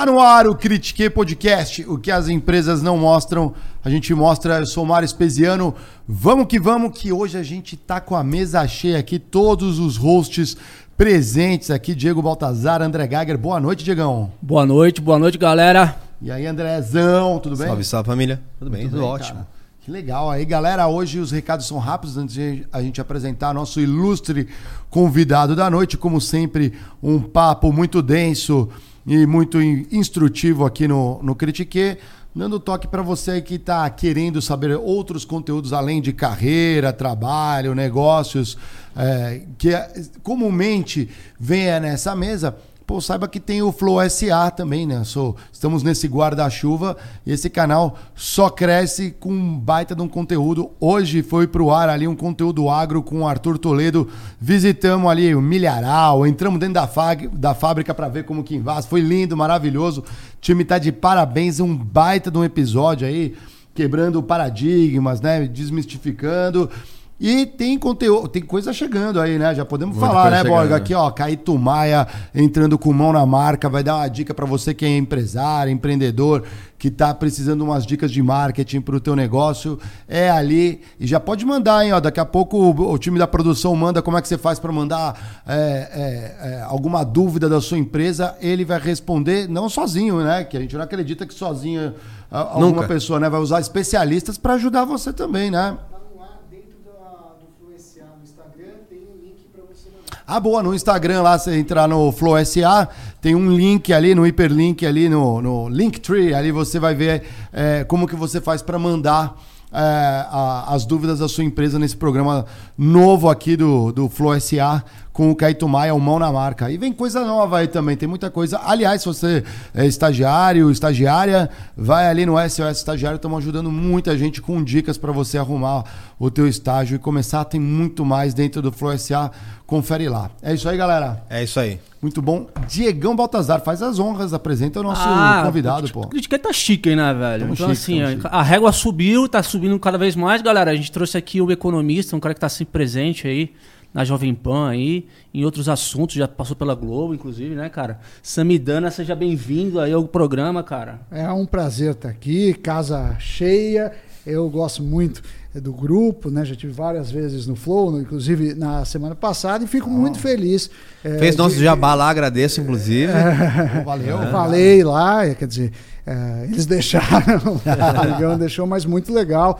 Tá no ar o Critique Podcast, o que as empresas não mostram, a gente mostra. Eu sou o Mário Espesiano. Vamos que vamos, que hoje a gente tá com a mesa cheia aqui, todos os hosts presentes aqui, Diego Baltazar, André Geiger. Boa noite, Diegão. Boa noite, boa noite, galera. E aí, Andrézão, tudo bem? Salve, salve família. Tudo bem, Tudo tudo bem, ótimo. cara? Que legal. Aí, galera, hoje os recados são rápidos antes de a gente apresentar nosso ilustre convidado da noite. Como sempre, um papo muito denso e muito in- instrutivo aqui no, no Critique. Dando toque para você que está querendo saber outros conteúdos além de carreira, trabalho, negócios, é, que é- comumente venha nessa mesa. Pô, saiba que tem o Flow SA também, né? Sou, estamos nesse guarda-chuva e esse canal só cresce com um baita de um conteúdo. Hoje foi pro ar ali um conteúdo agro com o Arthur Toledo. Visitamos ali o Milharal, entramos dentro da, fag- da fábrica para ver como que invasa. Foi lindo, maravilhoso. O time tá de parabéns, um baita de um episódio aí, quebrando paradigmas, né? Desmistificando. E tem conteúdo, tem coisa chegando aí, né? Já podemos Muita falar, né, chegando. Borga? Aqui, ó, Caíto Maia entrando com mão na marca, vai dar uma dica para você que é empresário, empreendedor, que tá precisando umas dicas de marketing para o teu negócio. É ali e já pode mandar, hein? Ó, daqui a pouco o, o time da produção manda como é que você faz para mandar é, é, é, alguma dúvida da sua empresa. Ele vai responder, não sozinho, né? Que a gente não acredita que sozinho alguma Nunca. pessoa né, vai usar especialistas para ajudar você também, né? Tá no ar, dentro da- do Flow SA no Instagram, tem um link para você mandar. Ah, boa, no Instagram lá, você entrar no Flow SA, tem um link ali, no hiperlink ali, no, no Linktree, ali você vai ver é, como que você faz para mandar é, a- as dúvidas da sua empresa nesse programa novo aqui do, do Flow SA com o Caíto Maia, o Mão na Marca. E vem coisa nova aí também, tem muita coisa. Aliás, se você é estagiário, estagiária, vai ali no SOS Estagiário, estamos ajudando muita gente com dicas para você arrumar o teu estágio e começar. Tem muito mais dentro do Flow SA, confere lá. É isso aí, galera. É isso aí. Muito bom. Diegão Baltazar, faz as honras, apresenta o nosso Ah, convidado, pô. O Critique tá chique, hein, né, velho? Tamo então, chique, assim, a- chique. a régua subiu, tá subindo cada vez mais, galera. A gente trouxe aqui o economista, um cara que tá sempre presente aí na Jovem Pan aí, em outros assuntos, já passou pela Globo, inclusive, né, cara? Samidana, seja bem-vindo aí ao programa, cara. É um prazer estar aqui, casa cheia. Eu gosto muito do grupo, né? Já tive várias vezes no Flow, inclusive na semana passada, e fico muito feliz. eh, Fez nosso de- jabá lá, agradeço, inclusive. Pô, valeu. Eu falei lá, eh, quer dizer, eh, eles deixaram, o Digão deixou, mas muito legal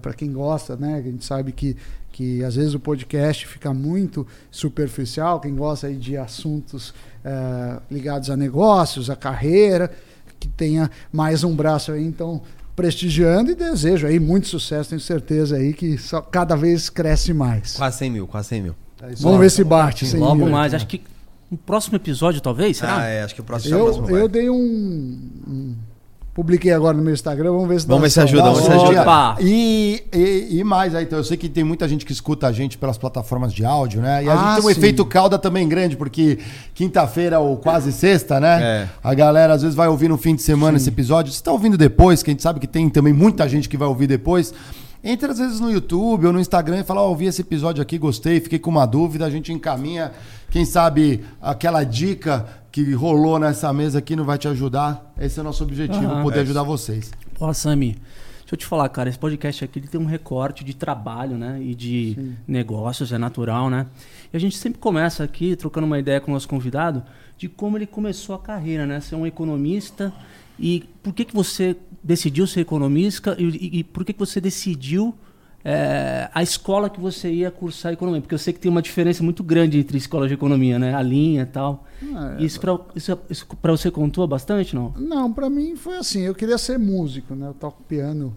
para quem gosta, né? A gente sabe que, que às vezes o podcast fica muito superficial, quem gosta aí de assuntos eh, ligados a negócios, a carreira, que tenha mais um braço aí, então prestigiando e desejo aí muito sucesso, tenho certeza aí que só cada vez cresce mais. Quase 100 mil, quase 100 mil. É Vamos ver se bate. sem Logo mil. mais, acho que no próximo episódio, talvez, será? Ah, é, acho que o próximo, o próximo Eu, vai. eu dei um, um- Publiquei agora no meu Instagram, vamos ver se Vamos ver se ajuda, vamos ver se ajuda. Opa! E, e, e mais aí, então, eu sei que tem muita gente que escuta a gente pelas plataformas de áudio, né? E a Ah, gente tem um sim. efeito cauda também grande, porque quinta-feira ou quase sexta, né? É. A galera às vezes vai ouvir no fim de semana esse episódio. Você tá ouvindo depois, que a gente sabe que tem também muita gente que vai ouvir depois. Entra às vezes no YouTube ou no Instagram e fala, ó, ouvi esse episódio aqui, gostei, fiquei com uma dúvida, a gente encaminha, quem sabe aquela dica que rolou nessa mesa aqui não vai te ajudar. Esse é o nosso objetivo, Aham. poder É ajudar vocês. Pô, Sami, deixa eu te falar, cara, esse podcast aqui ele tem um recorte de trabalho, né? E de negócios, é natural, né? E a gente sempre começa aqui trocando uma ideia com o nosso convidado de como ele começou a carreira, né? Ser um economista e por que, que você decidiu ser economista e, e- e por que, que você decidiu é, a escola que você ia cursar economia? Porque eu sei que tem uma diferença muito grande entre escola de economia, né? A linha e tal. Ah, é. Isso pra, isso, isso pra você contou bastante, não? Não, pra mim foi assim, eu queria ser músico, né? Eu toco piano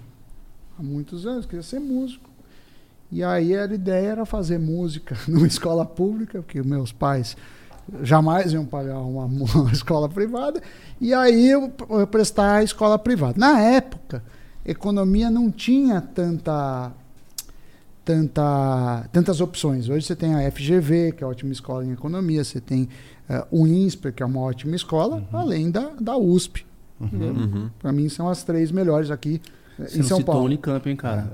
há muitos anos, queria ser músico. E aí a ideia era fazer música numa escola pública, porque meus pais jamais iam pagar uma, uma escola privada, e aí eu, eu prestar a escola privada. Na época, economia não tinha tanta tanta, tantas opções. Hoje você tem a FGV, que é uma ótima escola em economia, você tem eh, o INSPER, que é uma ótima escola, além da, da USP. Uhum. Para mim são as três melhores aqui eh, Você em não São citou Paulo. o Unicamp, hein, cara?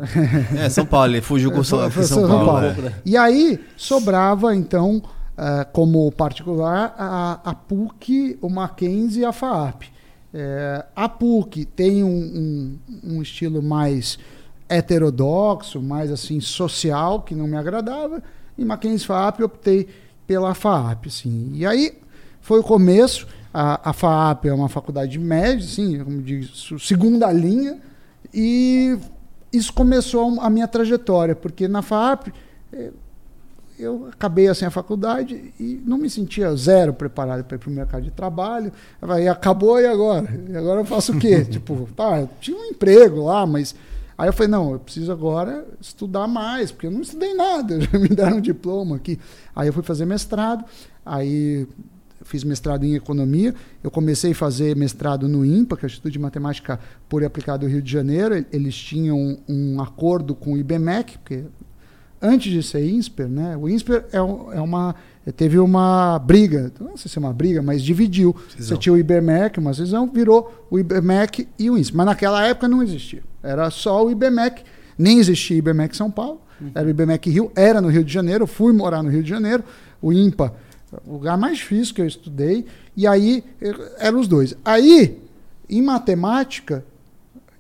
É, São Paulo, ele fugiu com o São, São São Paulo. Paulo. é. E aí sobrava então eh, como particular a, a PUC, o Mackenzie e a FAAP. É, a PUC tem um, um, um, estilo mais heterodoxo, mais assim social, que não me agradava, e Mackenzie FAAP eu optei pela FAAP. Assim. E aí foi o começo. A, a FAAP é uma faculdade média, assim, como diz, segunda linha, e isso começou a minha trajetória, porque na FAAP eh, eu acabei assim a faculdade e não me sentia zero preparado para ir para o mercado de trabalho. Aí acabou e agora? E agora eu faço o quê? tipo, tá, tinha um emprego lá, mas aí eu falei, não, eu preciso agora estudar mais, porque eu não estudei nada, já me deram um diploma aqui. Aí eu fui fazer mestrado, aí fiz mestrado em economia. Eu comecei a fazer mestrado no IMPA, que é o Instituto de Matemática Pura e Aplicada do Rio de Janeiro. Eles tinham um acordo com o IBMEC, porque antes de ser INSPER, né? O INSPER é, é uma teve uma briga, não sei se é uma briga, mas dividiu. Cisão. Você tinha o IBMEC, uma cisão, virou o IBMEC e o INSPER. Mas naquela época não existia. Era só o IBMEC, nem existia o IBMEC São Paulo, uhum. era o IBMEC Rio, era no Rio de Janeiro, fui morar no Rio de Janeiro, o IMPA, o lugar mais difícil que eu estudei, e aí eram os dois. Aí, em matemática,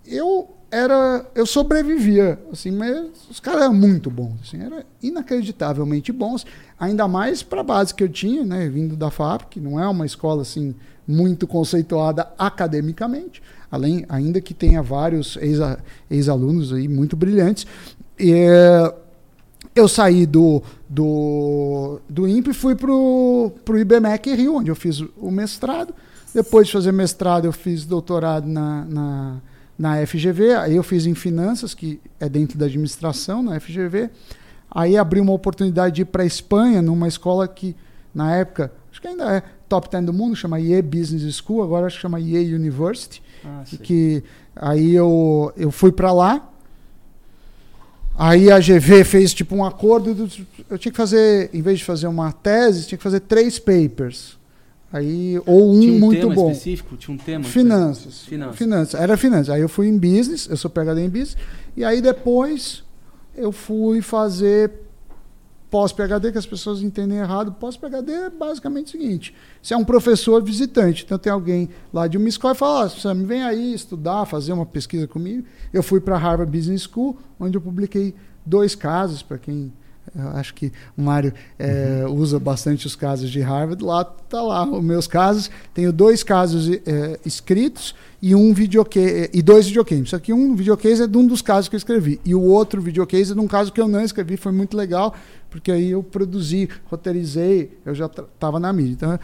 eu era eu sobrevivia assim mas os caras eram muito bons assim eram inacreditavelmente bons ainda mais para a base que eu tinha né vindo da FAP que não é uma escola assim muito conceituada academicamente além ainda que tenha vários ex-alunos aí muito brilhantes e, eu saí do do do INPE e fui pro pro IBMEC Rio onde eu fiz o mestrado depois de fazer mestrado eu fiz doutorado na, na na FGV, aí eu fiz em finanças, que é dentro da administração na FGV. Aí abri uma oportunidade de ir para a Espanha, numa escola que, na época, acho que ainda é top 10 do mundo, chama IE Business School, agora acho que chama IE University. Ah, que aí eu, eu fui para lá. Aí a GV fez tipo um acordo, eu tinha que fazer, em vez de fazer uma tese, tinha que fazer três papers. Aí, ou um, um muito bom. específico? Tinha um tema? Finanças. Finanças. Finanças. Era finanças. Aí eu fui em business, eu sou PhD em business. E aí depois eu fui fazer pós-PHD, que as pessoas entendem errado. Pós-PHD é basicamente o seguinte: você é um professor visitante, então tem alguém lá de uma escola e fala: oh, Sam, vem aí estudar, fazer uma pesquisa comigo. Eu fui para a Harvard Business School, onde eu publiquei dois casos, para quem eu acho que o Mário é, uhum. usa bastante os casos de Harvard. Lá tá lá os meus casos. Tenho dois casos é, escritos e um videocase e dois videogames. Só que um videocase é de um dos casos que eu escrevi e o outro videocase é de um caso que eu não escrevi. Foi muito legal porque aí eu produzi, roteirizei. Eu já estava na mídia. Então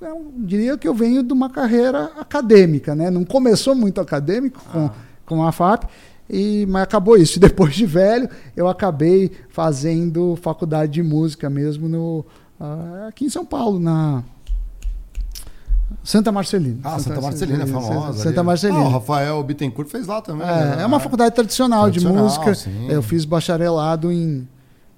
eu diria que eu venho de uma carreira acadêmica, né? Não começou muito acadêmico com, ah. com a FAP e, mas acabou isso. E depois de velho, eu acabei fazendo faculdade de música mesmo no, uh, aqui em São Paulo, na Santa Marcelina. Ah, Santa, Santa Marcelina, Marcelina, é famosa. Santa Marcelina. Ah, o Rafael Bittencourt fez lá também. É, né? é uma faculdade tradicional, tradicional de música. Sim. Eu fiz bacharelado em,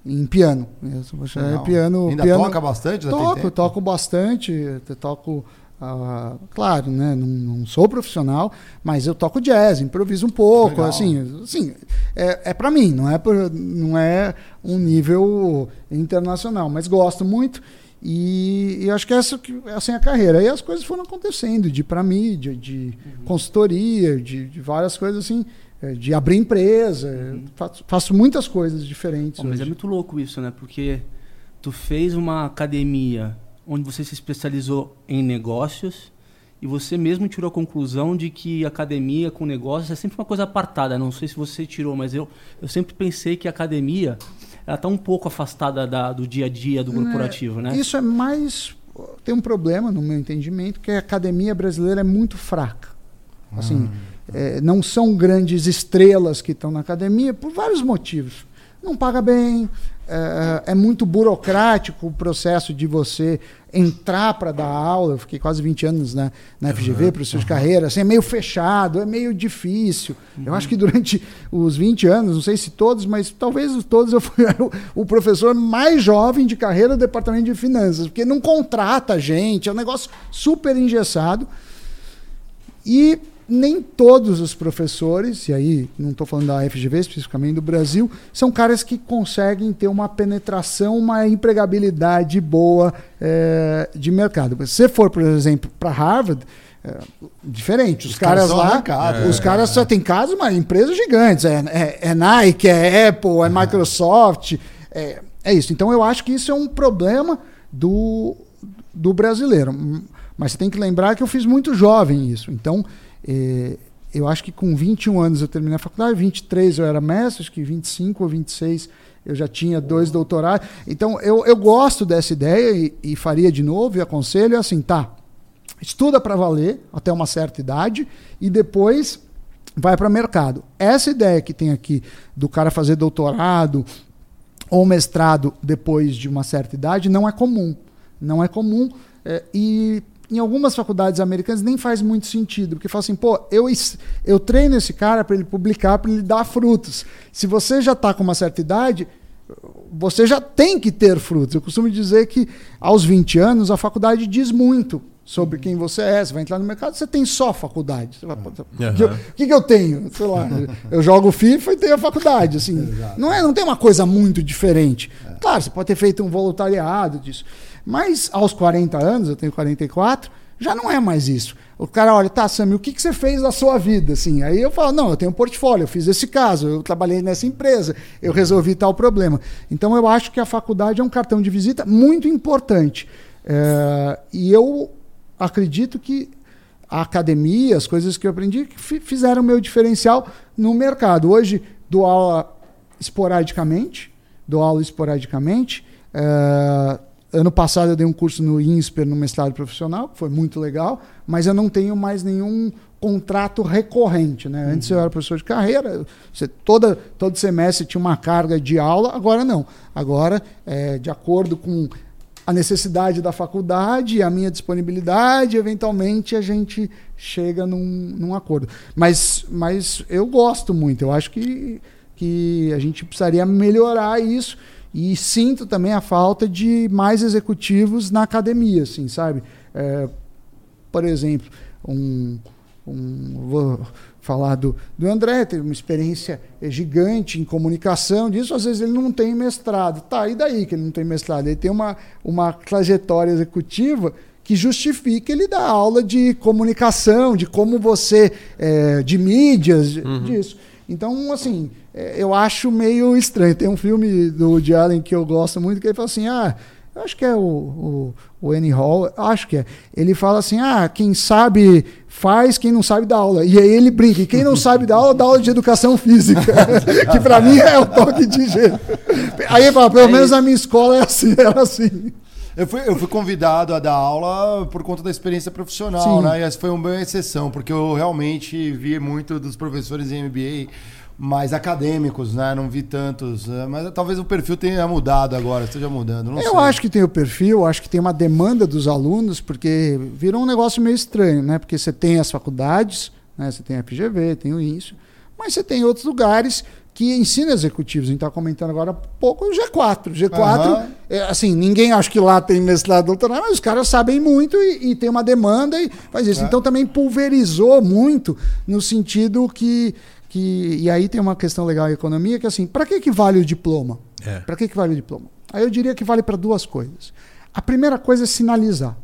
em piano. Eu piano. Ainda piano, toca bastante? Toco, toco bastante. Toco Uh, claro, né? Não, não, sou profissional, mas eu toco jazz, improviso um pouco, Legal. assim, assim é, é para mim, não é, não é um nível internacional, mas gosto muito e, e acho que essa assim é a carreira. Aí as coisas foram acontecendo, de para mídia, de uhum. consultoria, de, de, várias coisas assim, é, de abrir empresa, uhum. faço, faço, muitas coisas diferentes. mas é muito louco isso, né? Porque tu fez uma academia onde você se especializou em negócios e você mesmo tirou a conclusão de que academia com negócios é sempre uma coisa apartada. Não sei se você tirou, mas eu, eu sempre pensei que a academia ela está um pouco afastada da, do dia a dia do corporativo, é, né? Isso é mais tem um problema no meu entendimento que a academia brasileira é muito fraca. Assim, ah. é, não são grandes estrelas que estão na academia por vários motivos. Não paga bem, é, é, muito burocrático o processo de você entrar para dar aula. Eu fiquei quase 20 anos na, na FGV, uhum, professor de carreira. Assim, é meio fechado, é meio difícil. Uhum. Eu acho que durante os 20 anos, não sei se todos, mas talvez todos, eu fui o, professor mais jovem de carreira do departamento de finanças, porque não contrata gente, é um negócio super engessado. E nem todos os professores, e aí não estou falando da FGV especificamente do Brasil, são caras que conseguem ter uma penetração, uma empregabilidade boa é, de mercado. Se você for, por exemplo, para Harvard, é, diferente. Os, os caras, caras lá, arrancados, os é, caras só tem casos, mas empresas gigantes. É, é, é, Nike, é Apple, é Microsoft. É, é isso. Então eu acho que isso é um problema do, do brasileiro. Mas você tem que lembrar que eu fiz muito jovem isso. Então, é, eu acho que com 21 anos eu terminei a faculdade, 23 eu era mestre, acho que 25 ou 26 eu já tinha dois doutorados. Então, eu, eu gosto dessa ideia e, e faria de novo, e aconselho, é assim, tá, estuda para valer até uma certa idade e depois vai para o mercado. Essa ideia que tem aqui do cara fazer doutorado ou mestrado depois de uma certa idade não é comum. Não é comum. É, e em algumas faculdades americanas nem faz muito sentido, porque fala assim, pô, eu, eu treino esse cara para ele publicar, para ele dar frutos. Se você já está com uma certa idade, você já tem que ter frutos. Eu costumo dizer que aos 20 anos a faculdade diz muito sobre quem você é. Você vai entrar no mercado, você tem só faculdade. Vai, uhum. O que, que, eu tenho? Sei lá, eu jogo FIFA e tenho a faculdade. Assim, não, é, não tem uma coisa muito diferente. É. Claro, você pode ter feito um voluntariado disso. Mas aos 40 anos, eu tenho 44, já não é mais isso. O cara olha, tá, Sammy, o que, que você fez na sua vida? Assim, aí eu falo, não, eu tenho um portfólio, eu fiz esse caso, eu trabalhei nessa empresa, eu resolvi tal problema. Então eu acho que a faculdade é um cartão de visita muito importante. É, e eu acredito que a academia, as coisas que eu aprendi, fizeram meu diferencial no mercado. Hoje dou aula esporadicamente, dou aula esporadicamente. É, Ano passado eu dei um curso no INSPER, no mestrado profissional, que foi muito legal, mas eu não tenho mais nenhum contrato recorrente. Né? Antes uhum. eu era professor de carreira, você, toda, todo semestre tinha uma carga de aula, agora não. Agora, é, de acordo com a necessidade da faculdade, a minha disponibilidade, eventualmente a gente chega num, num acordo. Mas, mas eu gosto muito, eu acho que, que a gente precisaria melhorar isso. E sinto também a falta de mais executivos na academia, assim, sabe? É, por exemplo, um, um, vou falar do, do André, teve uma experiência gigante em comunicação disso, às vezes ele não tem mestrado. Tá, e daí que ele não tem mestrado? Ele tem uma, uma trajetória executiva que justifica ele dar aula de comunicação, de como você, é, de mídias, uhum. disso. Então, assim, é, eu acho meio estranho. Tem um filme do Woody Allen que eu gosto muito, que ele fala assim, ah, eu acho que é o, o, o Annie Hall, acho que é. Ele fala assim, ah, quem sabe faz, quem não sabe dá aula. E aí ele brinca, quem não sabe dar aula, dá aula de educação física, que para mim é o toque de jeito. Aí ele fala, pelo menos na minha escola é assim, era assim. Eu fui, eu fui convidado a dar aula por conta da experiência profissional, Sim. né? E essa foi uma exceção, porque eu realmente vi muito dos professores em MBA mais acadêmicos, né? Não vi tantos. Né? Mas talvez o perfil tenha mudado agora, esteja mudando. eu sei. acho que tem o perfil, acho que tem uma demanda dos alunos, porque virou um negócio meio estranho, né? Porque você tem as faculdades, né? Você tem a FGV, tem o INSO, mas você tem outros lugares que ensina executivos. A gente está comentando agora há pouco o G4. G4, uhum. é, assim, ninguém acha que lá tem mestrado, doutorado, mas os caras sabem muito e, e tem uma demanda e faz isso. É. Então também pulverizou muito no sentido que que e aí tem uma questão legal em economia que é assim, para que que vale o diploma? É. Para que que vale o diploma? Aí eu diria que vale para duas coisas. A primeira coisa é sinalizar.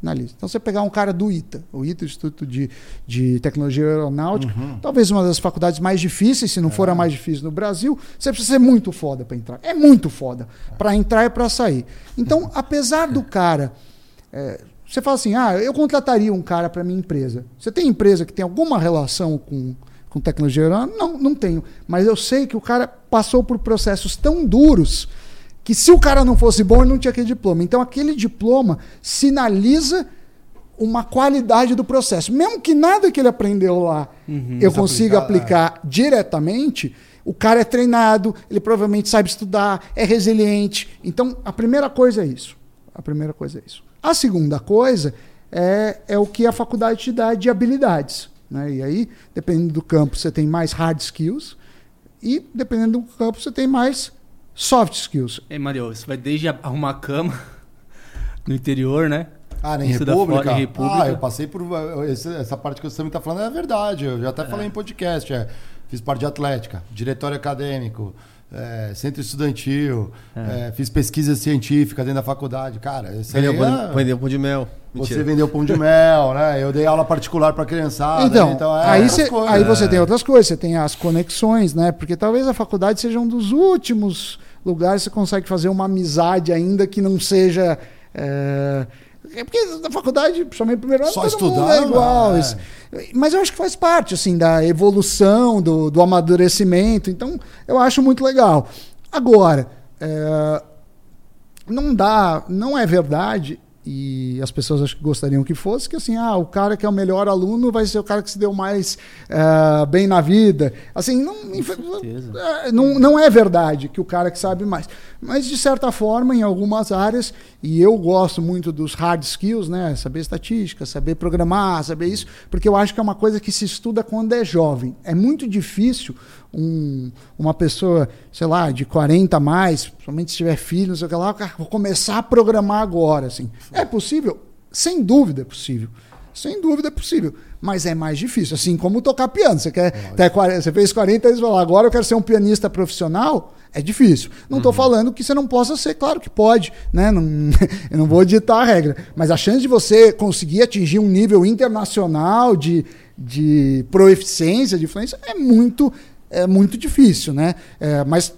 Sinaliza. Então você pegar um cara do ITA, o ITA, Instituto de, de Tecnologia Aeronáutica, uhum. talvez uma das faculdades mais difíceis, se não é. for a mais difícil no Brasil, você precisa ser muito foda para entrar. É muito foda para entrar e para sair. Então, apesar do cara é, você fala assim, ah, eu contrataria um cara para minha empresa. Você tem empresa que tem alguma relação com com tecnologia aeronáutica? Não, não tenho. Mas eu sei que o cara passou por processos tão duros que se o cara não fosse bom, ele não tinha aquele diploma. Então aquele diploma sinaliza uma qualidade do processo. Mesmo que nada que ele aprendeu lá uhum, eu consiga aplicar, aplicar é. diretamente, o cara é treinado, ele provavelmente sabe estudar, é resiliente. Então a primeira coisa é isso. A primeira coisa é isso. A segunda coisa é, é o que a faculdade te dá de habilidades. Né? E aí, dependendo do campo, você tem mais hard skills e, dependendo do campo, você tem mais soft skills. Ei, Mario, você vai desde arrumar cama no interior, né? Ah, nem Estuda República? fora, República. Ah, eu passei por. esse- Essa parte que você me tá falando é verdade. Eu já até falei em podcast. é. Fiz parte de Atlética, diretório acadêmico, é, centro estudantil, é, fiz pesquisa científica dentro da faculdade. Cara, isso aí Vendeu, é- pão, vendeu pão de mel. Você Mentira. vendeu pão de mel, né? Eu dei aula particular para criançada. Então, né? é aí, cê- aí você tem outras coisas, você tem as conexões, né? Porque talvez a faculdade seja um dos últimos lugares que você consegue fazer uma amizade ainda que não seja. É, é porque na faculdade, principalmente no primeiro ano, Só todo estudar, é igual. é. Isso- Mas eu acho que faz parte, assim, da evolução, do, do amadurecimento. Então, eu acho muito legal. Agora, é, não dá, não é verdade, e as pessoas acho que gostariam que fosse, que assim, ah, o cara que é o melhor aluno vai ser o cara que se deu mais eh, bem na vida. Assim, não, eh, não, não é verdade que o cara que sabe mais. Mas, de certa forma, em algumas áreas, e eu gosto muito dos hard skills, né? Saber estatística, saber programar, saber isso, porque eu acho que é uma coisa que se estuda quando é jovem. É muito difícil um- uma pessoa, sei lá, de 40 a mais, principalmente se tiver filho, não sei o que lá, vou começar a programar agora, assim. É possível? Sem dúvida é possível. Sem dúvida é possível. Mas é mais difícil. Assim como tocar piano. Você, quer, até 40, você fez 40 anos e falou, agora eu quero ser um pianista profissional. É difícil. Não estou falando que você não possa ser, claro que pode. Né? Não, eu não vou ditar a regra. Mas a chance de você conseguir atingir um nível internacional de, de proeficiência, de influência, é muito, é muito difícil. Né? É, mas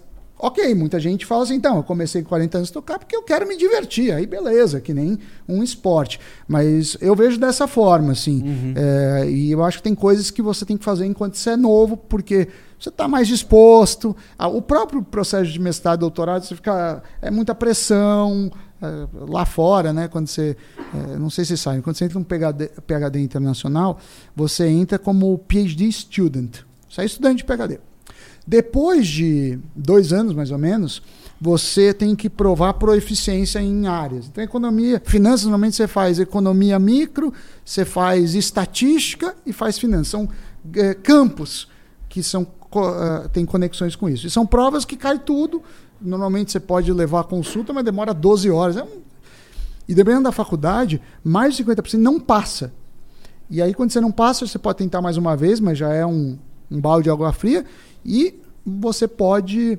Ok, muita gente fala assim, então, eu comecei com 40 anos a tocar porque eu quero me divertir. Aí beleza, que nem um esporte. Mas eu vejo dessa forma, assim. É, e eu acho que tem coisas que você tem que fazer enquanto você é novo, porque você está mais disposto. Ah, O próprio processo de mestrado e doutorado, você fica. É muita pressão. é, Lá fora, né? Quando você. é, não sei se vocês sabem, quando você entra num PhD, PhD internacional, você entra como PhD student. Você é estudante de PhD. Depois de dois anos, mais ou menos, você tem que provar proeficiência em áreas. Então, economia, finanças, normalmente você faz economia micro, você faz estatística e faz finanças. São eh, campos que são, ah, têm conexões com isso. E são provas que cai tudo. Normalmente você pode levar a consulta, mas demora 12 horas. É um- E dependendo da faculdade, mais de 50% não passa. E aí, quando você não passa, você pode tentar mais uma vez, mas já é um, um balde de água fria. E você pode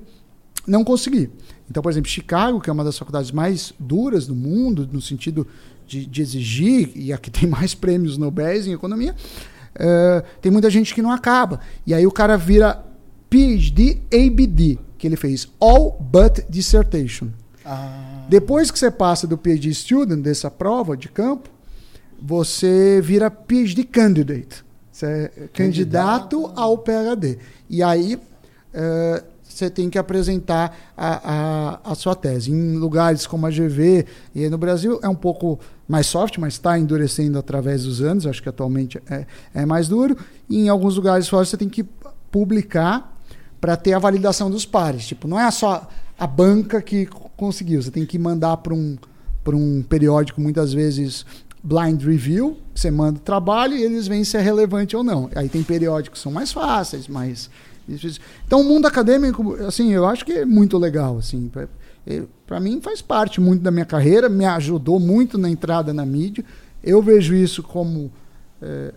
não conseguir. Então, por exemplo, Chicago, que é uma das faculdades mais duras do mundo, no sentido de, de exigir, e aqui tem mais prêmios Nobel em economia, eh, tem muita gente que não acaba. E aí o cara vira PhD ABD, que ele fez All But Dissertation. Ah, Depois que você passa do PhD Student, dessa prova de campo, você vira PhD Candidate. Você é candidato, Candidato. ao PhD. E aí eh, você tem que apresentar a, a, a sua tese. Em lugares como a GV e no Brasil é um pouco mais soft, mas está endurecendo através dos anos. Acho que atualmente é, é mais duro. E em alguns lugares fora você tem que publicar para ter a validação dos pares. Tipo, não é só a banca que conseguiu, você tem que mandar para um, para um periódico, muitas vezes blind review, você manda o trabalho e eles veem se é relevante ou não. Aí tem periódicos que são mais fáceis, mais. Então o mundo acadêmico, assim, eu acho que é muito legal, assim, para mim faz parte muito da minha carreira, me ajudou muito na entrada na mídia. Eu vejo isso como eh,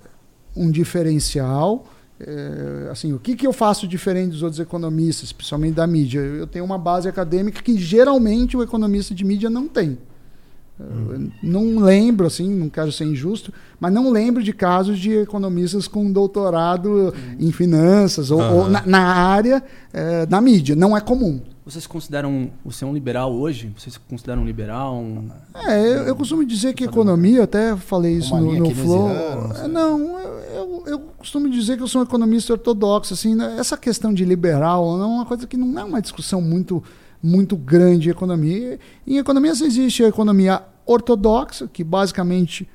um diferencial. É, assim, o que, que eu faço diferente dos outros economistas, principalmente da mídia? Eu tenho uma base acadêmica que geralmente o economista de mídia não tem. Eu Não lembro, assim, não quero ser injusto, mas não lembro de casos de economistas com doutorado em finanças ou, ou Aham. na, na área é, da mídia. Não é comum. Vocês consideram. Você é um liberal hoje? Vocês se consideram um liberal? Um... É, eu, eu costumo dizer que economia, até falei isso no, no Flow. não. É, Não, eu, eu, eu costumo dizer que eu sou um economista ortodoxo. Assim, né? Essa questão de liberal não é uma coisa que não é uma discussão muito, muito grande economia. Em economia existe a economia ortodoxa, que basicamente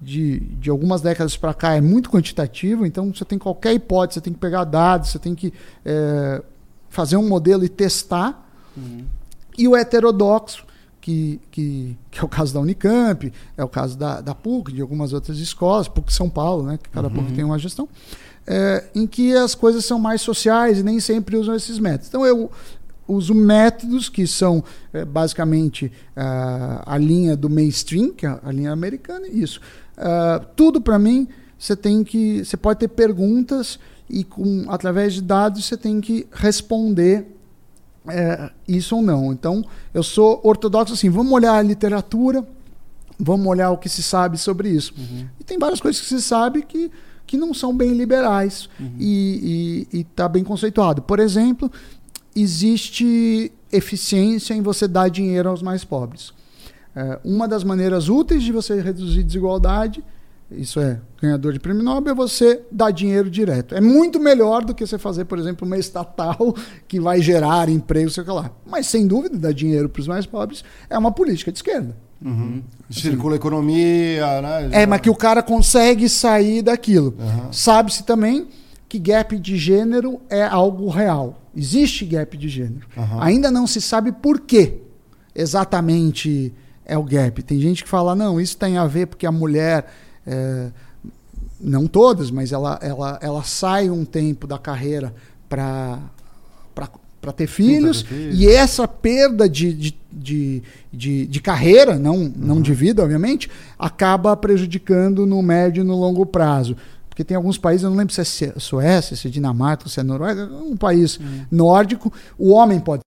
de, de algumas décadas para cá é muito quantitativa, então você tem qualquer hipótese, você tem que pegar dados, você tem que é, fazer um modelo e testar Uhum. e o heterodoxo, que, que, que é o caso da Unicamp, é o caso da, da PUC, de algumas outras escolas, PUC São Paulo, né, que cada PUC tem uma gestão, é, em que as coisas são mais sociais e nem sempre usam esses métodos. Então, eu, uso métodos que são é, basicamente uh, a linha do mainstream, que é a linha americana, isso. Uh, tudo para mim, você tem que, você pode ter perguntas e com através de dados você tem que responder é, isso ou não. Então, eu sou ortodoxo assim, vamos olhar a literatura, vamos olhar o que se sabe sobre isso. Uhum. E tem várias coisas que se sabe que, que não são bem liberais uhum. e está bem conceituado. Por exemplo, existe eficiência em você dar dinheiro aos mais pobres. É, uma das maneiras úteis de você reduzir desigualdade, isso é ganhador de prêmio Nobel, é você dar dinheiro direto. É muito melhor do que você fazer, por exemplo, uma estatal que vai gerar emprego, sei lá. Mas, sem dúvida, dar dinheiro para os mais pobres é uma política de esquerda. Uhum. Circula a economia, né? É, mas que o cara consegue sair daquilo. Uhum. Sabe-se também que gap de gênero é algo real. Existe gap de gênero. Uhum. Ainda não se sabe por que exatamente é o gap. Tem gente que fala, não, isso tem a ver porque a mulher. É, não todas, mas ela, ela, ela sai um tempo da carreira para para ter filhos, e essa perda de, de, de, de, de carreira, não, uhum. não de vida, obviamente, acaba prejudicando no médio e no longo prazo. Porque tem alguns países, eu não lembro se é Suécia, se é Dinamarca, se é Noruega, um país uhum. nórdico, o homem pode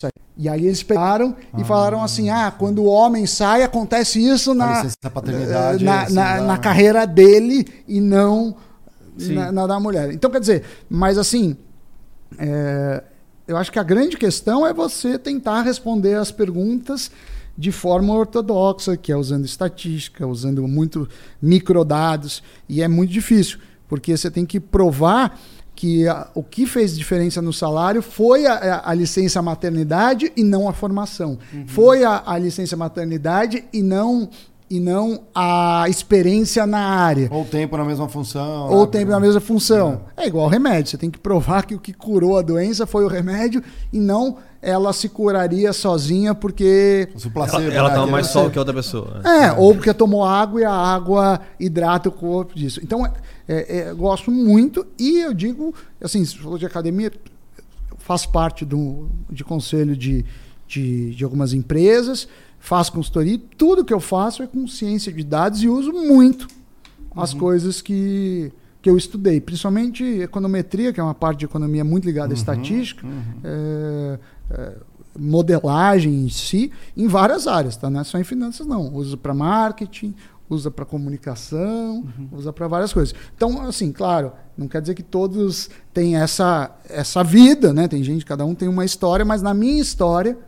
sair. E aí eles pegaram ah, e falaram assim: ah, quando o homem sai, acontece isso na, paternidade, na, assim, na, na, carreira dele e não na, na, da mulher. Então, quer dizer, mas assim, é, eu acho que a grande questão é você tentar responder as perguntas de forma ortodoxa, que é usando estatística, usando muito microdados, e é muito difícil, porque você tem que provar que a, o que fez diferença no salário foi a, a, licença maternidade e não a formação. Uhum. Foi a, a licença maternidade e não e não a experiência na área. Ou tempo na mesma função. Ou né? tempo na mesma função. É. é igual remédio. Você tem que provar que o que curou a doença foi o remédio e não ela se curaria sozinha porque. Placebo, ela, ela né? toma mais sol que outra pessoa. É, ou porque tomou água e a água hidrata o corpo disso. Então, é, é, é gosto muito e eu digo, assim, se falou de academia, faço parte do, de conselho de, de, de algumas empresas faço consultoria, tudo que eu faço é com ciência de dados e uso muito as uhum. coisas que, que eu estudei, principalmente econometria, que é uma parte de economia muito ligada uhum. à estatística, uhum. É, é, modelagem em si, em várias áreas, tá? Não é só em finanças, não. Usa para marketing, usa para comunicação, uhum. usa para várias coisas. Então, assim, claro, não quer dizer que todos têm essa, essa vida, né? Tem gente, cada um tem uma história, mas na minha história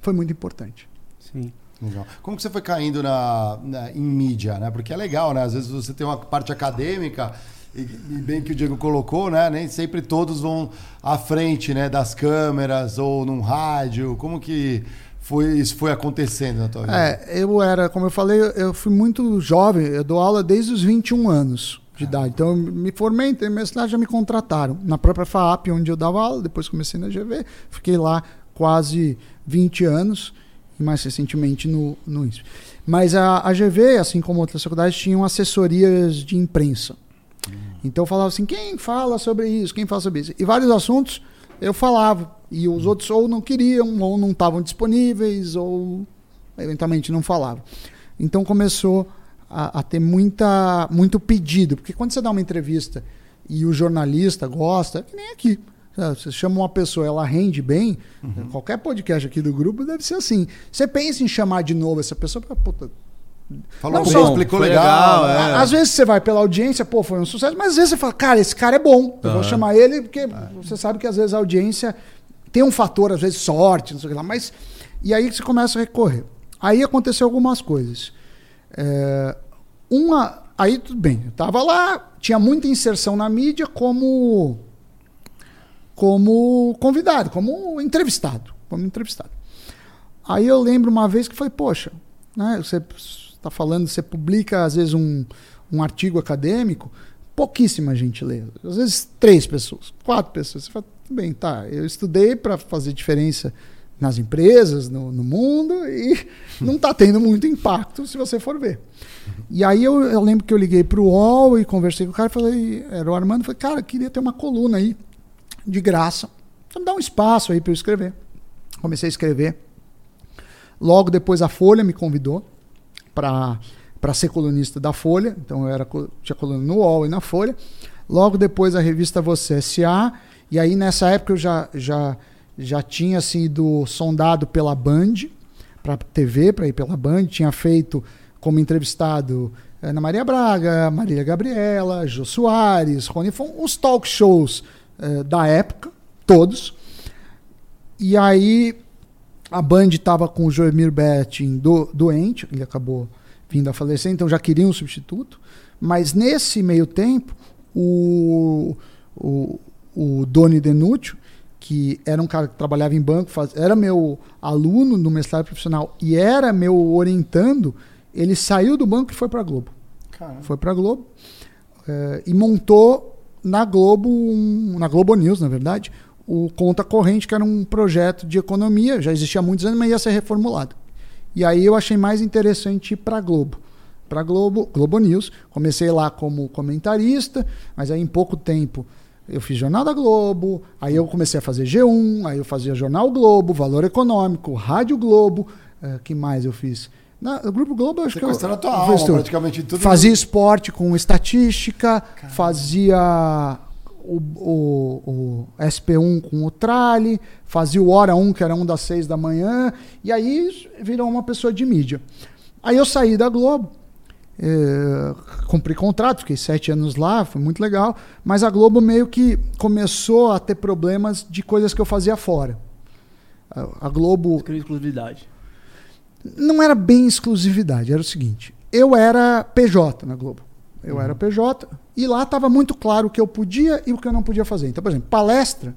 foi muito importante. Sim. Legal. Como que você foi caindo na, na, em mídia, né? Porque é legal, né? Às vezes você tem uma parte acadêmica e, bem que o Diego colocou, né? Nem sempre todos vão à frente, né? Das câmeras ou num rádio. Como que foi, isso foi acontecendo na tua vida? É, eu era, como eu falei, eu fui muito jovem. Eu dou aula desde os 21 anos de idade. Então, eu me formei, entrei na universidade, já me contrataram. Na própria FAAP, onde eu dava aula, depois comecei na GV. Fiquei lá quase 20 anos mais recentemente no, no INSP. Mas a, a GV, assim como outras faculdades, tinham assessorias de imprensa. Então eu falava assim, quem fala sobre isso, quem fala sobre isso? E vários assuntos eu falava. E os outros ou não queriam, ou não estavam disponíveis, ou eventualmente não falavam. Então começou a, a ter muita, muito pedido. Porque quando você dá uma entrevista e o jornalista gosta, é que nem aqui. Você chama uma pessoa, ela rende bem. Uhum. Qualquer podcast aqui do grupo deve ser assim. Você pensa em chamar de novo essa pessoa puta. Falou não, bem, explicou legal. legal é. Às vezes você vai pela audiência, pô, foi um sucesso, mas às vezes você fala, cara, esse cara é bom. Eu uhum. vou chamar ele, porque é. você sabe que às vezes a audiência tem um fator, às vezes sorte, não sei o que lá, mas. E aí você começa a recorrer. Aí aconteceu algumas coisas. É, uma. Aí tudo bem, eu tava lá, tinha muita inserção na mídia como como convidado, como entrevistado, como entrevistado. Aí eu lembro uma vez que falei, poxa, né, você está falando, você publica às vezes um, um artigo acadêmico, pouquíssima gente lê, às vezes três pessoas, quatro pessoas. Você fala, bem, tá, eu estudei para fazer diferença nas empresas, no, no mundo, e não está tendo muito impacto se você for ver. E aí eu, eu lembro que eu liguei para o UOL e conversei com o cara, falei, era o Armando, falei, cara, queria ter uma coluna aí de graça. Então dá um espaço aí para eu escrever. Comecei a escrever. Logo depois a Folha me convidou para para ser colunista da Folha. Então eu era tinha coluna no UOL e na Folha. Logo depois a revista Você S.A. E aí nessa época eu já já já tinha sido sondado pela Band para TV, para ir pela Band, tinha feito como entrevistado Ana Maria Braga, Marília Gabriela, Jô Soares, Rony Fon, os talk shows eh, da época, todos. E aí a Band estava com o Joemir Betting do, doente, ele acabou vindo a falecer, então já queria um substituto. Mas nesse meio tempo, o, o, o Doni Denúcio, que era um cara que trabalhava em banco, faz, era meu aluno no mestrado profissional e era meu orientando, ele saiu do banco e foi para a Globo. Caramba. Foi para a Globo é, e montou na Globo, um, na Globo News, na verdade, o Conta Corrente, que era um projeto de economia, já existia há muitos anos, mas ia ser reformulado. E aí eu achei mais interessante ir para a Globo. Para Globo, Globo News. Comecei lá como comentarista, mas aí em pouco tempo eu fiz Jornal da Globo, aí eu comecei a fazer G1, aí eu fazia Jornal Globo, Valor Econômico, Rádio Globo, uh, que mais eu fiz? Na, no Grupo Globo, acho Você que eu, na tua alma, praticamente tudo. Fazia esporte com estatística, Caramba. fazia o, o, o, SP1 com o Trali, fazia o Hora 1, que era um das seis da manhã, e aí virou uma pessoa de mídia. Aí eu saí da Globo, é, cumpri contrato, fiquei sete anos lá, foi muito legal, mas a Globo meio que começou a ter problemas de coisas que eu fazia fora. A, a Globo. Exclusividade. Não era bem exclusividade, era o seguinte: eu era PJ na Globo. Eu uhum. era PJ e lá estava muito claro o que eu podia e o que eu não podia fazer. Então, por exemplo, palestra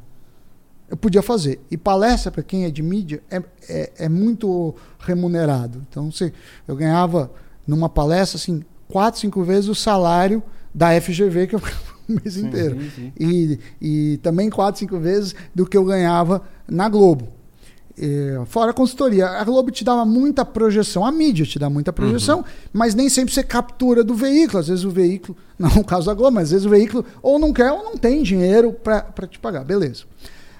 eu podia fazer. E palestra, para quem é de mídia, é, é, é, muito remunerado. Então, se eu ganhava numa palestra assim, quatro, cinco vezes o salário da FGV que eu o mês sim, inteiro. Sim, sim. E, e também quatro, cinco vezes do que eu ganhava na Globo. É, fora a consultoria, a Globo te dava muita projeção, a mídia te dá muita projeção, uhum. mas nem sempre você captura do veículo. Às vezes o veículo, não o caso da Globo, mas às vezes o veículo ou não quer ou não tem dinheiro para te pagar. Beleza.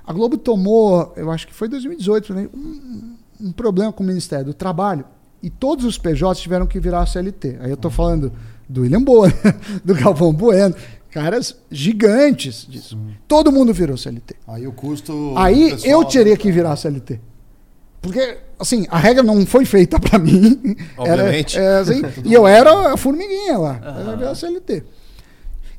A Globo tomou, eu acho que foi 2018, né, um, um, problema com o Ministério do Trabalho e todos os PJs tiveram que virar CLT. Aí eu estou uhum. falando do William Boa, do Galvão Bueno, caras gigantes disso. Sim. Todo mundo virou CLT. Aí o custo. Aí eu teria que virar CLT. Porque, assim, a regra não foi feita para mim. Obviamente. Era, é, assim, e eu era a formiguinha lá. Uhum. Era a CLT.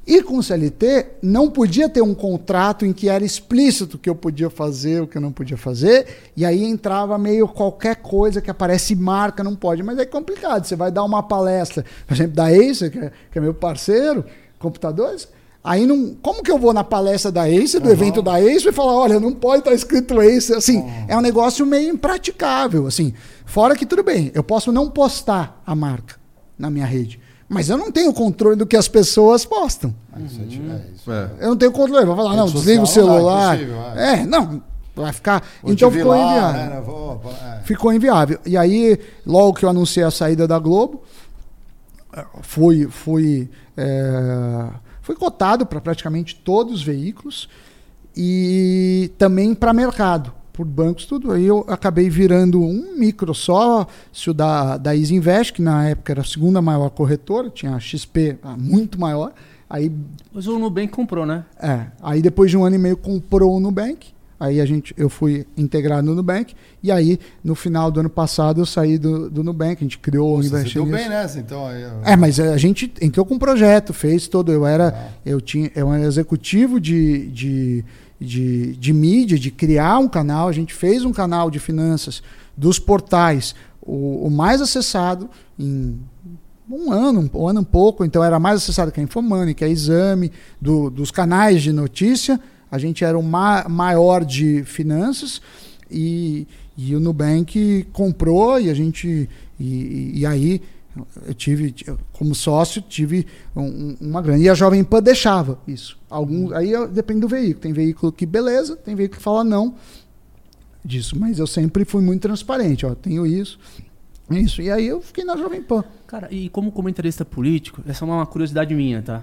E com o CLT, não podia ter um contrato em que era explícito o que eu podia fazer, o que eu não podia fazer, e aí entrava meio qualquer coisa que aparece marca, não pode. Mas é complicado. Você vai dar uma palestra, por exemplo, da Acer, que é, que é meu parceiro, computadores. Aí não. Como que eu vou na palestra da Ace, do uhum. evento da Ace, e falar, olha, não pode estar escrito Ace? Assim, uhum. é um negócio meio impraticável. Assim, fora que tudo bem, eu posso não postar a marca na minha rede. Mas eu não tenho controle do que as pessoas postam. Uhum. É. Eu não tenho controle. Vou falar, não, desliga o celular. Não, é, é, não, vai ficar. Vou então ficou lá, inviável. Né? Vou, é. Ficou inviável. E aí, logo que eu anunciei a saída da Globo, fui, fui, é, fui cotado para praticamente todos os veículos e também para mercado, por bancos, tudo. Aí eu acabei virando um micro sócio da, da Easy Invest, que na época era a segunda maior corretora, tinha a XP muito maior. Aí, Mas o Nubank comprou, né? É. Aí depois de um ano e meio comprou o Nubank. Aí a gente, eu fui integrado no Nubank. E aí, no final do ano passado, eu saí do, do Nubank. A gente criou Você o Invest bem nessa, então. Aí, eu... É, mas a gente entrou com um projeto, fez todo. Eu era, ah. eu tinha, eu era executivo de, de, de, de mídia, de criar um canal. A gente fez um canal de finanças dos portais, o, o mais acessado em um ano, um ano um pouco. Então era mais acessado que a Infomani, que a Exame, do, dos canais de notícia a gente era o ma maior de finanças e, e o Nubank comprou e a gente. E, e aí eu tive, como sócio, tive um, uma grande. E a Jovem Pan deixava isso. Algum, aí depende do veículo. Tem veículo que beleza, tem veículo que fala não disso. Mas eu sempre fui muito transparente. Ó, tenho isso, isso. E aí eu fiquei na Jovem Pan. Cara, e como comentarista político, essa é uma curiosidade minha, tá?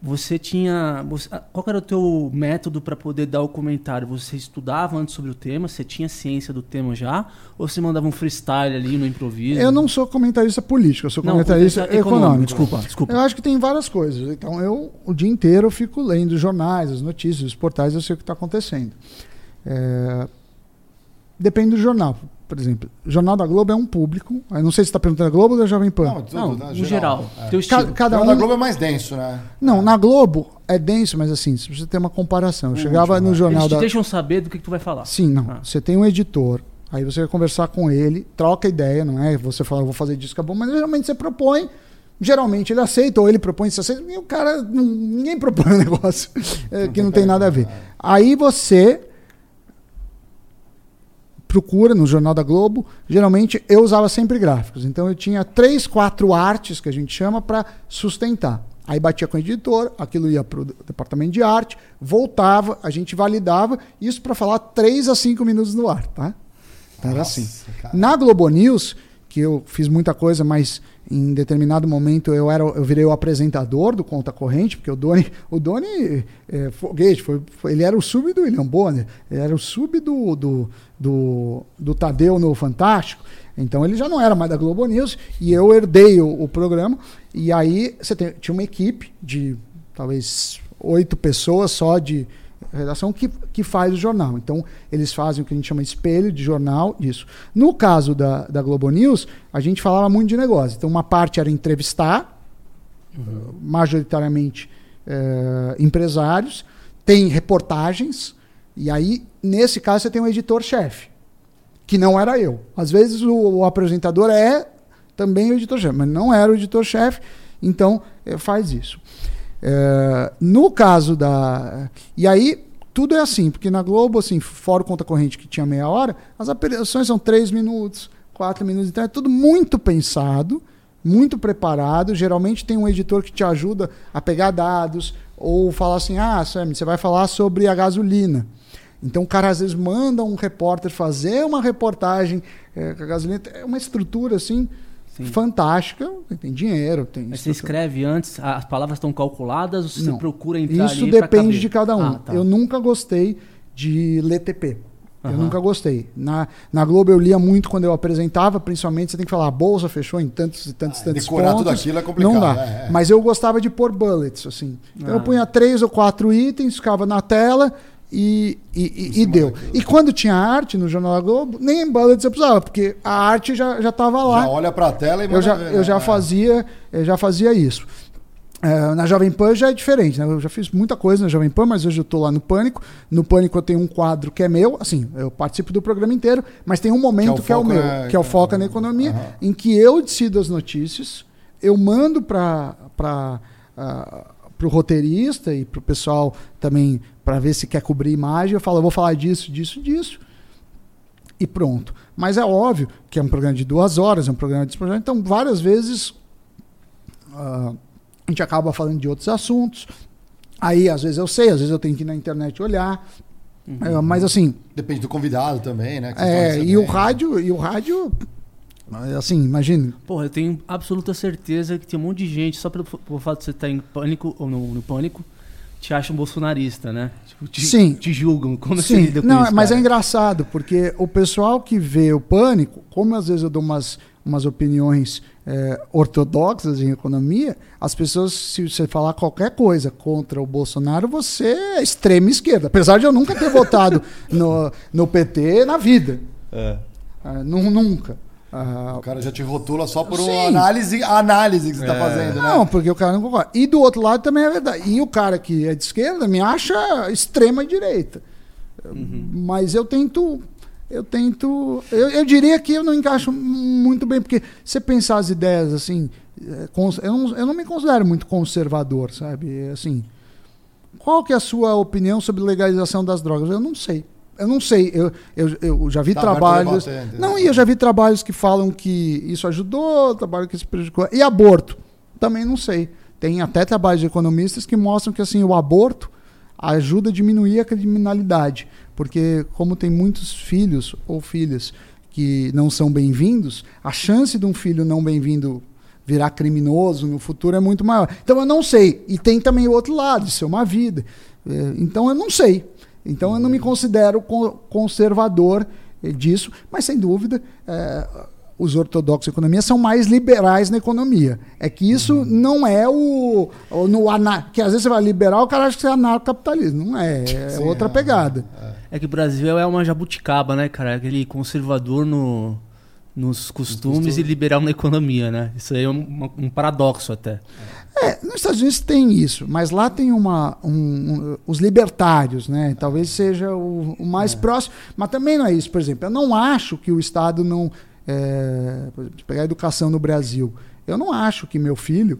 Você tinha. Você, ah, qual era o teu método para poder dar o comentário? Você estudava antes sobre o tema? Você tinha ciência do tema já? Ou você mandava um freestyle ali no improviso? Eu não sou comentarista político, eu sou Não, comentarista comentarista econômico. econômico, desculpa, desculpa. Eu acho que tem várias coisas. Então, eu o dia inteiro eu fico lendo os jornais, as notícias, os portais, eu sei o que está acontecendo. É, Depende do jornal. Por exemplo, o Jornal da Globo é um público. Eu não sei se está perguntando da Globo ou da Jovem Pan. Não, tudo, Não, né, no geral. É. Teu Ca- estilo. cada o um. da Globo é mais denso, né? Não, na Globo é denso, mas assim, se você tem uma comparação. Eu chegava último, no né? jornal Eles te da. deixam saber do que, que tu vai falar. Sim, não. Ah. Você tem um editor, aí você vai conversar com ele, troca ideia, não é? Você fala, eu vou fazer disso, acabou, mas geralmente você propõe, geralmente ele aceita, ou ele propõe, você aceita, e o cara, ninguém propõe um negócio é, que não tem nada a ver. Aí você procura no Jornal da Globo, geralmente eu usava sempre gráficos, então eu tinha três, quatro artes que a gente chama para sustentar. Aí batia com o editor, aquilo ia para o departamento de arte, voltava, a gente validava, isso para falar três a cinco minutos no ar, tá? Então era assim. cara. Na Globo News, que eu fiz muita coisa, mas em determinado momento eu era eu virei o apresentador do Conta Corrente, porque o Doni, o Doni é, foguete, foi, foi- ele era o sub do William Bonner, ele era o sub do, do, do, do Tadeu no Fantástico. Então ele já não era mais da Globo News e eu herdei o, o programa. E aí você tem- tinha uma equipe de talvez oito pessoas só de redação que, que faz o jornal. Então, eles fazem o que a gente chama de espelho de jornal, isso. No caso da, da Globo News, a gente falava muito de negócio. Então, uma parte era entrevistar, majoritariamente eh, empresários, tem reportagens, e aí, nesse caso, você tem um editor-chefe, que não era eu. Às vezes, o, o apresentador é também o editor-chefe, mas não era o editor-chefe, então eh, faz isso. É, no caso da. E aí, tudo é assim, porque na Globo, assim, fora o conta corrente que tinha meia hora, as aparições são três minutos, quatro minutos, então é tudo muito pensado, muito preparado. Geralmente tem um editor que te ajuda a pegar dados, ou falar assim: ah, Sam, você vai falar sobre a gasolina. Então o cara às vezes manda um repórter fazer uma reportagem é, com a gasolina. É uma estrutura assim Sim. fantástica. Tem dinheiro, tem. Mas você escreve antes, as palavras estão calculadas, ou você Não. procura entrar Isso depende caber? de cada um. Ah, tá. Eu nunca gostei de ler TP. Eu Aham. nunca gostei. Na, na Globo eu lia muito quando eu apresentava, principalmente você tem que falar, a bolsa fechou em tantos e tantos, Ah, tantos decorar pontos. tudo aquilo é complicado, Não dá. é, é. Mas eu gostava de pôr bullets, assim. Então eu Ah. punha três ou quatro itens, ficava na tela e, e, e- e deu. E quando tinha arte no Jornal da Globo, nem bullets eu precisava, porque a arte já já estava lá Já olha pra tela e eu já, ver, eu né? já É. fazia eu já fazia isso É, na Jovem Pan já é diferente, né? Eu já fiz muita coisa na Jovem Pan, mas hoje eu estou lá no Pânico. No Pânico eu tenho um quadro que é meu, assim, eu participo do programa inteiro, mas tem um momento que é o, foco meu, na- que é o Foca na Economia, Aham. em que eu decido as notícias, eu mando para para o roteirista e para o pessoal também para ver se quer cobrir imagem. Eu falo, eu vou falar disso, disso, disso e pronto. Mas é óbvio que é um programa de duas horas, é um programa de então várias vezes ah, a gente acaba falando de outros assuntos. Aí, às vezes eu sei, às vezes eu tenho que ir na internet olhar. É, mas assim, Depende do convidado também, né? é, e o rádio, e o rádio, assim, imagine. Porra, eu tenho absoluta certeza que tem um monte de gente, só pelo, pelo fato de você estar em pânico ou no, no pânico, te acham bolsonarista, né? Tipo, te, Sim. te julgam. Como você Sim, lida com não, isso, mas é cara? engraçado, porque o pessoal que vê o pânico, como às vezes eu dou umas, umas opiniões é, ortodoxas em economia, as pessoas, se você falar qualquer coisa contra o Bolsonaro, você é extrema esquerda. Apesar de eu nunca ter votado no, no PT na vida. É. Nu- nunca. Ah, O cara já te rotula só por Sim. uma análise, a análise que você tá É. fazendo, né? Não, porque o cara não concorda. E do outro lado também é verdade. E o cara que é de esquerda me acha extrema direita. Mas eu tento. Eu tento. Eu, eu diria que eu não encaixo muito bem, porque você pensar as ideias assim. é, Eu não, eu não me considero muito conservador, sabe? É Assim. Qual que é a sua opinião sobre legalização das drogas? Eu não sei. Eu não sei. Eu, eu, eu já vi Tá trabalhos. entendeu? não, e eu já vi trabalhos que falam que isso ajudou, trabalho que isso prejudicou. E aborto? Também não sei. Tem até trabalhos de economistas que mostram que assim o aborto ajuda a diminuir a criminalidade, porque como tem muitos filhos ou filhas que não são bem-vindos, a chance de um filho não bem-vindo virar criminoso no futuro é muito maior. Então eu não sei. E tem também o outro lado, de ser uma vida. É, então eu não sei. Então eu não me considero conservador eh, disso, mas sem dúvida. É, os ortodoxos economia são mais liberais na economia. É que isso uhum. não é o. o no anar, que às vezes você vai liberal, o cara acha que é anarcocapitalismo. Não é. É Sim, outra é, é, é. que o Brasil é uma jabuticaba, né, cara? Aquele conservador no, nos costumes e liberal na economia, né? Isso aí é um, um paradoxo até. É, nos Estados Unidos tem isso, mas lá tem uma, um, um, os libertários, né? Talvez seja o, o mais é. próximo, mas também não é isso. Por exemplo, eu não acho que o Estado não é, por exemplo, pegar a educação no Brasil, eu não acho que meu filho,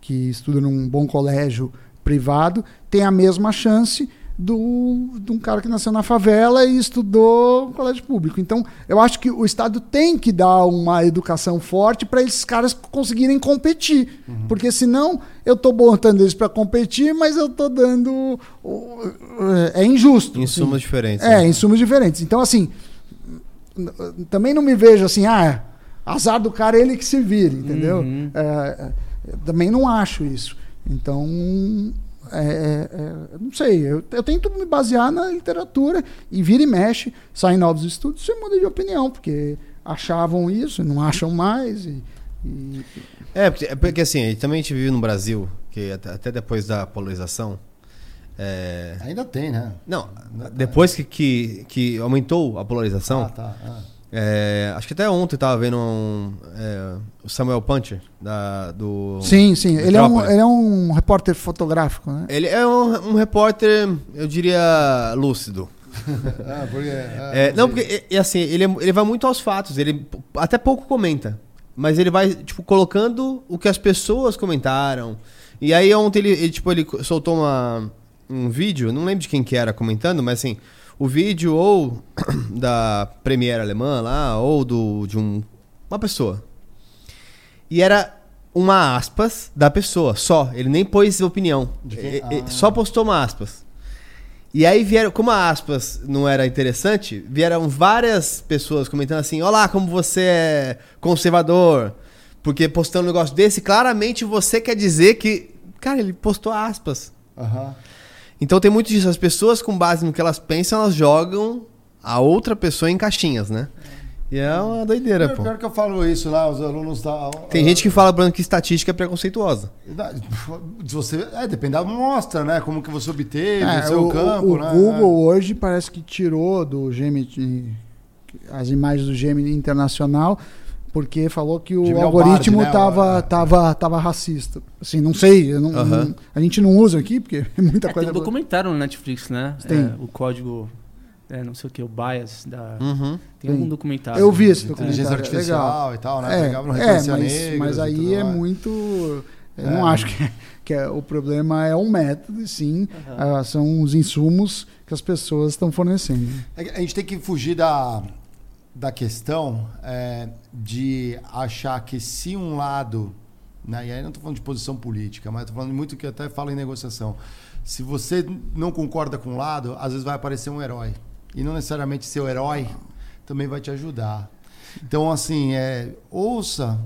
que estuda num bom colégio privado, tem a mesma chance do, de um cara que nasceu na favela e estudou no colégio público. Então, eu acho que o Estado tem que dar uma educação forte para esses caras conseguirem competir. Uhum. Porque senão eu estou botando eles para competir, mas eu estou dando. É injusto. Insumos assim. diferentes. É, né? insumos diferentes. Então, assim, também não me vejo assim, ah, azar do cara, ele que se vire, entendeu? Uhum. É, também não acho isso. Então, é, é, é, não sei, eu, eu, tento me basear na literatura e vira e mexe, saem novos estudos, você muda de opinião, porque achavam isso, não acham mais. E, e... É, porque, é porque assim, também a gente vive no Brasil, que até, até depois da polarização, é... Ainda tem, né? Não, depois que, que, que aumentou a polarização. Ah, tá. Ah. É, acho que até ontem estava vendo um, é, o Samuel Puncher da, do. Sim, sim. Ele é, um, ele é um repórter fotográfico, né? Ele é um, um repórter, eu diria, lúcido. ah, porque, ah, é, não, porque é, assim, ele, ele vai muito aos fatos, ele até pouco comenta. Mas ele vai, tipo, colocando o que as pessoas comentaram. E aí ontem ele, ele tipo, ele soltou uma um vídeo, não lembro de quem que era comentando, mas assim, o vídeo ou da Premiere alemã lá, ou do, de um, uma pessoa. E era uma aspas da pessoa, só. Ele nem pôs opinião. Ah. Só postou uma aspas. E aí vieram, como a aspas não era interessante, vieram várias pessoas comentando assim: Olá, como você é conservador. Porque postando um negócio desse, claramente você quer dizer que. Cara, ele postou aspas. Aham. Uhum. Então tem muito disso. As pessoas, com base no que elas pensam, elas jogam a outra pessoa em caixinhas, né? E é uma doideira, pior, pô. Pior que eu falo isso lá, os alunos. Tá, tem gente que fala, Bruno, que estatística é preconceituosa. Você, é, depende da amostra, né? Como que você obteve, é, o seu o, campo, o né? Google hoje parece que tirou do Gemini as imagens do Gemini internacional porque falou que o algoritmo estava né? tava, tava racista. Assim, não sei, não, não, a gente não usa aqui, porque é muita é, coisa. Tem um documentário no Netflix, né? Tem. É, o código, é, não sei o que, o bias da. Uhum. Tem, algum documentário. Eu vi esse documentário. Inteligência artificial legal. e tal, né? É, Pegava no é mas, mas aí é muito. Eu não acho que, que é, o problema é o método, sim. Uhum. são os insumos que as pessoas estão fornecendo. a gente tem que fugir da da questão é, de achar que se um lado, né, e aí não estou falando de posição política, mas estou falando muito que até fala em negociação. Se você não concorda com um lado, às vezes vai aparecer um herói. E não necessariamente seu herói também vai te ajudar. Então, assim, é, ouça.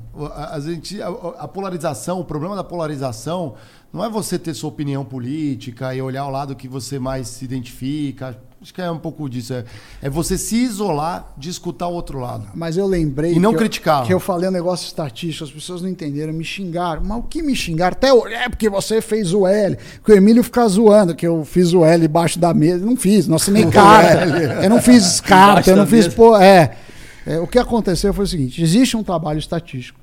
A, gente, a, a, polarização, o problema da polarização não é você ter sua opinião política e olhar o lado que você mais se identifica. Acho que é um pouco disso. É, é você se isolar de escutar o outro lado. Mas eu lembrei. E não que criticar. Eu, que eu falei um negócio estatístico, as pessoas não entenderam, me xingaram. Mas o que me xingaram? Até o, é porque você fez o L. Que o Emílio fica zoando que eu fiz o L embaixo da mesa. Não fiz, não assinei carta. eu não fiz carta, eu não fiz. Pô, é, é. O que aconteceu foi o seguinte: existe um trabalho estatístico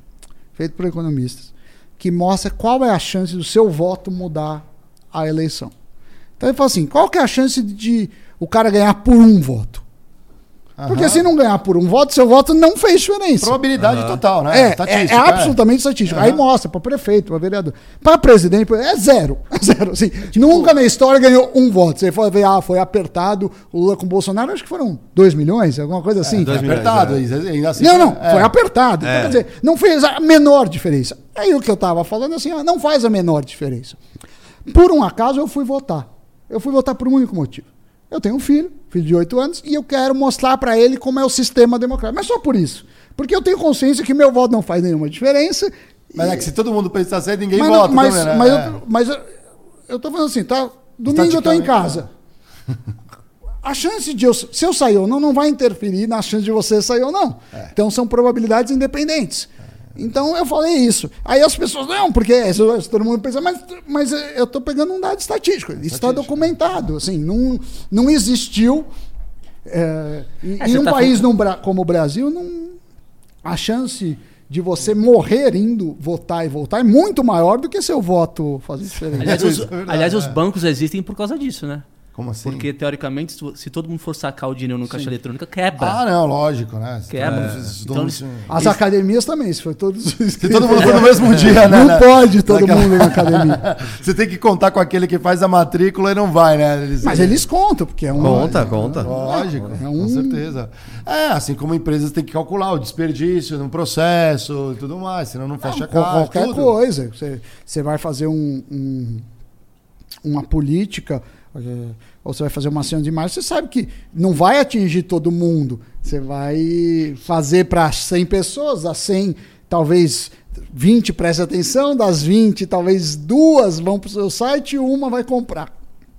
feito por economistas que mostra qual é a chance do seu voto mudar a eleição. Então ele fala assim: qual que é a chance de o cara ganhar por um voto. Uhum. Porque se não ganhar por um voto, seu voto não fez diferença. Probabilidade uhum. total, né? É, é, é absolutamente estatístico. Uhum. Aí mostra para prefeito, para vereador. Para presidente, é zero. É zero. Assim, tipo... Nunca na história ganhou um voto. Você foi ver, ah, foi apertado o Lula com o Bolsonaro, acho que foram 2 milhões, alguma coisa assim. É, dois apertado, é. ainda assim. Não, não, é. foi apertado. Então, quer dizer, não fez a menor diferença. Aí o que eu estava falando assim, não faz a menor diferença. Por um acaso eu fui votar. Eu fui votar por um único motivo eu tenho um filho, filho de 8 anos, e eu quero mostrar para ele como é o sistema democrático. Mas só por isso. Porque eu tenho consciência que meu voto não faz nenhuma diferença Mas é que se todo mundo pensar assim, ninguém mas, vota mas, também, né? mas, É. eu, mas eu, eu tô falando assim, tá? Domingo eu tô em casa. A chance de eu, se eu sair ou não, não vai interferir na chance de você sair ou não. É. Então são probabilidades independentes. Então eu falei isso. Aí as pessoas, não, porque isso- isso todo mundo pensa, mas, mas eu tô pegando um dado estatístico. Isso está documentado. Assim, não, não existiu. é, em É, em um tá país falando- como o Brasil, não, a chance de você morrer indo votar e voltar é muito maior do que seu voto fazer diferença. Aliás, Isso os, é verdade, aliás, os é. bancos existem por causa disso, né? Como assim? Porque, teoricamente, se- se todo mundo for sacar o dinheiro no caixa eletrônico, quebra. Ah, não, lógico, né? Quebra. Se, Então, eles- As academias também, se for todos. se todo mundo for no mesmo dia, né? Não né? pode todo Naquela- mundo na academia. Você tem que contar com aquele que faz a matrícula e não vai, né? Eles- Mas eles contam, porque é um. Conta, conta. Lógico, É com um- certeza. É, assim como empresas têm que calcular o desperdício no processo e tudo mais, senão não fecha a Qual- caixa. qualquer tudo. coisa. Você, você vai fazer um, um- uma política, ou você vai fazer uma ação de marketing, você sabe que não vai atingir todo mundo. Você vai fazer para 100 pessoas, das 100, talvez 20 prestem atenção, das 20, talvez duas vão para o seu site e uma vai comprar.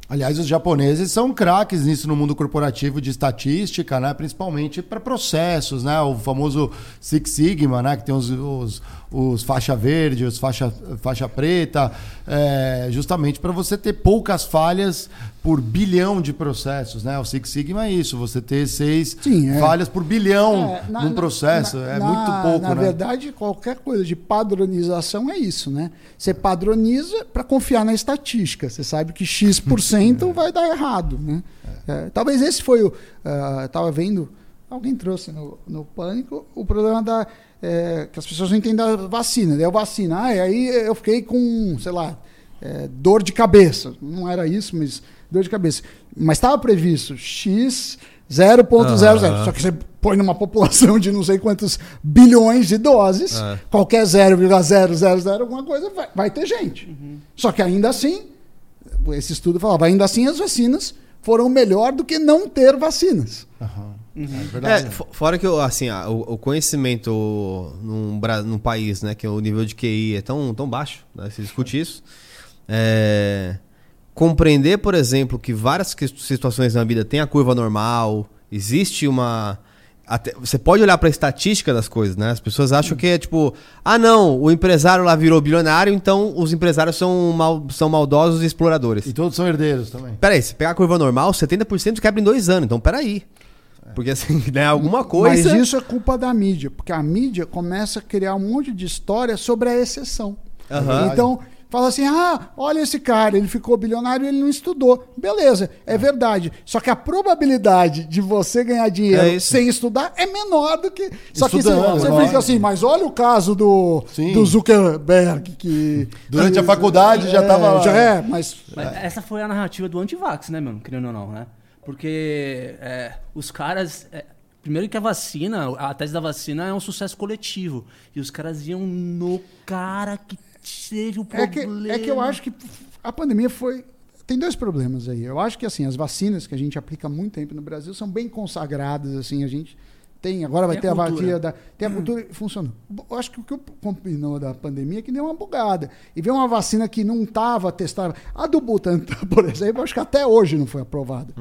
Aliás, os japoneses são craques nisso no mundo corporativo de estatística, né? Principalmente para processos, né? O famoso Six Sigma, né? Que tem os, os, os faixa verde, os faixa, faixa preta, é, justamente para você ter poucas falhas por bilhão de processos, né? O Six Sigma é isso, você ter seis Sim, é. falhas por bilhão É, na- num processo, na- é na- muito pouco, Na né? verdade, qualquer coisa de padronização é isso, né? Você padroniza para confiar na estatística. Você sabe que X% vai dar errado, né? É, talvez esse foi o... ah, Estava vendo... Alguém trouxe no, no Pânico o problema da... é, que as pessoas não entendem da vacina. Daí eu vacina. Ah, e aí eu fiquei com, sei lá, é, dor de cabeça. Não era isso, mas dor de cabeça. Mas estava previsto X 0.00. Aham. Só que você põe numa população de não sei quantos bilhões de doses, É. qualquer 0,000 alguma coisa vai, vai ter gente. Só que ainda assim, esse estudo falava, ainda assim as vacinas foram melhor do que não ter vacinas. Aham. É É, fo- fora que assim, ah, o, o conhecimento num, num país, né, que o nível de QI é tão, tão baixo, né, se discute isso. É, compreender, por exemplo, que várias situações na vida tem a curva normal, existe uma até- você pode olhar para a estatística das coisas, né? As pessoas acham que é tipo, ah não, o empresário lá virou bilionário, então os empresários são, mal, são maldosos e exploradores. E todos são herdeiros também. Peraí, se pegar a curva normal, 70% quebra em dois anos. Então, peraí. Porque assim, né, alguma coisa. Mas isso é culpa da mídia, porque a mídia começa a criar um monte de história sobre a exceção. Aham. Então, fala assim: ah, olha esse cara, ele ficou bilionário e ele não estudou. Beleza, é verdade. Só que a probabilidade de você ganhar dinheiro É sem estudar é menor do que. Só que você, Estudando, você fica assim, mas olha o caso do, Sim. do Zuckerberg, que. Durante a faculdade já tava- Já é, mas. Mas essa foi a narrativa do antivax, né, mano? Querendo ou não, né? Porque é, os caras. é, primeiro que a vacina, a tese da vacina é um sucesso coletivo. E os caras iam no cara que teve o É que, problema. é que eu acho que a pandemia foi. Tem dois problemas aí. Eu acho que assim, as vacinas que a gente aplica há muito tempo no Brasil são bem consagradas, assim, a gente tem, agora vai Tem a ter a, vacina da, tem a cultura e funciona. Eu acho que o que combinou da pandemia é que deu uma bugada. E veio uma vacina que não estava testada. A do Butantan, por exemplo, eu acho que até hoje não foi aprovada.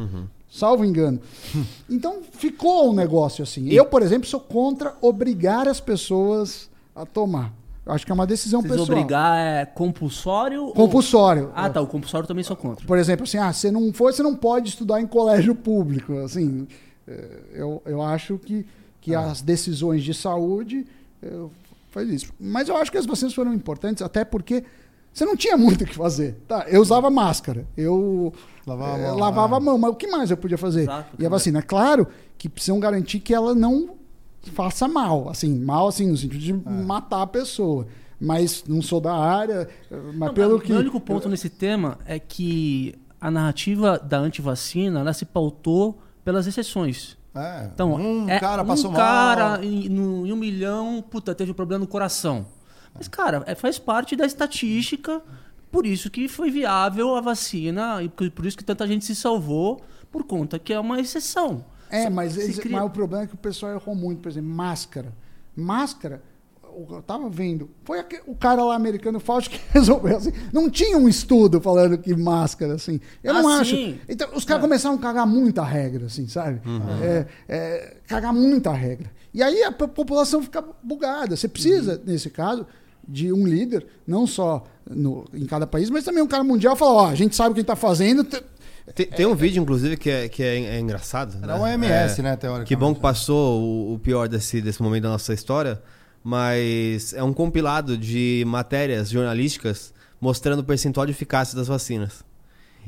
Salvo engano. Então ficou um negócio assim. Eu, por exemplo, sou contra obrigar as pessoas a tomar. Eu acho que é uma decisão Vocês pessoal. obrigar é compulsório? ou- Compulsório. Ah, tá. O compulsório também sou contra. Por exemplo, assim, ah, você não for, você não pode estudar em colégio público. Assim, eh, eu, eu acho que, que as decisões de saúde eh, faz isso. Mas eu acho que as vacinas foram importantes, até porque você não tinha muito o que fazer. Tá, eu usava máscara, eu Lavava a eh, mão, lavava a mão, mas o que mais eu podia fazer? Exato, e a vacina, é claro que precisam garantir que ela não faça mal, assim, mal assim no sentido de É. matar a pessoa. Mas não sou da área, mas Não, pelo o que meu único ponto nesse tema é que a narrativa da antivacina ela se pautou pelas exceções. É, Então, um é, cara um passou cara mal. em, no- em um milhão, puta, teve problema no coração. Mas, cara, é, faz parte da estatística, por isso que foi viável a vacina e por, isso que tanta gente se salvou, por conta que é uma exceção. É, mas, eles- cria- mas o problema é que o pessoal errou muito. Por exemplo, máscara. Máscara, eu tava vendo, foi aquele, o cara lá americano Fauci que resolveu assim. Não tinha um estudo falando que máscara, assim. Eu não Ah, acho. sim. Então, os caras começaram a cagar muita regra, assim, sabe? É, é, cagar muita regra. E aí a po- população fica bugada. Você precisa, nesse caso, de um líder, não só no- em cada país, mas também um cara mundial falar, ó, a gente sabe o que está fazendo. Tem, tem um vídeo, inclusive, que é, que é, é engraçado. Era né? o OMS, É, né, teoricamente. Que bom que passou o, o pior desse, desse momento da nossa história, mas é um compilado de matérias jornalísticas mostrando o percentual de eficácia das vacinas.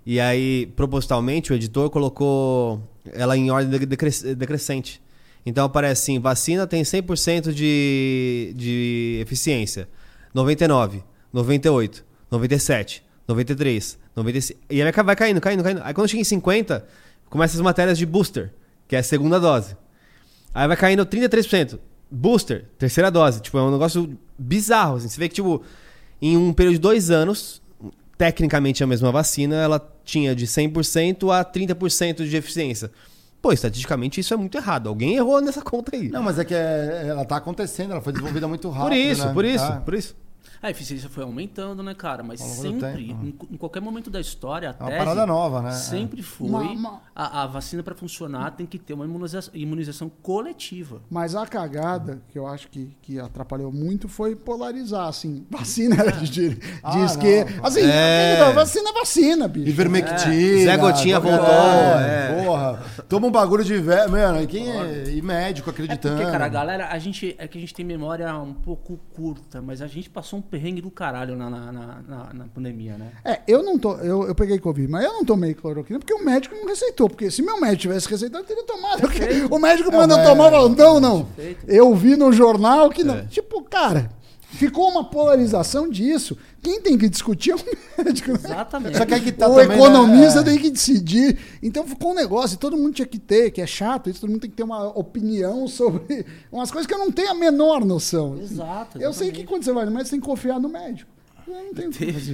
E aí, propositalmente, o editor colocou ela em ordem decres- decrescente. Então aparece assim, vacina tem 100% de, de eficiência. 99, 98, 97, 93, 95. E aí vai caindo, caindo, caindo. Aí quando chega em 50, começa as matérias de booster, que é a segunda dose. Aí vai caindo 33%. Booster, terceira dose. Tipo, é um negócio bizarro. Assim. Você vê que, tipo, em um período de dois anos, tecnicamente a mesma vacina, ela tinha de 100% a 30% de eficiência. Pô, estatisticamente isso é muito errado. Alguém errou nessa conta aí. Não, mas é que é- ela tá acontecendo, ela foi desenvolvida muito rápido. por isso, né? por isso, Ah. por isso. A eficiência foi aumentando, né, cara? Mas sempre, em, em qualquer momento da história, a É uma tese parada nova, né? sempre foi Uma- uma- A, a vacina para funcionar tem que ter uma imunização, imunização coletiva. Mas a cagada, que eu acho que, que atrapalhou muito, foi polarizar, assim. Vacina era de, de, de Ah, esquerda. não. Assim, É. vacina é vacina, bicho. Ivermectina. Zé Gotinha voltou, É, é. Porra. Toma um bagulho de velho. Mano, e quem é. E médico É acreditando. porque, cara, a galera, a gente, é que a gente tem memória um pouco curta, mas a gente passou um perrengue do caralho na, na, na, na- na pandemia, né? É, eu não tô. Eu, eu peguei Covid, mas eu não tomei cloroquina porque o médico não receitou. Porque se meu médico tivesse receitado, eu teria tomado. O médico manda eu É, tomar fala, não, não. Perfeito. Eu vi no jornal que não. É. Tipo, cara, ficou uma polarização disso. Quem tem que discutir é o médico. né? Exatamente. Só que aí que tá o também, né? economista É. tem que decidir. Então ficou um negócio, e todo mundo tinha que ter, que é chato, isso todo mundo tem que ter uma opinião sobre umas coisas que eu não tenho a menor noção. Exato, Eu sei que exatamente. quando você vai no médico, você tem que confiar no médico.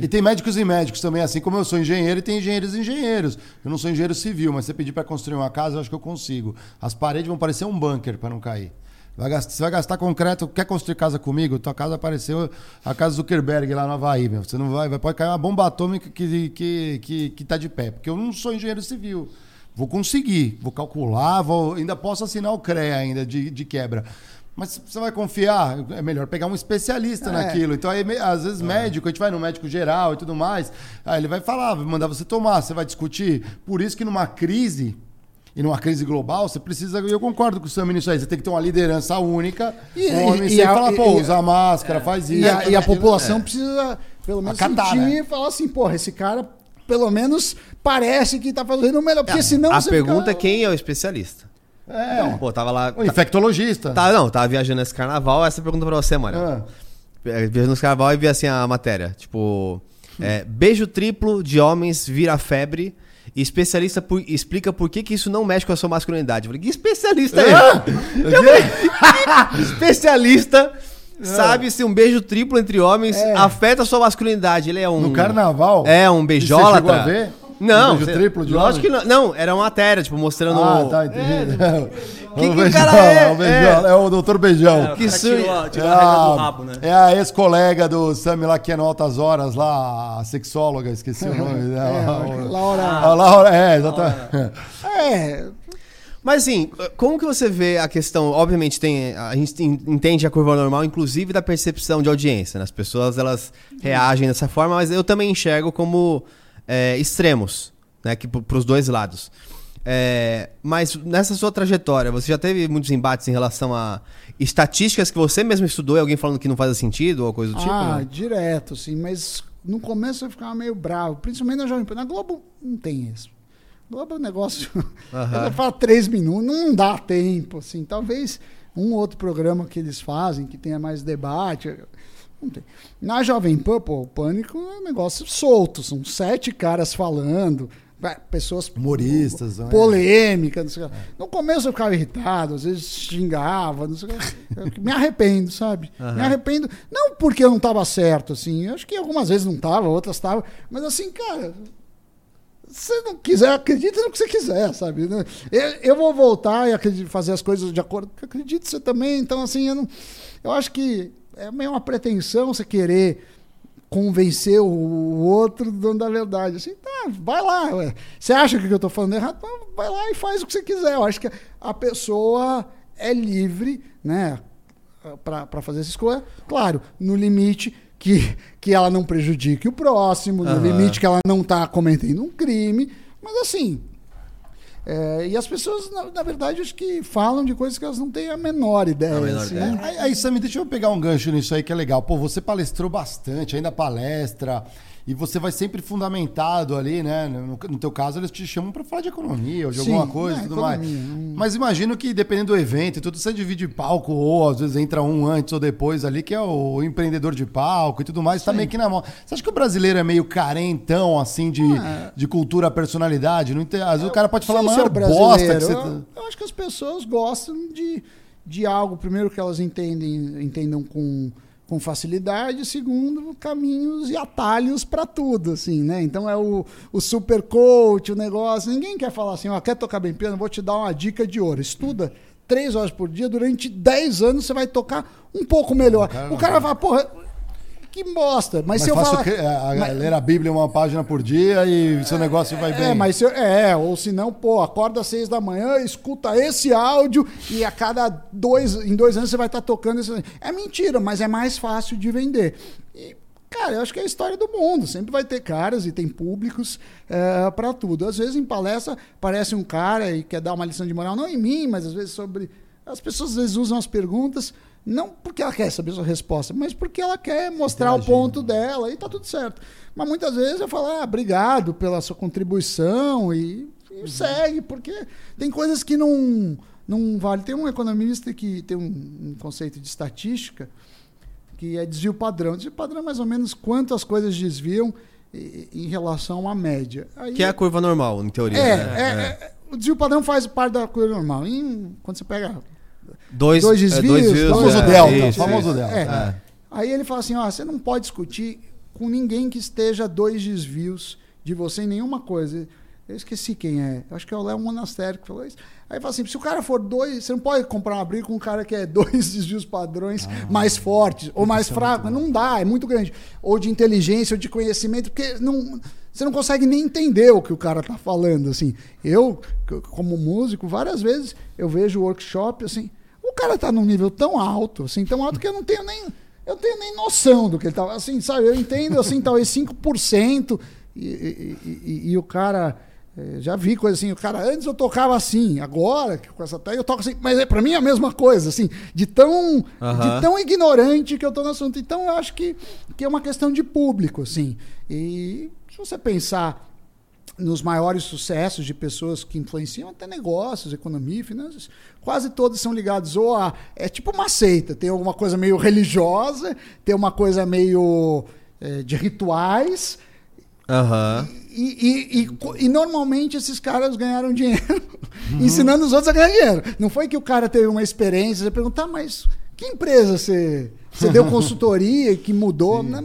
E tem médicos e médicos também, assim como eu sou engenheiro e tem engenheiros e engenheiros. Eu não sou engenheiro civil, mas se você pedir para construir uma casa, eu acho que eu consigo. As paredes vão parecer um bunker para não cair. Vai gastar, você vai gastar concreto, quer construir casa comigo? Tua casa apareceu a casa Zuckerberg lá no Havaí, meu. Você não vai, vai pode cair uma bomba atômica que, que, que, que tá de pé, porque eu não sou engenheiro civil. Vou conseguir, vou calcular, vou, ainda posso assinar o CREA ainda de, de quebra. Mas você vai confiar, é melhor pegar um especialista É. naquilo. Então, aí, às vezes, médico, a gente vai no médico geral e tudo mais, aí ele vai falar, vai mandar você tomar, você vai discutir. Por isso que numa crise, e numa crise global, você precisa, eu concordo com o Sam nisso aí, você tem que ter uma liderança única, E- um homem e- e a- e- pô, e- usa máscara, faz isso. E a, e a aquilo. população precisa, pelo menos, Acatar, sentir né? e falar assim, porra, esse cara, pelo menos, parece que tá fazendo o melhor. Porque senão a você pergunta fica- é quem é o especialista. É, Então, pô, tava lá. o infectologista. Tá, não, tava viajando nesse carnaval, essa pergunta pra você, mano. Ah. Viajando nesse carnaval e vi assim a matéria. Tipo, é, beijo triplo de homens vira febre. Especialista por- explica por que, que isso não mexe com a sua masculinidade. Eu falei, que especialista é esse? especialista sabe se um beijo triplo entre homens É. afeta a sua masculinidade. Ele é um. No carnaval? É, um E Você chegou a ver? Não, Um triplo de lógico homem? que não. Não, era uma matéria, tipo, mostrando. Ah, tá, entendi. Que o que o Beijão, cara é? o Beijão, é. o doutor Beijão. É, que su- tirou, a- tirou É a regra a, do rabo, né? é a ex-colega do Sami lá que é no Altas Horas, lá, a sexóloga, esqueci o nome dela. É, Laura. a Laura, é, exatamente. É, Mas assim, como que você vê a questão? Obviamente tem, a gente entende a curva normal, inclusive da percepção de audiência. Né? As pessoas elas reagem dessa forma, mas eu também enxergo como é, extremos, né? Que para os dois lados. É, mas nessa sua trajetória, você já teve muitos embates em relação a estatísticas que você mesmo estudou e alguém falando que não faz sentido ou coisa do tipo? ah, né? direto, assim, mas no começo eu ficava meio bravo, principalmente na Jovem Pan. Na Globo não tem isso. Globo é um negócio. Ela fala três minutos, não dá tempo, assim. Talvez um outro programa que eles fazem, que tenha mais debate. Não tem. Na Jovem Pan, pô, o pânico é um negócio solto, são sete caras falando, vai, pessoas Humoristas, né? polêmicas, não sei o que. No começo eu ficava irritado, às vezes xingava, não sei o que. Me arrependo, sabe? Me arrependo, não porque eu não estava certo, assim, eu acho que algumas vezes não estava, outras estavam, mas assim, cara, você não quiser, acredita no que você quiser, sabe? Eu, eu vou voltar e fazer as coisas de acordo com acredito você também. Então, assim, eu, não, eu acho que é meio uma pretensão você querer convencer o outro do dono da verdade. Assim, tá, vai lá. Ué. Você acha que eu estou falando errado? Então, vai lá e faz o que você quiser. Eu acho que a pessoa é livre, né? para fazer essa escolha, claro, no limite que, que ela não prejudique o próximo, no limite que ela não está cometendo um crime, mas assim. É, e as pessoas, na, na, verdade, acho que falam de coisas que elas não têm a menor ideia. A menor assim, ideia. Né? Aí, aí, Sammy, deixa eu pegar um gancho nisso aí que é legal. Pô, você palestrou bastante, ainda palestra e você vai sempre fundamentado ali, né? No, no teu caso, eles te chamam para falar de economia ou de Sim, alguma coisa e tudo mais. Não... Mas imagino que dependendo do evento e tudo, você divide palco, ou às vezes entra um antes ou depois ali, que é o empreendedor de palco e tudo mais, Sim. tá meio que na mão. Você acha que o brasileiro é meio carentão, assim, de, é. de cultura, personalidade? Não às vezes o cara pode falar maior bosta que você... Eu, eu acho que as pessoas gostam de, de algo, primeiro que elas entendem, entendam com com facilidade, segundo, caminhos e atalhos para tudo, assim, né? Então é o, o super coach, o negócio. Ninguém quer falar assim, ó, quer tocar bem piano? Vou te dar uma dica de ouro. Estuda três horas por dia, durante dez anos você vai tocar um pouco melhor. O cara, o cara vai falar, porra, que bosta. Mas, mas se eu falar. A, mas... Ler a Bíblia uma página por dia e seu negócio vai é, bem. É, mas se eu... é, ou se não, pô, acorda às seis da manhã, escuta esse áudio e a cada dois, em dois anos você vai estar tá tocando esse. É mentira, mas é mais fácil de vender. E, Cara, eu acho que é a história do mundo. Sempre vai ter caras e tem públicos é, para tudo. Às vezes em palestra parece um cara e quer dar uma lição de moral, não em mim, mas às vezes sobre. As pessoas às vezes usam as perguntas não porque ela quer saber a sua resposta, mas porque ela quer mostrar Interagir. o ponto dela e tá tudo certo. Mas muitas vezes eu falo, ah, obrigado pela sua contribuição e, e uhum. segue, porque tem coisas que não, não vale. Tem um economista que tem um, um conceito de estatística que é desvio padrão. Desvio padrão é mais ou menos quantas coisas desviam em relação à média. Aí, que é a curva normal, em teoria. É, né? é, é. é o desvio padrão faz parte da curva normal. Em, quando você pega Dois, dois desvios. É, dois desvios famoso é, delta. Isso, famoso isso. delta. É. É. Aí ele fala assim: ó, você não pode discutir com ninguém que esteja dois desvios de você em nenhuma coisa. Eu esqueci quem é. Acho que é o Léo Monastério que falou isso. Aí fala assim: se o cara for dois, você não pode comprar uma briga com um cara que é dois desvios padrões ah, mais fortes ou mais fracos. Não dá, é muito grande. Ou de inteligência, ou de conhecimento, porque não, você não consegue nem entender o que o cara tá falando. Assim, eu, como músico, várias vezes eu vejo workshop assim. O cara tá num nível tão alto, assim, tão alto que eu não tenho nem. Eu tenho nem noção do que ele tá. Assim, sabe, eu entendo assim, talvez 5%, e, e, e, e o cara. É, já vi coisa assim, o cara, antes eu tocava assim, agora, com essa técnica, eu toco assim, mas é, para mim é a mesma coisa, assim, de tão, de tão ignorante que eu tô no assunto. Então eu acho que, que é uma questão de público, assim. E se você pensar nos maiores sucessos de pessoas que influenciam até negócios, economia, finanças, quase todos são ligados ou a. É tipo uma seita, tem alguma coisa meio religiosa, tem uma coisa meio é, de rituais. Uhum. E, e, e, e, normalmente esses caras ganharam dinheiro uhum. ensinando os outros a ganhar dinheiro. Não foi que o cara teve uma experiência, você perguntar, tá, mas que empresa você, você deu consultoria que mudou? Não,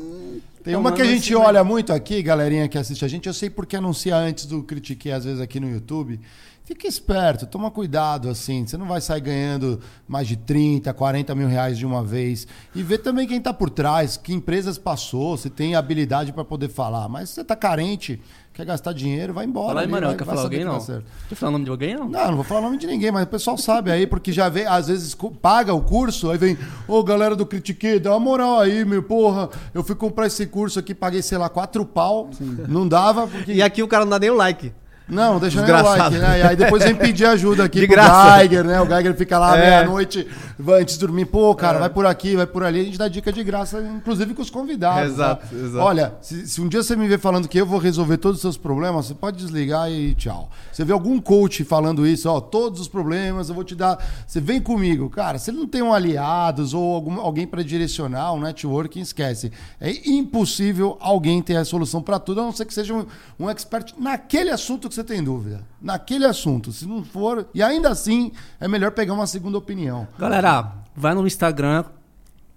tem uma que a gente olha muito aqui, galerinha que assiste a gente, eu sei porque anuncia antes do Critique, às vezes aqui no YouTube. Fica esperto, toma cuidado, assim. Você não vai sair ganhando mais de 30, 40 mil reais de uma vez. E ver também quem está por trás, que empresas passou, se tem habilidade para poder falar. Mas se você está carente, quer gastar dinheiro, vai embora. Fala aí, Manuel, quer falar alguém não? Quer falar o nome de alguém não? Não, não vou falar o nome de ninguém, mas o pessoal sabe aí, porque já vê, às vezes paga o curso, aí vem, ô galera do Critique, dá uma moral aí, meu, porra, eu fui comprar esse curso aqui, paguei, sei lá, quatro pau, Sim. não dava. Porque... E aqui o cara não dá nem o like. Não, deixa nem o like, né? E aí depois vem pedir ajuda aqui de pro graça. Geiger, né? O Geiger fica lá é. meia-noite, antes de dormir. Pô, cara, é. vai por aqui, vai por ali. A gente dá dica de graça, inclusive com os convidados. Exato, tá? exato. Olha, se, se, um dia você me ver falando que eu vou resolver todos os seus problemas, você pode desligar e tchau. Você vê algum coach falando isso, ó, todos os problemas, eu vou te dar. Você vem comigo. Cara, se ele não tem um aliados ou algum, alguém para direcionar, um networking, esquece. É impossível alguém ter a solução para tudo, a não ser que seja um, um expert naquele assunto que você tem dúvida. Naquele assunto. Se não for. E ainda assim, é melhor pegar uma segunda opinião. Galera, vai no Instagram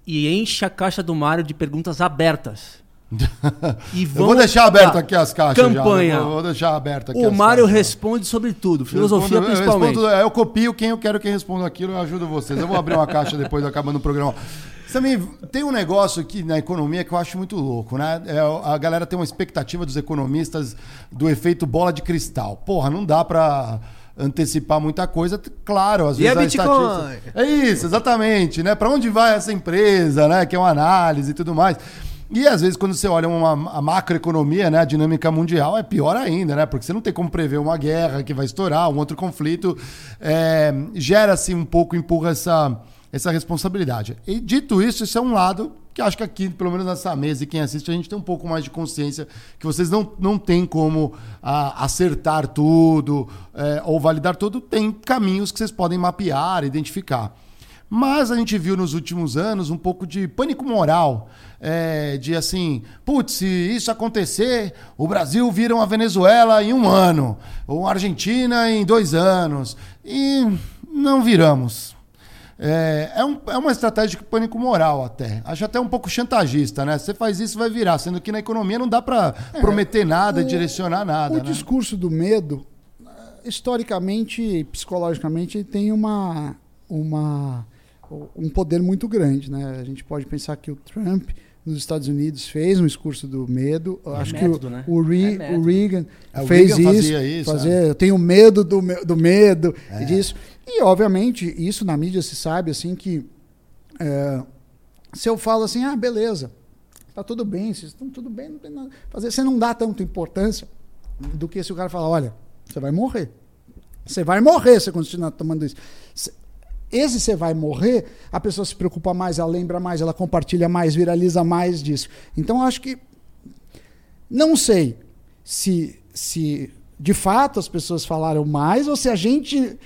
e enche a caixa do Mário de perguntas abertas. E Eu vou deixar aberto aqui as caixas. Campanha. Já, vou, deixar aberto aqui O Mário caixas. responde sobre tudo, filosofia Eu respondo- principalmente. Eu, respondo- eu copio quem eu quero que responda aquilo, eu ajudo vocês. Eu vou abrir uma caixa depois acabando o programa. Também tem um negócio aqui na economia que eu acho muito louco, né? É, a galera tem uma expectativa dos economistas do efeito bola de cristal. Porra, não dá pra antecipar muita coisa. Claro, às E vezes a Bitcoin? estatística- É isso, exatamente, né? Para onde vai essa empresa, né? Que é uma análise e tudo mais. E às vezes, quando você olha uma, a macroeconomia, né, a dinâmica mundial, é pior ainda, né? Porque você não tem como prever uma guerra que vai estourar, um outro conflito. É, Gera-se um pouco, empurra essa, essa responsabilidade. E dito isso, isso é um lado que acho que aqui, pelo menos nessa mesa e quem assiste, a gente tem um pouco mais de consciência que vocês não, não têm como ah, acertar tudo é, ou validar tudo. Tem caminhos que vocês podem mapear, identificar. Mas a gente viu nos últimos anos um pouco de pânico moral. é, de assim, putz, se isso acontecer, o Brasil vira uma Venezuela em um ano, ou a Argentina em dois anos. E não viramos. É, é, um- é uma estratégia de pânico moral até. Acho até um pouco chantagista, né? Você faz isso, vai virar. Sendo que na economia não dá para prometer nada, o- direcionar nada. O né? discurso do medo, historicamente e psicologicamente, tem uma, uma, um poder muito grande. Né? A gente pode pensar que o Trump, nos Estados Unidos, fez um discurso do medo. Eu acho método, que o, né? o, Re- É o Reagan É, o fez Reagan isso. fazia isso, fazer, Eu tenho medo do, do medo É. e disso. E, obviamente, isso na mídia se sabe assim que é, se eu falo assim, ah, beleza, tá tudo bem, vocês estão tudo bem, não tem nada fazer. Você não dá tanta importância do que se o cara falar, olha, você vai morrer. Você vai morrer se você continuar tomando isso. Se- Esse você vai morrer, a pessoa se preocupa mais, ela lembra mais, ela compartilha mais, viraliza mais disso. Então, acho que. Não sei se, se de fato as pessoas falaram mais ou se a gente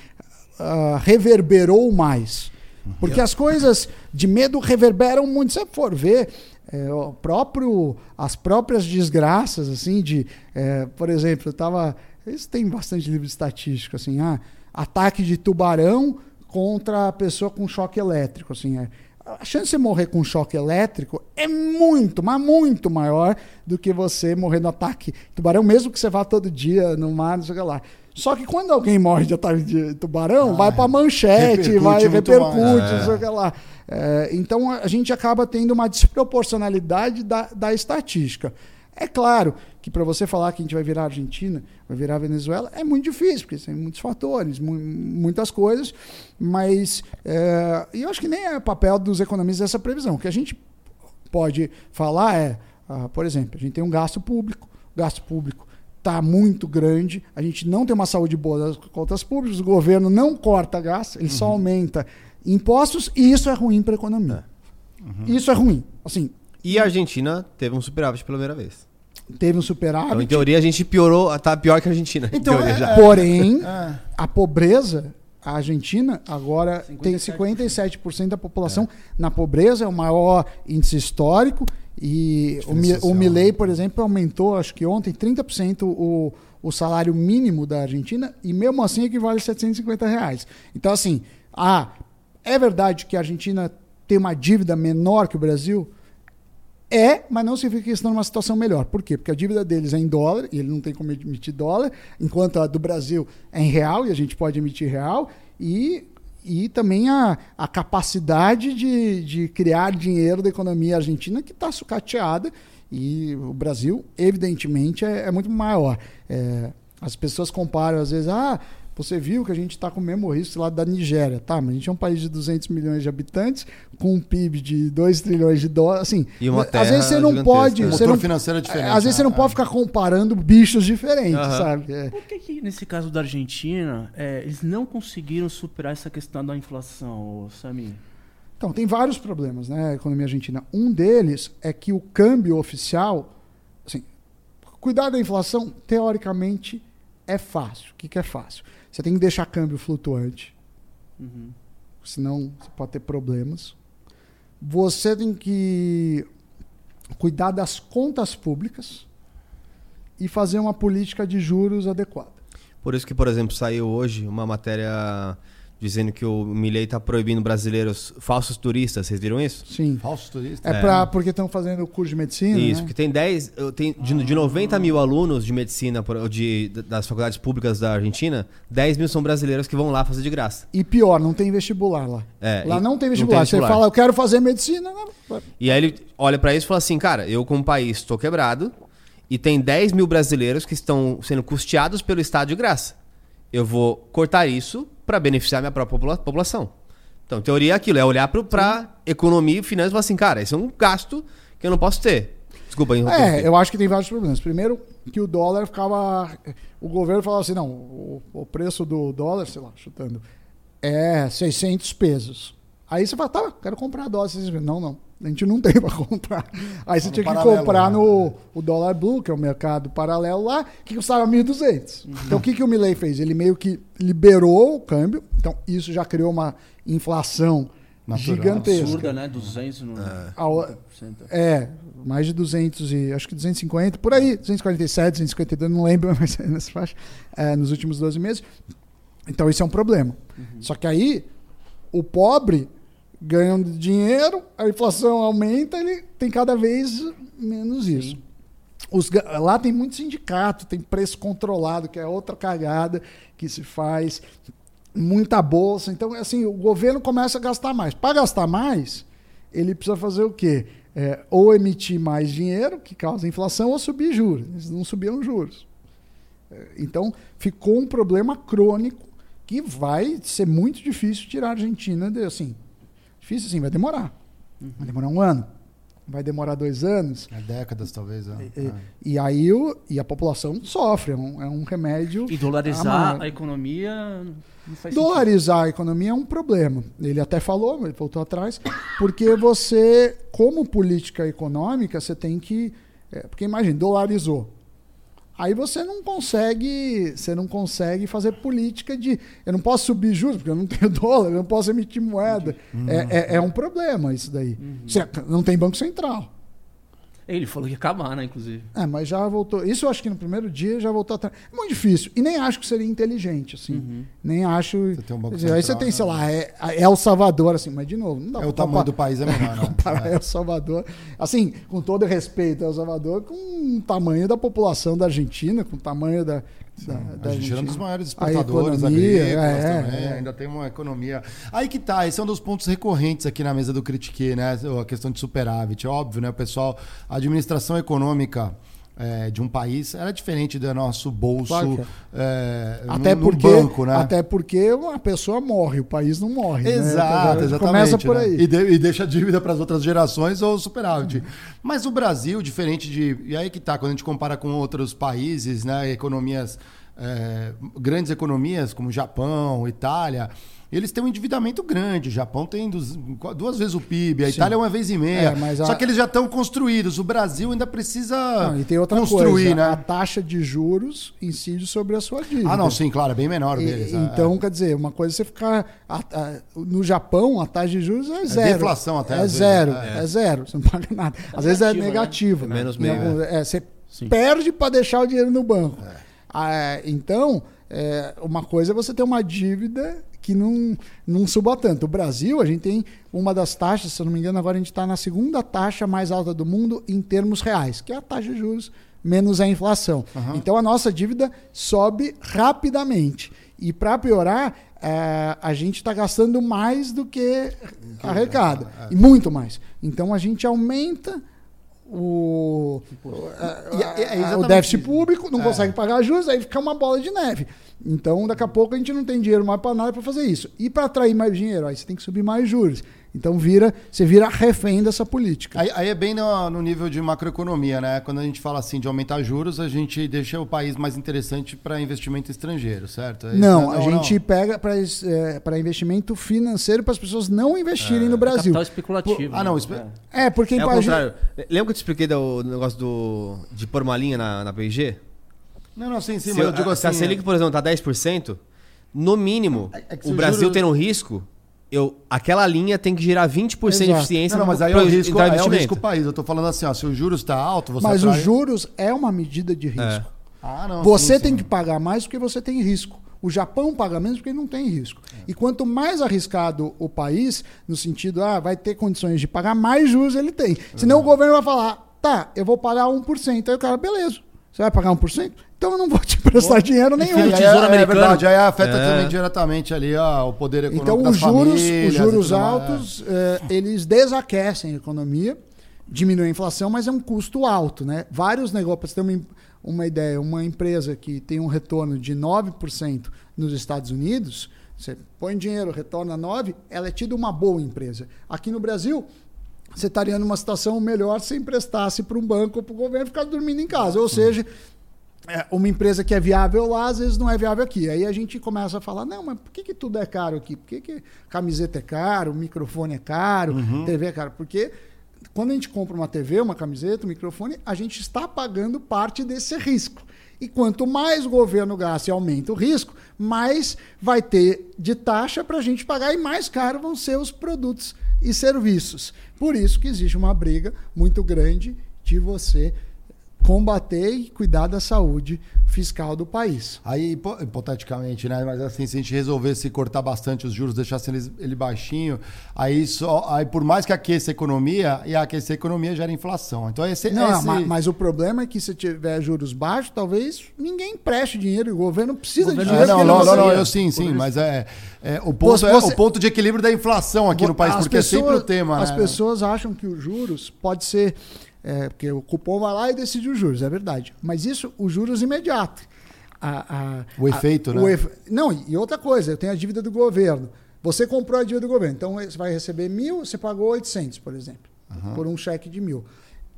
ah, reverberou mais. Porque as coisas de medo reverberam muito. Se você for ver, é, o próprio, as próprias desgraças, assim, de. é, por exemplo, eu tava. Isso tem bastante livro estatístico, assim, ah, ataque de tubarão contra a pessoa com choque elétrico. Assim, é, a chance de você morrer com choque elétrico é muito, mas muito maior do que você morrer no ataque tubarão, mesmo que você vá todo dia no mar, não sei o que lá. Só que quando alguém morre de ataque de tubarão, vai pra manchete, repercute vai repercute, não sei o que lá. É, então a gente acaba tendo uma desproporcionalidade da, da estatística. É claro que para você falar que a gente vai virar Argentina, vai virar Venezuela, é muito difícil, porque tem muitos fatores, mu- muitas coisas, mas é, e eu acho que nem é papel dos economistas essa previsão. O que a gente pode falar é, ah, por exemplo, a gente tem um gasto público, o gasto público está muito grande, a gente não tem uma saúde boa das contas públicas, o governo não corta gasto, ele só aumenta impostos e isso é ruim para a economia. Isso é ruim. Assim, E a Argentina teve um superávit pela primeira vez. Teve um Então, em superávit, teoria, a gente piorou, tá pior que a Argentina. Então, teoria, é- já. porém, É. a pobreza, a Argentina agora tem 57%. 57% da população na pobreza, é o maior índice histórico. E o, o Milley, por exemplo, aumentou, acho que ontem, 30% o, o salário mínimo da Argentina, e mesmo assim equivale a 750 reais. Então, assim, ah, é verdade que a Argentina tem uma dívida menor que o Brasil? É, mas não significa que eles estão numa situação melhor. Por quê? Porque a dívida deles é em dólar, e ele não tem como emitir dólar, enquanto a do Brasil é em real, e a gente pode emitir real, e, e também a, a capacidade de, de criar dinheiro da economia argentina que está sucateada, e o Brasil, evidentemente, é, é muito maior. É, as pessoas comparam, às vezes, ah, você viu que a gente está com o mesmo risco lá da Nigéria, tá? Mas a gente é um país de 200 milhões de habitantes, com um PIB de 2 trilhões de dólares, assim, E uma às vezes você não pode, né? Você não, financeiro é diferente. às vezes você não né? pode ficar comparando bichos diferentes, Aham. sabe? É. Por que, que nesse caso da Argentina, é, eles não conseguiram superar essa questão da inflação, Samir? Então, tem vários problemas, né, a economia argentina. Um deles é que o câmbio oficial, assim, cuidar da inflação, teoricamente, é fácil. O que, que é fácil? Você tem que deixar câmbio flutuante, Uhum. senão você pode ter problemas. Você tem que cuidar das contas públicas e fazer uma política de juros adequada. Por isso que, por exemplo, saiu hoje uma matéria dizendo que o Milley tá proibindo brasileiros falsos turistas. Vocês viram isso? Sim. Falsos turistas? É, Pra, porque estão fazendo o curso de medicina. Isso, né? porque tem 10, eu tenho, de, de 90 mil alunos de medicina por- de, das faculdades públicas da Argentina, 10 mil são brasileiros que vão lá fazer de graça. E pior, não tem vestibular lá. É, lá não tem não tem vestibular. vestibular. Você fala, eu quero fazer medicina. Não. E aí ele olha pra isso e fala assim, cara, eu como país estou quebrado e tem 10 mil brasileiros que estão sendo custeados pelo Estado de graça. Eu vou cortar isso para beneficiar minha própria popula- população. Então, teoria é aquilo, é olhar pra economia e finanças e falar assim, cara, esse é um gasto que eu não posso ter. Desculpa, interromper. É, eu acho que tem vários problemas. Primeiro, que o dólar ficava. O governo falava assim: não, o, o preço do dólar, sei lá, chutando, é 600 pesos. Aí você fala, tá, quero comprar dólar. 600 pesos. Não, não, a gente não tem para comprar. Aí você no tinha que paralelo, comprar né? no o dólar blue, que é o mercado paralelo lá, que custava 1.200. Então o que, que o Milley fez? Ele meio que liberou o câmbio, então isso já criou uma inflação Natural. gigantesca. Absurda, né? 200 no... A- é, mais de 200 e acho que 250, por aí, 247, 252, não lembro, mas é nessa faixa, é, nos últimos 12 meses. Então isso é um problema. Só que aí o pobre ganha dinheiro, a inflação aumenta, ele tem cada vez menos isso. Os lá tem muito sindicato, tem preço controlado, que é outra cagada que se faz, muita bolsa. Então, assim, o governo começa a gastar mais. Para gastar mais, ele precisa fazer o quê? É, ou emitir mais dinheiro, que causa inflação, ou subir juros. Eles não subiam juros. É, Então, ficou um problema crônico que vai ser muito difícil tirar a Argentina de, assim, difícil assim, vai demorar. Vai demorar um ano, vai demorar dois anos. É décadas, talvez. né? E, É. e aí o, e a população sofre, é um, é um remédio. E dolarizar amargo. a economia não faz sentido. Dolarizar a economia é um problema. Ele até falou, ele voltou atrás, porque você, como política econômica, você tem que. é, porque imagine, dolarizou. Aí você não consegue, você não consegue fazer política de. Eu não posso subir juros, porque eu não tenho dólar, eu não posso emitir moeda. É, é, é um problema isso daí. Você não tem Banco Central. Ele falou que ia acabar, né, inclusive. É, mas já voltou. Isso eu acho que no primeiro dia já voltou atrás. É muito difícil. E nem acho que seria inteligente, assim. Nem acho. Você tem um Banco dizer, aí você Central, tem, né? sei lá, é, é El Salvador, assim, mas de novo, não dá É pra o tamanho do país é menor, né? comparar É. El Salvador. Assim, com todo respeito, El Salvador, com o tamanho da população da Argentina, com o tamanho da. Da, da A gente é um dos maiores exportadores economia, agrícolas é, também, é. ainda tem uma economia. Aí que tá, esse é um dos pontos recorrentes aqui na mesa do Critique, né? A questão de superávit. É óbvio, né? O pessoal, a administração econômica é, de um país ela é diferente do nosso bolso Claro é. é, Até num- num porque, banco, né? até porque uma pessoa morre, o país não morre. né? Exato, exatamente. Começa por né? aí. E, de- e deixa a dívida para as outras gerações ou superávit. Mas o Brasil, diferente de. E aí que tá, quando a gente compara com outros países, né? Economias. é, grandes economias como Japão, Itália. Eles têm um endividamento grande. O Japão tem dos- duas vezes o PIB, a Sim. Itália é uma vez e meia. É, mas a- Só que eles já estão construídos. O Brasil ainda precisa Não, e tem outra construir, coisa, a né? taxa de juros incide sobre a sua dívida. Ah, não, sim, claro, é bem menor E- deles. é. então, quer dizer, uma coisa é você ficar. a- a- no Japão, a taxa de juros é zero. deflação até, É zero. é. É. zero. Você não paga nada. Às vezes é negativa, né? negativo. É menos Em meio, é, você Sim. perde para deixar o dinheiro no banco. Ah, então, é, uma coisa é você ter uma dívida que não, não suba tanto. O Brasil, a gente tem uma das taxas, se eu não me engano, agora a gente está na segunda taxa mais alta do mundo em termos reais, que é a taxa de juros menos a inflação. Então a nossa dívida sobe rapidamente. E para piorar, é, a gente está gastando mais do que arrecada. E muito mais. Então a gente aumenta o, é- é a- o déficit isso. público, não É. consegue pagar juros, aí fica uma bola de neve. Então, daqui a pouco a gente não tem dinheiro mais para nada para fazer isso. E para atrair mais dinheiro, aí você tem que subir mais juros. Então vira, você vira refém dessa política. Aí, aí é bem no, no nível de macroeconomia, né? Quando a gente fala assim de aumentar juros, a gente deixa o país mais interessante para investimento estrangeiro, certo? É isso, não, né? a gente pega para investimento financeiro para as pessoas não investirem no Brasil. Capital especulativo. Ah, não, né? espe- É. É, porque É ao imagina- contrário. Lembra que eu te expliquei do negócio do, de pôr uma linha na, na PIG? Não, não, sim, sim, Se, mas eu digo a- assim. se a Selic, por exemplo, tá 10%, no mínimo, É- é o o Brasil juros- tendo um risco, eu, aquela linha tem que gerar 20% de Exato. eficiência Não, não, mas aí é o risco, aí é o risco país. Eu tô falando assim, ó, se o juros está alto, você mas atrai... os juros é uma medida de risco. Ah, não. Você sim, tem sim. que pagar mais porque você tem risco. O Japão paga menos porque não tem risco. É. E quanto mais arriscado o país, no sentido, ah, vai ter condições de pagar, mais juros ele tem. Senão uhum. o governo vai falar, tá, eu vou pagar 1%. Aí o cara, beleza, você vai pagar 1%? Então eu não vou te prestar dinheiro nenhum. Enfim, o Tesouro é, é verdade, aí afeta é. também diretamente ali ó, o poder econômico Então os juros, os juros altos, é, eles desaquecem a economia, diminuem a inflação, mas é um custo alto. Né? Vários negócios, para você ter uma, uma ideia, uma empresa que tem um retorno de 9% nos Estados Unidos, você põe dinheiro, retorna 9%, ela é tida uma boa empresa. Aqui no Brasil, você estaria numa situação melhor se emprestasse para um banco ou para o governo ficar dormindo em casa. Ou seja, é, uma empresa que é viável lá, às vezes não é viável aqui. Aí a gente começa a falar, não, mas por que, que tudo é caro aqui? Por que, que camiseta é caro, microfone é caro, uhum. TV é caro? Porque quando a gente compra uma TV, uma camiseta, um microfone, a gente está pagando parte desse risco. E quanto mais o governo gasta e aumenta o risco, mais vai ter de taxa para a gente pagar e mais caro vão ser os produtos e serviços. Por isso que existe uma briga muito grande de você combater e cuidar da saúde fiscal do país. Aí, hipoteticamente, né? Mas assim, se a gente resolvesse cortar bastante os juros, deixasse ele, ele baixinho, aí só. Aí, por mais que aqueça a economia, e aquecer a economia gera inflação. Então, esse. Não, esse... Mas, mas, o problema é que se tiver juros baixos, talvez ninguém empreste dinheiro. O governo precisa o governo de dinheiro. Não, não, não, não, eu sim, sim, mas é. é o, ponto você, é o ponto de equilíbrio da inflação aqui no país, porque pessoas, é sempre o tema. As né? pessoas acham que os juros pode ser é, porque o cupom vai lá e decide os juros, é verdade. Mas isso, os juros imediatos. A, a, o efeito, a, né? O efe... Não, e outra coisa, eu tenho a dívida do governo. Você comprou a dívida do governo, então você vai receber mil, você pagou 800, por exemplo, uhum. por um cheque de mil.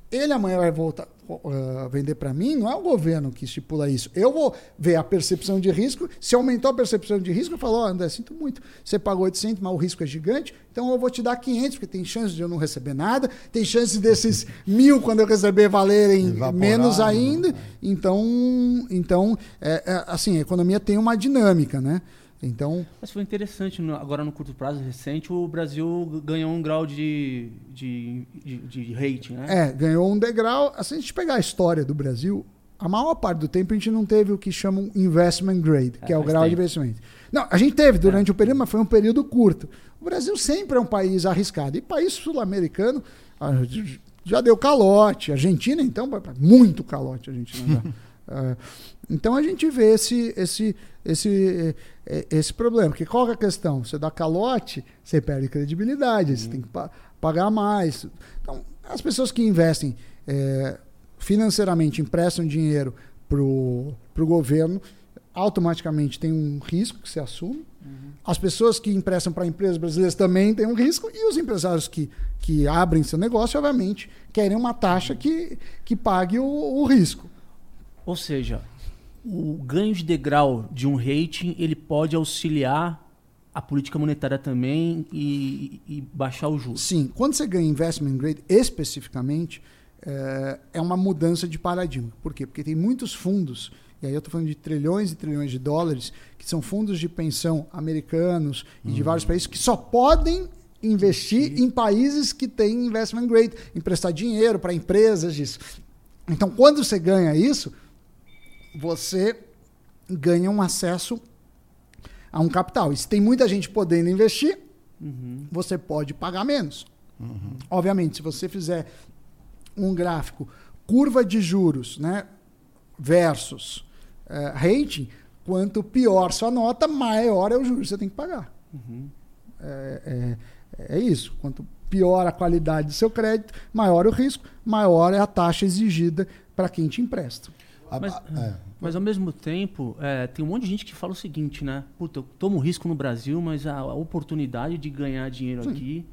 Ele amanhã vai voltar, uh, vender para mim, não é o governo que estipula isso. Eu vou ver a percepção de risco. Se aumentou a percepção de risco, eu falo, oh, André, sinto muito. Você pagou 800, mas o risco é gigante, então eu vou te dar 500, porque tem chance de eu não receber nada. Tem chance desses mil, quando eu receber, valerem Evaporar, menos ainda. Né? Então, então é, é, assim, a economia tem uma dinâmica, né? Então, Mas foi interessante, agora no curto prazo recente, o Brasil ganhou um grau de, de, de, de rating, né? É, ganhou um degrau. Se a gente pegar a história do Brasil, a maior parte do tempo a gente não teve o que chamam investment grade, que é, é o grau de investimento. Não, a gente teve durante é. o período, mas foi um período curto. O Brasil sempre é um país arriscado. E país sul-americano já deu calote. Argentina, então, muito calote a gente não dá. É, então a gente vê esse, esse, esse, esse problema. Porque qual é a questão? Você dá calote, você perde credibilidade, uhum. você tem que pagar mais. Então, as pessoas que investem é, financeiramente, emprestam dinheiro para o governo, automaticamente tem um risco que se assume. Uhum. As pessoas que emprestam para empresas brasileiras também têm um risco. E os empresários que, que abrem seu negócio, obviamente, querem uma taxa que, que pague o, o risco. Ou seja, o ganho de degrau de um rating ele pode auxiliar a política monetária também e, e baixar o juros. Sim, quando você ganha investment grade especificamente, é, é uma mudança de paradigma. Por quê? Porque tem muitos fundos, e aí eu estou falando de trilhões e trilhões de dólares, que são fundos de pensão americanos e de uhum. vários países que só podem investir em países que têm investment grade, emprestar dinheiro para empresas disso. Então, quando você ganha isso, você ganha um acesso a um capital. E se tem muita gente podendo investir, uhum. você pode pagar menos. Uhum. Obviamente, se você fizer um gráfico curva de juros né, versus uh, rating, quanto pior sua nota, maior é o juros que você tem que pagar. Uhum. É, é, é, isso. Quanto pior a qualidade do seu crédito, maior o risco, maior é a taxa exigida para quem te empresta. Mas, é. Mas ao mesmo tempo, é, tem um monte de gente que fala o seguinte, né? Puta, eu tomo risco no Brasil, mas a, a oportunidade de ganhar dinheiro Sim. aqui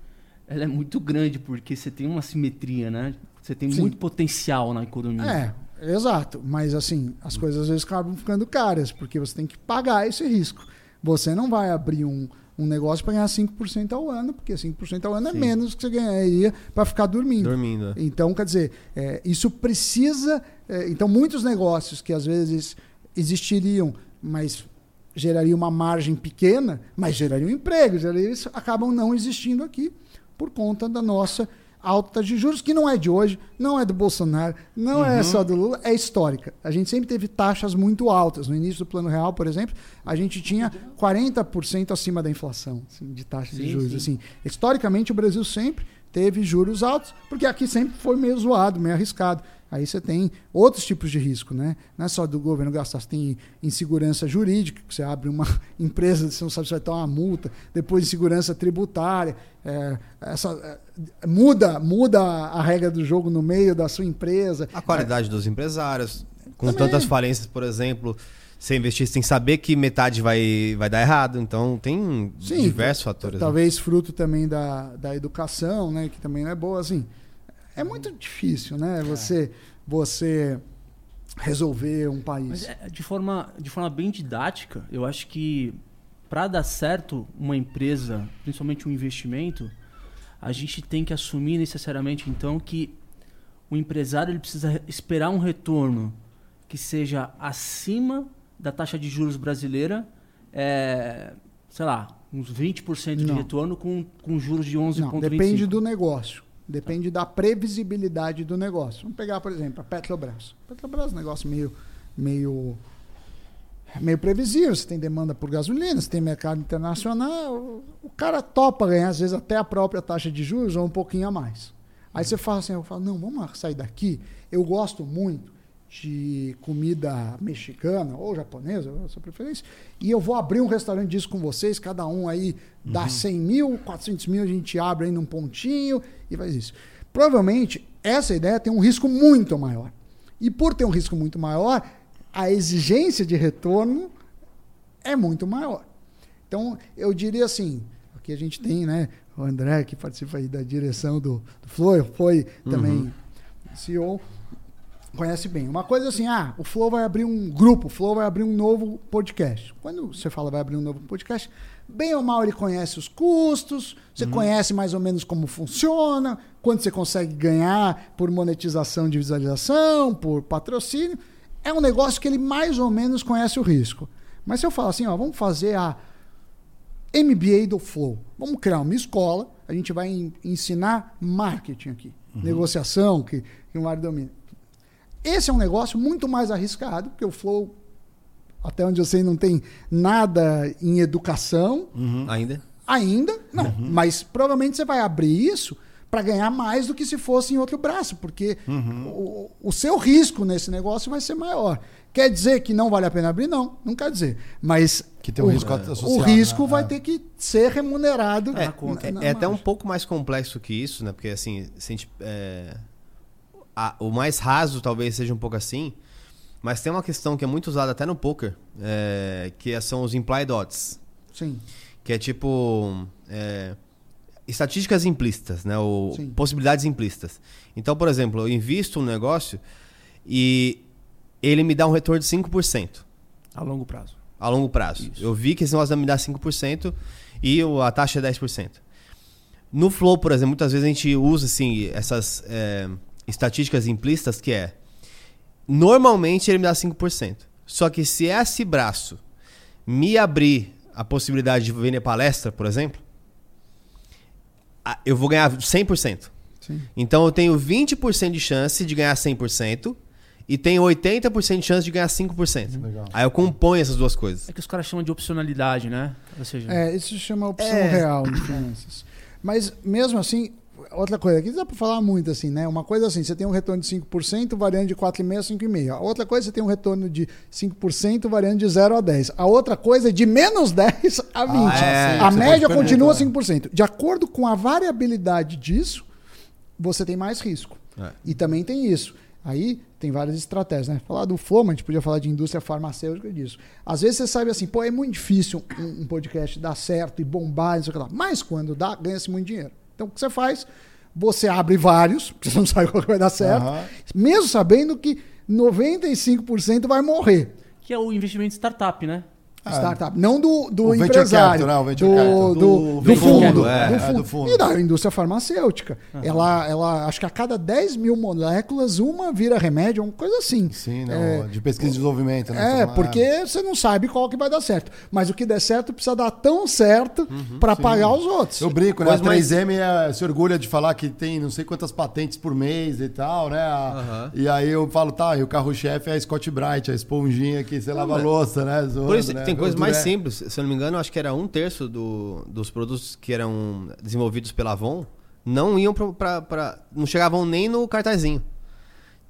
ela é muito grande, porque você tem uma simetria, né? Você tem Sim. muito potencial na economia. É, exato. Mas assim, as coisas às vezes acabam ficando caras, porque você tem que pagar esse risco. Você não vai abrir um, um negócio para ganhar 5% ao ano, porque 5% ao ano é Sim. é menos que você ganharia para ficar dormindo. Dormindo. É. Então, quer dizer, é, isso precisa. É, então, muitos negócios que às vezes existiriam, mas gerariam uma margem pequena, mas gerariam emprego, gerariam isso, acabam não existindo aqui por conta da nossa alta de juros, que não é de hoje, não é do Bolsonaro, não uhum. é só do Lula, é histórica. A gente sempre teve taxas muito altas. No início do Plano Real, por exemplo, a gente tinha 40% acima da inflação assim, de taxa sim, de juros. Assim, historicamente, o Brasil sempre teve juros altos, porque aqui sempre foi meio zoado, meio arriscado. Aí você tem outros tipos de risco, né? Não é só do governo gastar, você tem insegurança jurídica, que você abre uma empresa, você não sabe se vai ter uma multa, depois insegurança tributária, é, essa, é, muda, muda a regra do jogo no meio da sua empresa. A qualidade é, dos empresários, com Também. tantas falências, por exemplo, você investir sem saber que metade vai, vai dar errado. Então tem Sim, diversos fatores. Né? Talvez né? fruto também da, da educação, né? Que também não é boa, assim. É muito difícil, né? Você, você resolver um país. Mas é, de, forma, de forma bem didática, eu acho que para dar certo uma empresa, principalmente um investimento, a gente tem que assumir necessariamente então que o empresário ele precisa esperar um retorno que seja acima da taxa de juros brasileira, é, sei lá, uns 20% de Não. retorno com, com juros de 11,25%. Depende do negócio. Depende da previsibilidade do negócio. Vamos pegar, por exemplo, a Petrobras. Petrobras é um negócio meio, meio, meio previsível. Você tem demanda por gasolina, você tem mercado internacional. O cara topa ganhar, às vezes, até a própria taxa de juros ou um pouquinho a mais. Aí você fala assim, eu falo, não, vamos sair daqui. Eu gosto muito de comida mexicana ou japonesa, a sua preferência, e eu vou abrir um restaurante disso com vocês, cada um aí dá uhum. 100 mil, 400 mil, a gente abre aí num pontinho e faz isso. Provavelmente, essa ideia tem um risco muito maior. E por ter um risco muito maior, a exigência de retorno é muito maior. Então, eu diria assim, aqui a gente tem né, o André, que participa aí da direção do, do Flow, foi também uhum. CEO, conhece bem. Uma coisa assim, ah, o Flow vai abrir um grupo, o Flow vai abrir um novo podcast. Quando você fala vai abrir um novo podcast, bem ou mal ele conhece os custos, você uhum. conhece mais ou menos como funciona, quanto você consegue ganhar por monetização de visualização, por patrocínio. É um negócio que ele mais ou menos conhece o risco. Mas se eu falar assim, ó, vamos fazer a MBA do Flow. Vamos criar uma escola, a gente vai ensinar marketing aqui, uhum. negociação, que, que o Mário domina esse é um negócio muito mais arriscado, porque o Flow, até onde eu sei, não tem nada em educação. Uhum. Ainda? Ainda, não. Uhum. Mas provavelmente você vai abrir isso para ganhar mais do que se fosse em outro braço, porque uhum. o, o, seu risco nesse negócio vai ser maior. Quer dizer que não vale a pena abrir? Não, não quer dizer. Mas que tem um o, risco associado, o risco né? vai é. ter que ser remunerado. É, na, na é, é até um pouco mais complexo que isso, né? Porque assim, se a gente, é a, o mais raso talvez seja um pouco assim, mas tem uma questão que é muito usada até no poker, é, que são os implied odds. Sim. Que é tipo é, estatísticas implícitas, né? Ou Sim. possibilidades implícitas. Então, por exemplo, eu invisto um negócio e ele me dá um retorno de 5%. A longo prazo. A longo prazo. Isso. Eu vi que esse negócio vai me dar 5% e a taxa é 10%. No Flow, por exemplo, muitas vezes a gente usa assim, essas é, estatísticas implícitas que é normalmente ele me dá 5%. Só que se esse braço me abrir a possibilidade de vender palestra, por exemplo, eu vou ganhar 100%. Sim. Então eu tenho 20% de chance de ganhar 100% e tenho 80% de chance de ganhar 5%. Legal. Aí eu componho essas duas coisas. É que os caras chamam de opcionalidade, né? Ou seja, é, isso se chama opção é... real em finanças. Mas mesmo assim, outra coisa, aqui dá para falar muito assim, né? Uma coisa assim, você tem um retorno de 5%, variando de 4,5% a 5,5%. A outra coisa, você tem um retorno de 5%, variando de 0 a 10%. A outra coisa é de menos 10 a 20%. Ah, é, a média continua 5%. De acordo com a variabilidade disso, você tem mais risco. É. E também tem isso. Aí tem várias estratégias, né? Falar do Flow, a gente podia falar de indústria farmacêutica disso. Às vezes você sabe assim, pô, é muito difícil um, um podcast dar certo e bombar, não sei o que lá. Mas quando dá, ganha-se muito dinheiro. Então o que você faz? Você abre vários, porque você não sabe qual vai dar certo, uhum. mesmo sabendo que 95% vai morrer. Que é o investimento startup, né? Startup. Não do, do O venture empresário. capital, né? O venture do, capital. do, Do- do do fundo. fundo, é. do É, fundo. do fundo. E da indústria farmacêutica. Ela, ela, acho que a cada 10 mil moléculas, uma vira remédio, uma coisa assim. Sim, não, É, de pesquisa e desenvolvimento. Né? É, Então, porque você não sabe qual que vai dar certo. Mas o que der certo precisa dar tão certo para pagar os outros. Eu brinco, né? A Coisa mais- 3M é- se orgulha de falar que tem não sei quantas patentes por mês e tal, né? A- Aham. E aí eu falo, tá, e o carro-chefe é a Scott Bright, a esponjinha que você lava a louça, né? Zoando, Por isso, né? tem coisas O mais Duré- simples. Se eu não me engano, acho que era um terço do- dos produtos que eram desenvolvidos pela Avon não iam pra, pra- pra- não chegavam nem no cartazinho.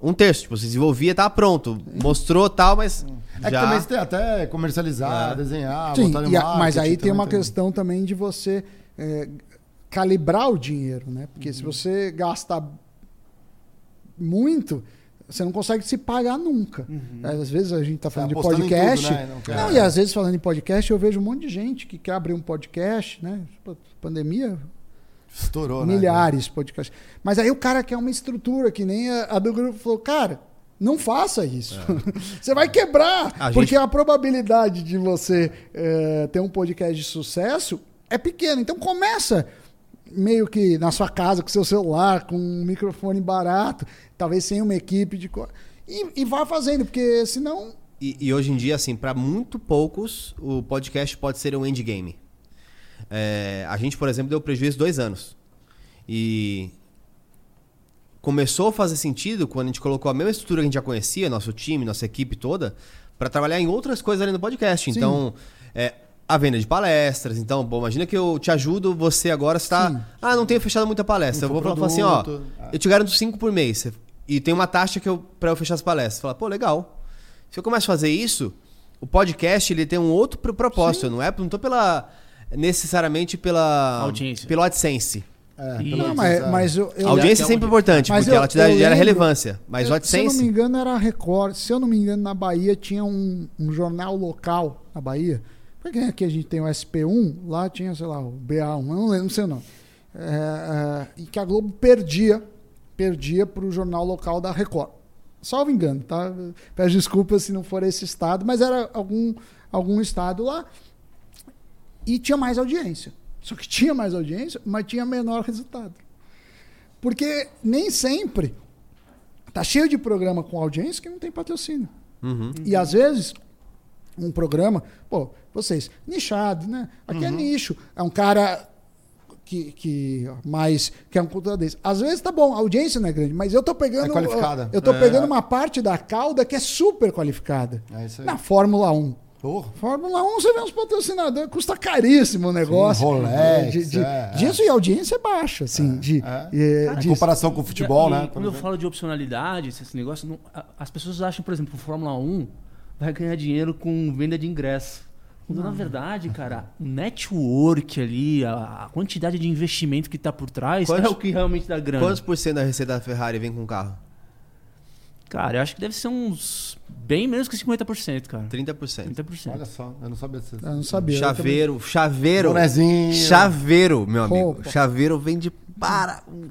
Um terço, tipo, se desenvolvia, tava pronto. Mostrou tal, mas. É que já... também você tem até comercializar, É. desenhar, Sim, botar no e a- mas aí tem uma também questão também de você é, calibrar o dinheiro, né? Porque se você gasta muito, você não consegue se pagar nunca. Às vezes a gente está falando de apostando em podcast. tudo, né? Não Não, e às vezes falando em podcast, eu vejo um monte de gente que quer abrir um podcast, né? Pandemia, Estourou, né? milhares de podcasts. Mas aí o cara quer uma estrutura, que nem a, a do grupo falou, cara, não faça isso. você vai quebrar. A porque gente- a probabilidade de você eh, ter um podcast de sucesso é pequena. Então começa meio que na sua casa, com seu celular, com um microfone barato, talvez sem uma equipe de. E, e vá fazendo, porque senão. E, e hoje em dia, assim, para muito poucos, o podcast pode ser um endgame. É, a gente, por exemplo, deu prejuízo dois anos. E começou a fazer sentido quando a gente colocou a mesma estrutura que a gente já conhecia, nosso time, nossa equipe toda, para trabalhar em outras coisas além do podcast. Sim. Então, é, a venda de palestras. Então, bom, imagina que eu te ajudo, você agora Sim. está. Ah, não tenho fechado muita palestra. Eu vou falar assim, ó, Infoproduto. eu te garanto cinco por mês. E tem uma taxa que eu, pra eu fechar as palestras. Fala, pô, legal. Se eu começo a fazer isso, o podcast ele tem um outro pro- propósito. Não é, não tô pela necessariamente pela Audiência. pelo AdSense. É, pelo Não, mas, é. mas eu, eu- a audiência é é sempre onde- importante, Mas porque eu- ela te dá, eu gera lembro- relevância. Mas o Eu- Se eu não me AdSense. engano, era a Record. Se eu não me engano, na Bahia tinha um, um jornal local na Bahia. Porque aqui a gente tem o SP1, lá tinha, sei lá, o BA1, eu não lembro, não sei o nome. É, é, e que a Globo perdia, perdia para o jornal local da Record. Salvo engano, tá? Peço desculpas se não for esse estado, mas era algum, algum estado lá. E tinha mais audiência. Só que tinha mais audiência, mas tinha menor resultado. Porque nem sempre tá cheio de programa com audiência que não tem patrocínio. Uhum. E às vezes, um programa, pô, vocês, nichado, né? Aqui é Uhum. nicho. É um cara que, que mais que é um conteúdo desse. Às vezes tá bom, a audiência não é grande, mas eu tô pegando. É qualificada. Eu tô É. pegando uma parte da cauda que é super qualificada. É isso aí. Na Fórmula 1. Porra. Fórmula 1, você vê uns patrocinadores, custa caríssimo o negócio. Rolex, de, de, é, é. Disso e audiência é baixa, assim. de, é. eh, Em de- comparação com o futebol, E- e né? Quando eu falo de opcionalidade, esse negócio, não- as pessoas acham, por exemplo, Fórmula 1 vai ganhar dinheiro com venda de ingresso. Quando, na verdade, cara, o network ali, a, a quantidade de investimento que tá por trás Quantos- é o que realmente dá grana. Quantos por cento da receita da Ferrari vem com o carro? Cara, eu acho que deve ser uns bem menos que 50%, cara. 30%. 30%. Olha só, eu não sabia disso. Eu não sabia. Chaveiro, chaveiro. Bonezinho. Chaveiro, meu amigo. Roupa. Chaveiro vende para um.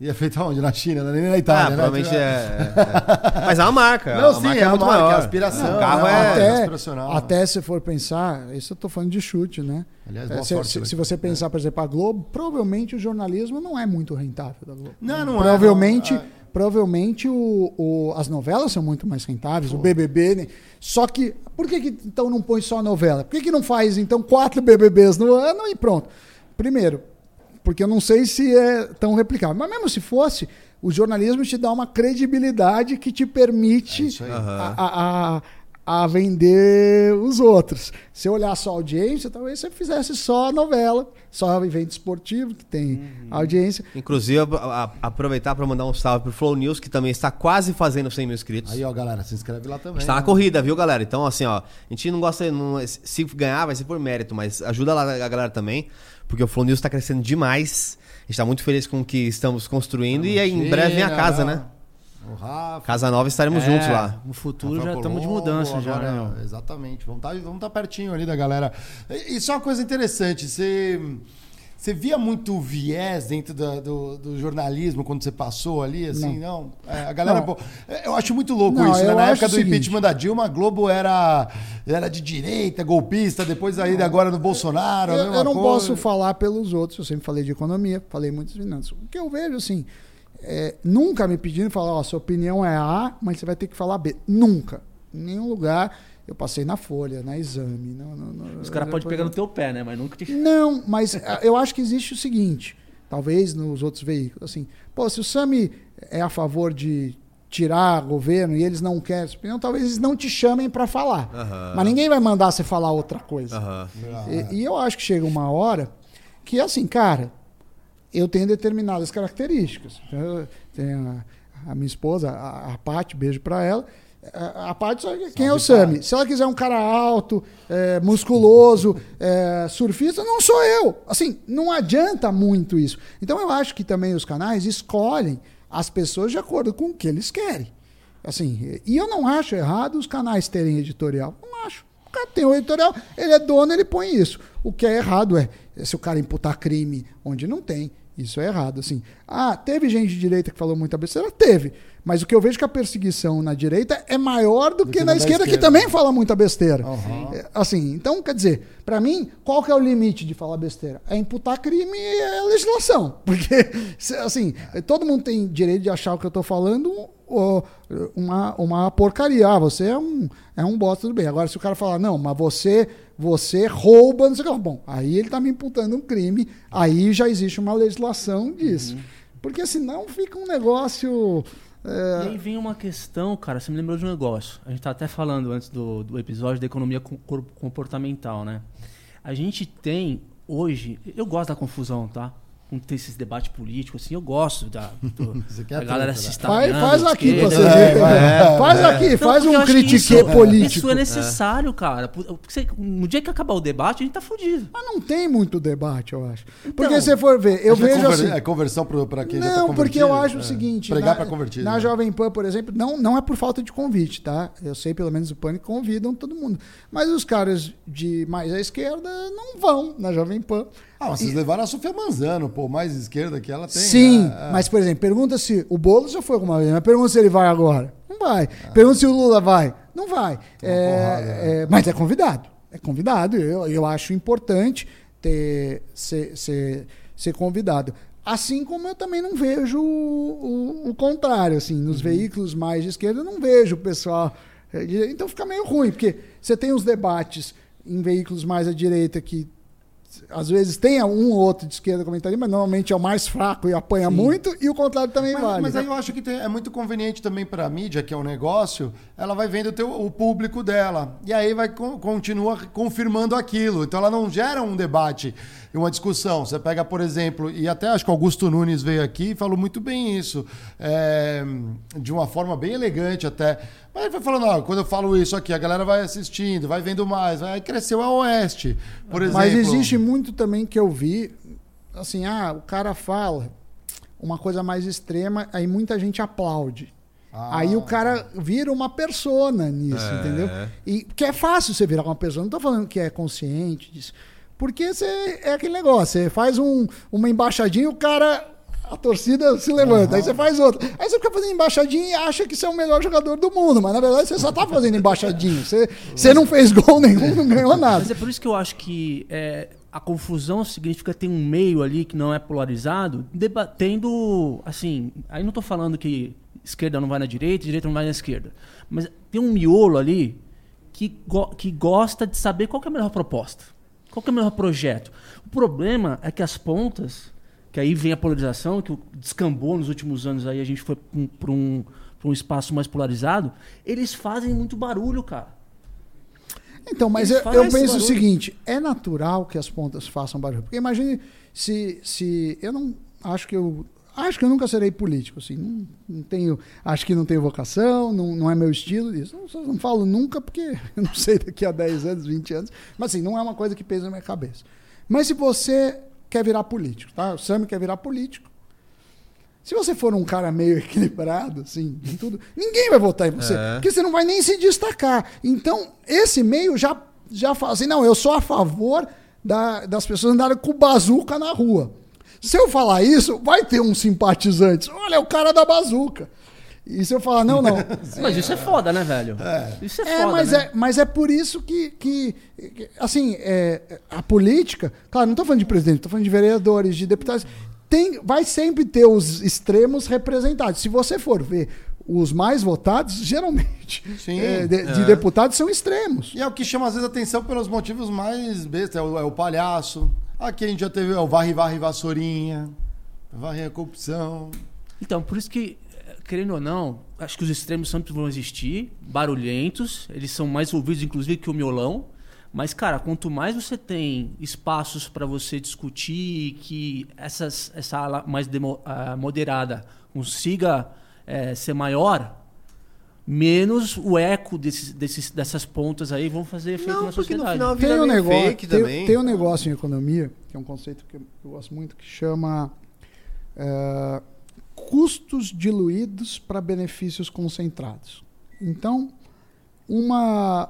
E é feito aonde? Na China, não é nem na Ah, Itália, né? provavelmente é, é- é. Mas é uma marca. Não, a sim, marca é a muito marca, maior. é aspiração, O carro né? é. Até- aspiracional. até se for pensar, isso eu tô falando de chute, né? Aliás, É, se, sorte. se- né? se você pensar, por exemplo, a Globo, provavelmente o jornalismo não é muito rentável da Globo. Não, não é, provavelmente, não. provavelmente o, o- as novelas são muito mais rentáveis, o BBB. né? Só que, por que, que então não põe só a novela? Por que, que não faz então quatro BBBs no ano e pronto? Primeiro, porque eu não sei se é tão replicável. Mas mesmo se fosse, o jornalismo te dá uma credibilidade que te permite É a, a- a vender os outros. Se eu olhar só a audiência, talvez você fizesse só a novela, só evento esportivo, que tem Uhum. audiência. Inclusive, a- a- aproveitar para mandar um salve pro Flow News, que também está quase fazendo 100 mil inscritos. Aí, ó, galera, se inscreve lá também. Está na né? corrida, viu, galera? Então, assim, ó, a gente não gosta. não- se ganhar, vai ser por mérito, mas ajuda lá a galera também, porque o Flow News está crescendo demais. A gente está muito feliz com o que estamos construindo e aí, em breve vem a casa, né? O Rafa. Casa nova estaremos É, juntos lá. No futuro Rafael já estamos de mudança já, agora, né? meu? Exatamente. Vamos estar vamos tá pertinho ali da galera. E- Isso é uma coisa interessante. Você, Você via muito viés dentro da- do, do jornalismo quando você passou ali, assim, não? É, a galera. Não. pô, eu acho muito louco Não, isso, né? Na época do seguinte- impeachment da Dilma, a Globo era, era de direita, golpista, depois aí agora no Bolsonaro. Eu, eu não coisa. posso falar pelos outros, eu sempre falei de economia, falei muito de finanças. O que eu vejo, assim, é, nunca me pedindo falar, ó, sua opinião é A, mas você vai ter que falar B. Nunca. Em nenhum lugar. Eu passei na Folha, na exame. No, no, no- Os caras podem pegar no teu pé, né? Mas nunca te. Não, mas ah, eu acho que existe o seguinte, talvez nos outros veículos, assim, pô, se o Sami é a favor de tirar governo e eles não querem essa opinião, talvez eles não te chamem para falar. Mas ninguém vai mandar você falar outra coisa. E, e eu acho que chega uma hora que, assim, cara, eu tenho determinadas características. Eu tenho a, a minha esposa, a, a Paty, beijo pra ela. A, a Paty, sabe quem é o Sami? Se ela quiser um cara alto, é, musculoso, é, surfista, não sou eu. Assim, não adianta muito isso. Então eu acho que também os canais escolhem as pessoas de acordo com o que eles querem. Assim, e eu não acho errado os canais terem editorial. Não acho. O cara tem o editorial, ele é dono, ele põe isso. O que é errado é se o cara imputar crime onde não tem. Isso é errado, assim. Ah, teve gente de direita que falou muita besteira? Teve. Mas o que eu vejo que a perseguição na direita é maior do, que, na da esquerda, que esquerda. também fala muita besteira. É, Assim, então, quer dizer, pra mim, qual que é o limite de falar besteira? É imputar crime e é legislação. Porque, assim, todo mundo tem direito de achar o que eu tô falando uma, uma porcaria. Ah, você é um, é um bosta, tudo bem. Agora, se o cara falar, não, mas você, você rouba, não sei o que. Bom, aí ele tá me imputando um crime, aí já existe uma legislação disso. Porque senão fica um negócio. é, E aí vem uma questão, cara, você me lembrou de um negócio. A gente tá até falando antes do, do episódio da economia comportamental, né? A gente tem hoje, eu gosto da confusão, tá? Com ter esses debates políticos, assim, eu gosto da, do, Você quer da galera se né? Faz, faz aqui pra você ver. é, faz é. aqui, Não, faz porque um isso- político. Isso é necessário, cara. Porque você- no dia que acabar o debate, a gente tá fudido. Mas não tem muito debate, eu acho. Porque Então, se você for ver, eu é vejo conver- assim. É conversão para quem já tá Não, porque eu acho É. o seguinte. Pregar na, para convertido. Na né? Jovem Pan, por exemplo, não, não é por falta de convite, tá? Eu sei, pelo menos o Pânico convidam todo mundo. Mas os caras de mais à esquerda não vão na Jovem Pan. Ah, mas vocês levaram a Sofia Manzano, pô, mais esquerda que ela tem. Sim, né? É. mas, por exemplo, pergunta se o Boulos já foi alguma vez, mas pergunta se ele vai agora. Não vai. Pergunta se o Lula vai. Não vai. É, porrada, né? é, mas é convidado. É convidado. Eu, eu acho importante ter, ser, ser, ser convidado. Assim como eu também não vejo o, o- o contrário. Assim, Uhum. nos veículos mais de esquerda, eu não vejo o pessoal. de- Então fica meio ruim, porque você tem os debates em veículos mais à direita que às vezes tem um ou outro de esquerda comentarista, mas normalmente é o mais fraco e apanha muito, e o contrário também Mas, vale. mas aí eu acho que tem- é muito conveniente também para a mídia, que é um negócio, ela vai vendo o, teu, o público dela. E aí vai con- continua confirmando aquilo. Então ela não gera um debate e uma discussão. Você pega, por exemplo, e até acho que o Augusto Nunes veio aqui e falou muito bem isso. é, de uma forma bem elegante até. Mas ele foi falando, ó, quando eu falo isso aqui, a galera vai assistindo, vai vendo mais. Aí cresceu a Oeste, por exemplo. Mas existe muito também que eu vi, assim, ah, o cara fala uma coisa mais extrema, aí muita gente aplaude. Ah. Aí o cara vira uma persona nisso, É. entendeu? E que é fácil você virar uma persona. Não tô falando que é consciente disso. Porque você é aquele negócio, você faz um, uma embaixadinha, o cara. A torcida se levanta, aí você faz outra. Aí você fica fazendo embaixadinha e acha que você é o melhor jogador do mundo, mas na verdade você só tá fazendo embaixadinha. Você, você não fez gol nenhum, não ganhou nada. Mas é por isso que eu acho que é, a confusão significa ter um meio ali que não é polarizado, debatendo, assim, aí não tô falando que esquerda não vai na direita, direita não vai na esquerda, mas tem um miolo ali que, go- que gosta de saber qual que é a melhor proposta, qual que é o melhor projeto. O problema é que as pontas, que aí vem a polarização, que descambou nos últimos anos, aí a gente foi para um, pra um espaço mais polarizado, eles fazem muito barulho, cara. Então, mas eu, eu penso o barulho. seguinte: é natural que as pontas façam barulho. Porque imagine se, se eu não acho que eu acho que eu nunca serei político, assim, não, não tenho, acho que não tenho vocação, não, não é meu estilo isso. Não, não falo nunca porque eu não sei daqui a 10 anos, 20 anos, mas assim, não é uma coisa que pesa na minha cabeça. Mas se você quer virar político, tá? O Sam quer virar político. Se você for um cara meio equilibrado, assim, em tudo, ninguém vai votar em você. É. Porque você não vai nem se destacar. Então, esse meio já, já fala assim: não, eu sou a favor da- das pessoas andarem com bazuca na rua. Se eu falar isso, vai ter uns simpatizantes. Olha, é o cara da bazuca. E se eu falar, não, não. Mas isso é foda, né, velho? Isso é, É, foda, mas, né? é, mas é por isso que, que, que, assim, é, a política, claro, não estou falando de presidente, estou falando de vereadores, de deputados, tem, vai sempre ter os extremos representados. Se você for ver os mais votados, geralmente, Sim, é, de, de é. deputados são extremos. E é o que chama às vezes atenção pelos motivos mais bestas. É o, é o palhaço. Aqui a gente já teve o varre, varre, vassourinha. Varre a corrupção. Então, por isso que, eh, querendo ou não, acho que os extremos sempre vão existir, barulhentos, eles são mais ouvidos, inclusive, que o miolão. Mas, cara, quanto mais você tem espaços para você discutir, que essas, essa ala mais demo- ah, moderada consiga eh, ser maior, menos o eco desses, desses- dessas pontas aí vão fazer efeito Não, na porque no sociedade. final Tem um, negócio, fake tem, também. tem um negócio em economia, que é um conceito que eu eu gosto muito, que chama é, custos diluídos para benefícios concentrados. Então, uma,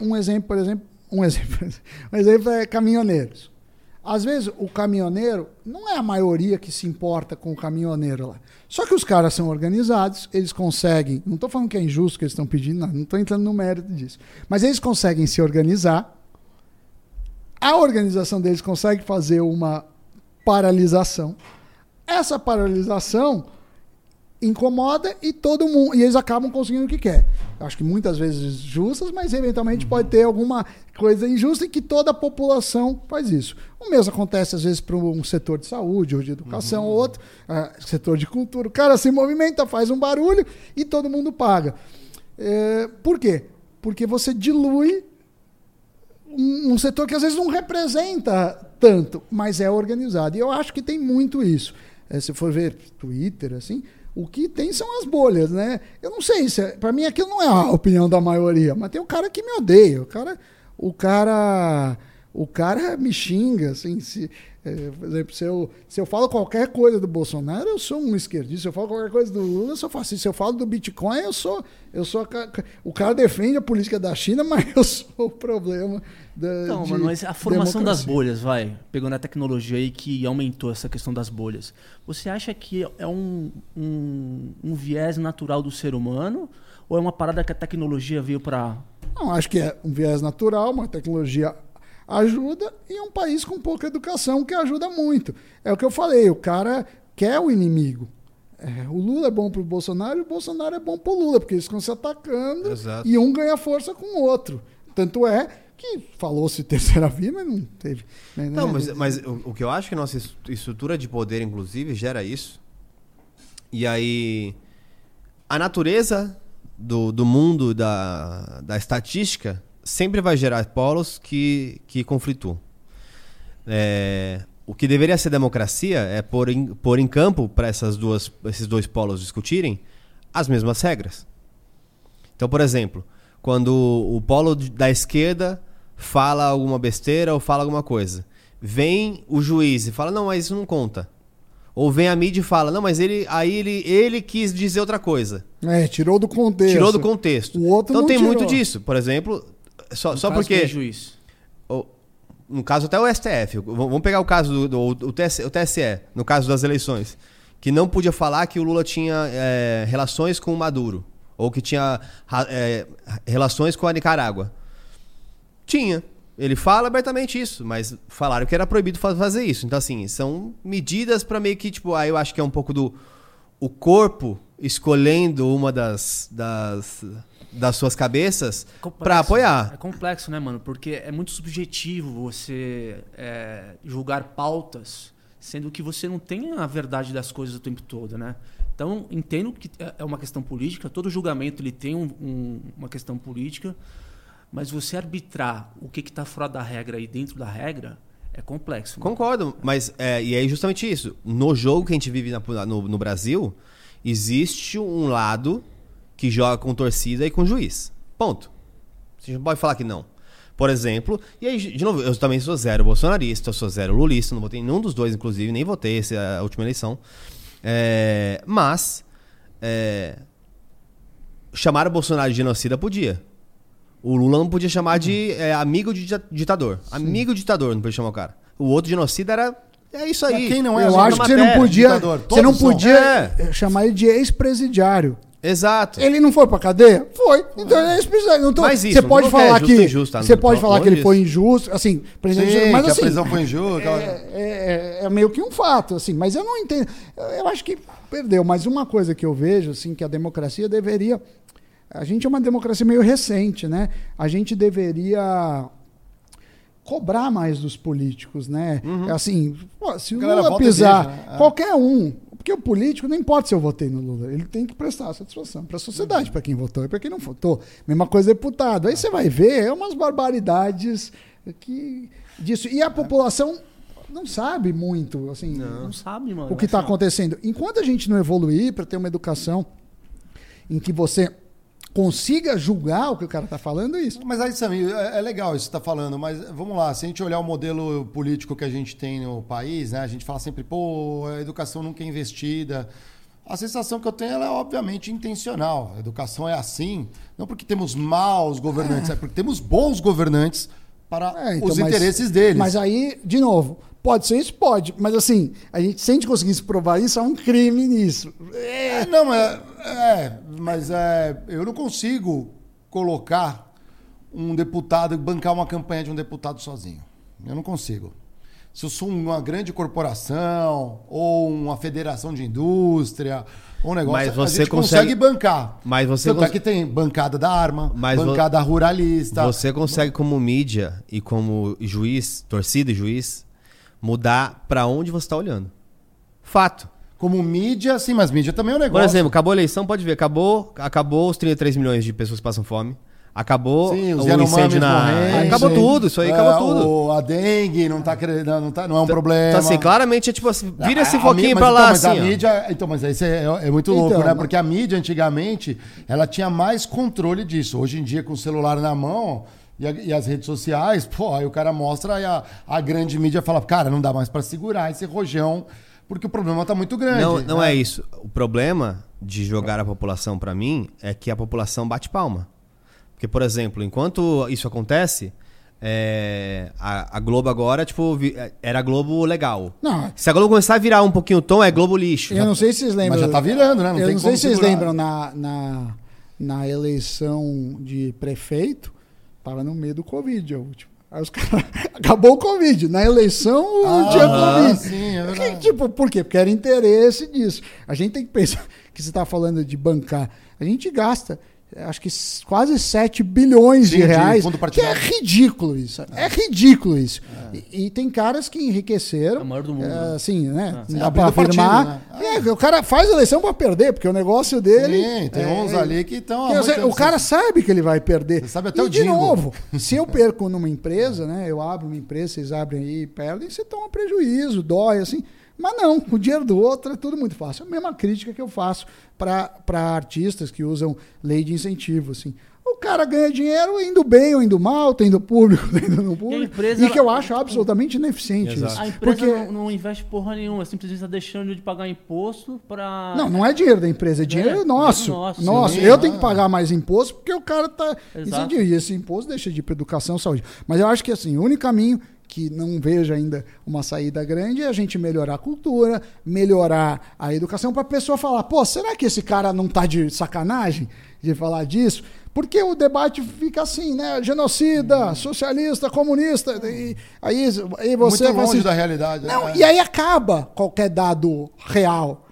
um exemplo, por exemplo, um exemplo, um exemplo é caminhoneiros. Às vezes o caminhoneiro não é a maioria que se importa com o caminhoneiro lá. Só que os caras são organizados, eles conseguem. Não estou falando que é injusto que eles estão pedindo, não, estou entrando no mérito disso. Mas eles conseguem se organizar. A organização deles consegue fazer uma paralisação. Essa paralisação incomoda e todo mundo e eles acabam conseguindo o que quer. Acho que muitas vezes justas, mas eventualmente pode ter alguma coisa injusta e que toda a população faz isso. O mesmo acontece às vezes para um setor de saúde ou de educação ou outro, ah, setor de cultura. O cara se movimenta, faz um barulho e todo mundo paga. É, por quê? Porque você dilui um, um setor que às vezes não representa tanto, mas é organizado. E eu acho que tem muito isso. É, se for ver Twitter, assim, o que tem são as bolhas, né? Eu não sei se, é, para mim aquilo não é a opinião da maioria, mas tem o cara que me odeia, o cara, o cara, o cara me xinga, assim, se, é, por exemplo, se eu, se eu falo qualquer coisa do Bolsonaro, eu sou um esquerdista. Se eu falo qualquer coisa do Lula, eu sou fascista. Se eu falo do Bitcoin, eu sou, eu sou a o cara defende a política da China, mas eu sou o problema da Então, mano, mas a formação das democracia. bolhas, vai, pegando a tecnologia aí que aumentou essa questão das bolhas. Você acha que é um, um, um viés natural do ser humano? Ou é uma parada que a tecnologia veio pra. Não, acho que é um viés natural, uma tecnologia ajuda e um país com pouca educação que ajuda muito. É o que eu falei, o cara quer o inimigo. É, o Lula é bom pro Bolsonaro e o Bolsonaro é bom pro Lula, porque eles ficam se atacando Exato. e um ganha força com o outro. Tanto é que falou-se terceira via, mas não teve. né, Não, né? mas, mas o, o que eu acho que a nossa es- estrutura de poder, inclusive, gera isso. E aí, a natureza do, do mundo da, da estatística sempre vai gerar polos que, que conflituam. É, o que deveria ser democracia é pôr em, pôr em campo para essas duas, esses dois polos discutirem as mesmas regras. Então, por exemplo, quando o polo da esquerda fala alguma besteira ou fala alguma coisa, vem o juiz e fala: "Não, mas isso não conta". Ou vem a mídia e fala: "Não, mas ele aí ele, ele quis dizer outra coisa". É, tirou do contexto. Tirou do contexto. O outro então não tem tirou. muito disso. Por exemplo, só, no só caso, quem é porque juiz. o- no caso até o STF, vamos pegar o caso do, do- o TSE, o TSE, no caso das eleições, que não podia falar que o Lula tinha é, relações com o Maduro ou que tinha é, relações com a Nicarágua. Tinha. Ele fala abertamente isso, mas falaram que era proibido fa- fazer isso. Então assim, são medidas para meio que tipo, aí eu acho que é um pouco do o corpo escolhendo uma das das, das suas cabeças para apoiar. É complexo, né, mano? Porque é muito subjetivo você é, julgar pautas, sendo que você não tem a verdade das coisas o tempo todo, né? Então, entendo que é- é uma questão política, todo julgamento ele tem um- um- uma questão política, mas você arbitrar o que está fora da regra e dentro da regra é complexo. mano. Concordo, mas é, e é justamente isso. No jogo que a gente vive na- no, no Brasil, existe um lado que joga com torcida e com juiz. Ponto. Gente não pode falar que não. Por exemplo, e aí, de novo, eu também sou zero bolsonarista, eu sou zero lulista, não votei em nenhum dos dois, inclusive, nem votei essa última eleição. É, mas, é, chamar o Bolsonaro de genocida podia. O Lula não podia chamar de é, amigo de dita- ditador. Amigo ditador, não podia chamar o cara. O outro genocida era. É isso aí. Quem não é Eu acho que você não matéria, podia, ditador? você não podia É. chamar ele de ex-presidiário. Exato. Ele não foi pra cadeia? Foi. Então ele é ex-presidiário. Tô- Mas isso, você não pode falar é que injusto, tá? você Não pode falar que ele foi injusto, assim, presidente, Sim, mas que assim, a prisão foi injusta. aquela- é, é- é meio que um fato, assim, mas eu não entendo. Eu, eu acho que perdeu. Mas uma coisa que eu vejo, assim, que a democracia deveria. A gente é uma democracia meio recente, né? A gente deveria cobrar mais dos políticos, né? Assim, pô, se o Lula pisar, deixa, é. qualquer um, porque o político não importa se eu votei no Lula, ele tem que prestar satisfação para a sociedade, para quem votou e para quem não votou. Mesma coisa deputado. Aí você vai ver, é umas barbaridades que disso. E a população não sabe muito, assim, Não sabe, mano. o que está Assim, acontecendo. Enquanto a gente não evoluir para ter uma educação em que você consiga julgar o que o cara está falando, é isso. Mas aí, Samir, é, é legal isso que você está falando, mas vamos lá, se a gente olhar o modelo político que a gente tem no país, né? A gente fala sempre, pô, a educação nunca é investida. A sensação que eu tenho é obviamente intencional. A educação é assim, não porque temos maus governantes, é, porque temos bons governantes para É, então, os mas- interesses deles. Mas aí, de novo, pode ser isso? Pode. Mas assim, a gente, se a gente conseguisse provar isso, há um crime nisso. É, não, é, é, mas é, eu não consigo colocar um deputado, bancar uma campanha de um deputado sozinho. Eu não consigo. Se eu sou uma grande corporação ou uma federação de indústria ou um negócio, Mas você a gente consegue- consegue bancar. Mas você Tanto é cons- que tem bancada da arma, Mas vo- bancada ruralista. Você consegue, como mídia e como juiz, torcida e juiz, mudar pra onde você tá olhando. Fato. Como mídia, sim, mas mídia também é um Por negócio. exemplo, acabou a eleição, pode ver, acabou, acabou os 33 milhões de pessoas que passam fome. Acabou Sim, os o incêndio na. morrendo. Acabou tudo, isso aí É, acabou tudo. o- a dengue não, tá, querendo- não, tá, não é um problema. Então, assim, claramente é tipo assim, vira esse foquinho mas pra então, lá, mas assim. a ó. mídia, então, mas isso é, é muito Então, louco, né? mas- Porque a mídia antigamente ela tinha mais controle disso. Hoje em dia, com o celular na mão e, a- e as redes sociais, pô, aí o cara mostra e a, a grande mídia fala, cara, não dá mais pra segurar esse rojão, porque o problema tá muito grande. Não, não né? é isso. O problema de jogar a população pra mim é que a população bate palma. Porque, por exemplo, enquanto isso acontece, é, a, a Globo agora, tipo, vi- era a Globo legal. Não, Se a Globo começar a virar um pouquinho o tom, é Globo lixo. eu não sei se vocês lembram. Mas já tá virando, né? Não eu tem não sei se vocês lembram na, na, na eleição de prefeito, tava no meio do Covid, a última. Aí os caras. Acabou o Covid. Na eleição Ah, tinha Covid. sim, é Que, verdade. tipo, por quê? Porque era interesse disso. A gente tem que pensar que você está falando de bancar. A gente gasta. Acho que quase 7 bilhões Sim, de de reais. fundo que é ridículo isso. É, ridículo isso. E, e tem caras que enriqueceram. É o maior do mundo, é, né? Assim, né? Sim, Não dá pra afirmar. partido, né? É, o cara faz a eleição pra perder, porque o negócio dele. Sim, tem é, uns ali que estão. O cara sabe que ele vai perder. Você sabe até e o de jingle. novo, se eu perco numa empresa, né? Eu abro uma empresa, vocês abrem aí e perdem, você toma prejuízo, dói, assim. Mas não, com o dinheiro do outro é tudo muito fácil. É a mesma crítica que eu faço para artistas que usam lei de incentivo, assim. O cara ganha dinheiro indo bem ou indo mal, tendo público, tendo no público. empresa, e que eu acho absolutamente ineficiente Exato. isso. A empresa Porque não, não investe porra nenhuma, simplesmente está deixando de pagar imposto pra. Não, não é dinheiro da empresa, é dinheiro É, nosso. dinheiro nosso. Nosso. Sim, eu ah. tenho que pagar mais imposto porque o cara tá incidindo. E esse imposto deixa de ir para educação e saúde. Mas eu acho que assim, o único caminho que não vejo ainda uma saída grande é a gente melhorar a cultura, melhorar a educação para a pessoa falar, pô, será que esse cara não tá de sacanagem de falar disso? Porque o debate fica assim, né? Genocida, socialista, comunista. E aí, aí você Muito longe assim, da realidade. Não, né? e aí acaba qualquer dado real.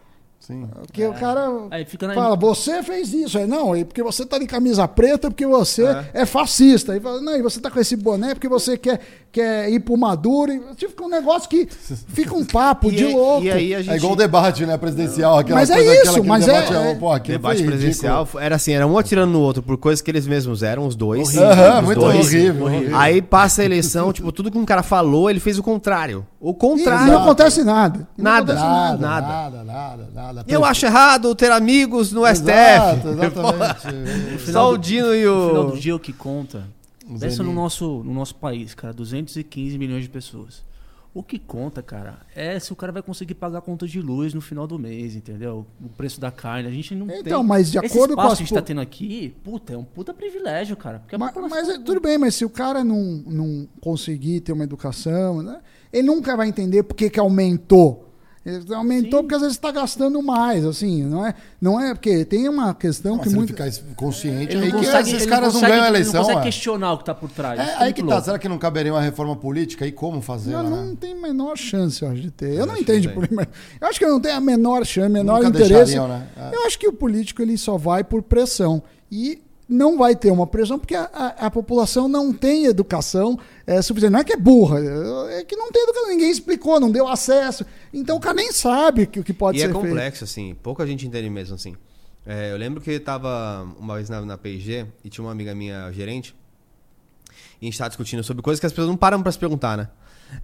Sim. Porque o cara Aí fica na- fala, você fez isso. Aí, não, é porque você tá de camisa preta, porque você é, fascista. Aí fala, não, e você tá com esse boné porque você quer, quer ir pro Maduro. E, tipo, fica um negócio que fica um papo E de aí- louco. E aí a gente. É igual o debate, né, presidencial. Aquela Mas é coisa, isso, aquela- mas debate, é- pô, aquilo debate foi presidencial ridículo. era assim, era um atirando no outro por coisas que eles mesmos eram, os dois. Os muito dois. horrível, horrível. Aí passa a eleição, tipo, tudo que um cara falou, ele fez o contrário. O E contrário. não acontece nada. E não Nada. acontece Nada, Nada. nada, nada, Eu acho errado ter amigos no Exato, STF. exatamente. Só o Dino e No final o. do dia o que conta. Pensa no nosso, no nosso país, cara, 215 milhões de pessoas. O que conta, cara, é se o cara vai conseguir pagar a conta de luz no final do mês, entendeu? O preço da carne. A gente não Então, tem. mas de Esse acordo com espaço as que a gente tá tendo aqui, puta, é um puta privilégio, cara. Porque Mas, população- mas é, tudo bem, mas se o cara não, não conseguir ter uma educação, né, ele nunca vai entender por que, que aumentou. Ele aumentou Sim. porque às vezes está gastando mais, assim, não é? Não é porque tem uma questão Mas que muito. ficar consciente, Ele aí não que consegue, esses ele caras não, consegue- ganham a ele eleição. não consegue ué. questionar o que tá por trás. É, aí que tá. Será que não caberia uma reforma política? E como fazer? Não, lá, não né? tem a menor chance, eu acho, de ter. Eu, Eu não entendo não por Eu acho que não tem a menor chance, menor Nunca interesse. né? É. Eu acho que o político ele só vai por pressão. E não vai ter uma pressão porque a, a- a população não tem educação é, suficiente. Não é que é burra, é que não tem educação. Ninguém explicou, não deu acesso. Então o cara nem sabe que, o que pode e ser é feito. complexo, assim. Pouca gente entende mesmo, assim. É, eu lembro que eu tava uma vez na, na P&G e tinha uma amiga minha gerente e a gente tava discutindo sobre coisas que as pessoas não param pra se perguntar, né?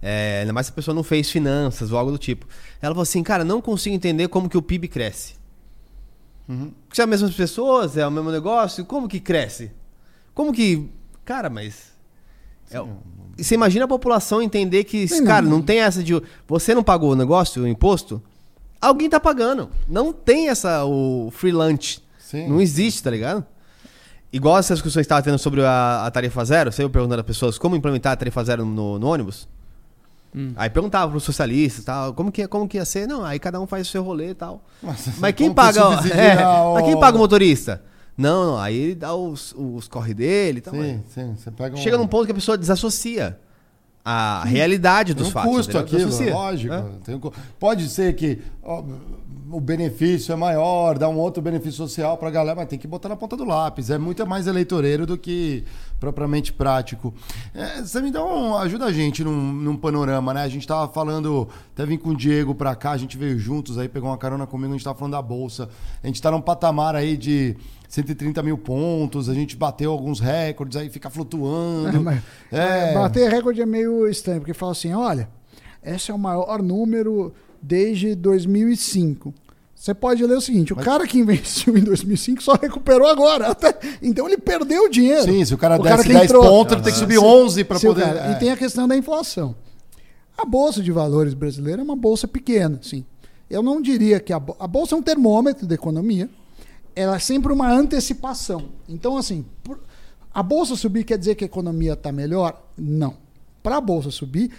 É, ainda mais se a pessoa não fez finanças ou algo do tipo. Ela falou assim, cara, não consigo entender como que o PIB cresce. Uhum. Se é as mesmas pessoas, é o mesmo negócio, como que cresce? Como que... Cara, mas... é você imagina a população entender que, Sim, cara, não. não tem essa de você não pagou o negócio, o imposto, alguém tá pagando. Não tem essa, o free lunch. Sim. Não existe, tá ligado? Igual essas discussões que estava tendo sobre a, a tarifa zero, você perguntando às pessoas como implementar a tarifa zero no, no ônibus. Hum. Aí perguntava pros socialistas tal, como que, como que ia ser? Não, aí cada um faz o seu rolê e tal. Nossa, Mas quem que paga. subsidiar é, o- mas quem paga o motorista? Não, não, aí ele dá os, os corre dele e tal. Sim, sim. Você pega um... Chega num ponto que a pessoa desassocia a realidade Tem dos um fatos. custo aquilo, Desassocia. lógico. É. Tem um cu- Pode ser que ó, o benefício é maior, dá um outro benefício social pra galera, mas tem que botar na ponta do lápis. É muito mais eleitoreiro do que propriamente prático. É, você me dá um, ajuda a gente num, num panorama, né? A gente tava falando, até vim com o Diego pra cá, a gente veio juntos aí, pegou uma carona comigo, a gente tava falando da Bolsa. A gente tá num patamar aí de 130 mil pontos, a gente bateu alguns recordes, aí fica flutuando. É, mas, É. é, Bater recorde é meio estranho, porque fala assim: olha, esse é o maior número desde 2005. Você pode ler o seguinte: o cara que investiu em 2005 só recuperou agora. Até- então ele perdeu o dinheiro. Sim, se o cara O desce que 10 entrou. pontos, ele tem que subir Se- 11 para poder. cara- é. E tem a questão da inflação. A bolsa de valores brasileira é uma bolsa pequena, sim. Eu não diria que a, bo- a bolsa é um termômetro da economia. Ela é sempre uma antecipação. Então, assim, por- a bolsa subir quer dizer que a economia está melhor? Não. Para a bolsa subir,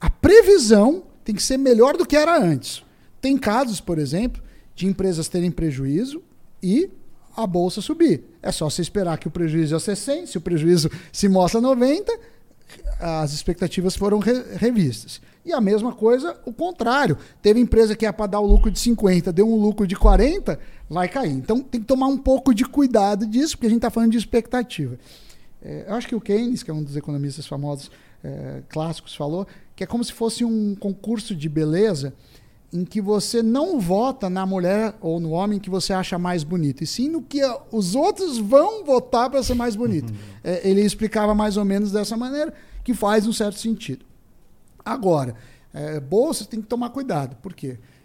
a previsão tem que ser melhor do que era antes. Tem casos, por exemplo, de empresas terem prejuízo e a bolsa subir. É só você esperar que o prejuízo ia ser 100, se o prejuízo se mostra 90, as expectativas foram re- revistas. E a mesma coisa, o contrário. Teve empresa que ia para dar o lucro de 50, deu um lucro de 40, vai cair. Então tem que tomar um pouco de cuidado disso, porque a gente está falando de expectativa. É, eu acho que o Keynes, que é um dos economistas famosos é, clássicos, falou que é como se fosse um concurso de beleza em que você não vota na mulher ou no homem que você acha mais bonito, e sim no que os outros vão votar para ser mais bonito. É, ele explicava mais ou menos dessa maneira, que faz um certo sentido. Agora, é, bolsa tem que tomar cuidado. Por quê? Porque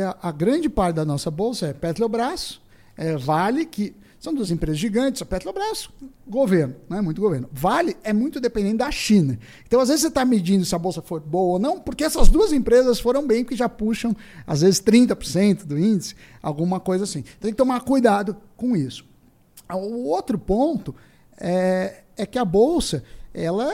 a, a grande parte da nossa bolsa é Petrobras, é Vale, que são duas empresas gigantes, a Petrobras, governo, não é muito governo. Vale é muito dependente da China. Então, às vezes, você está medindo se a bolsa for boa ou não, porque essas duas empresas foram bem, porque já puxam, às vezes, 30% do índice, alguma coisa assim. Então, tem que tomar cuidado com isso. O outro ponto é, é que a bolsa, ela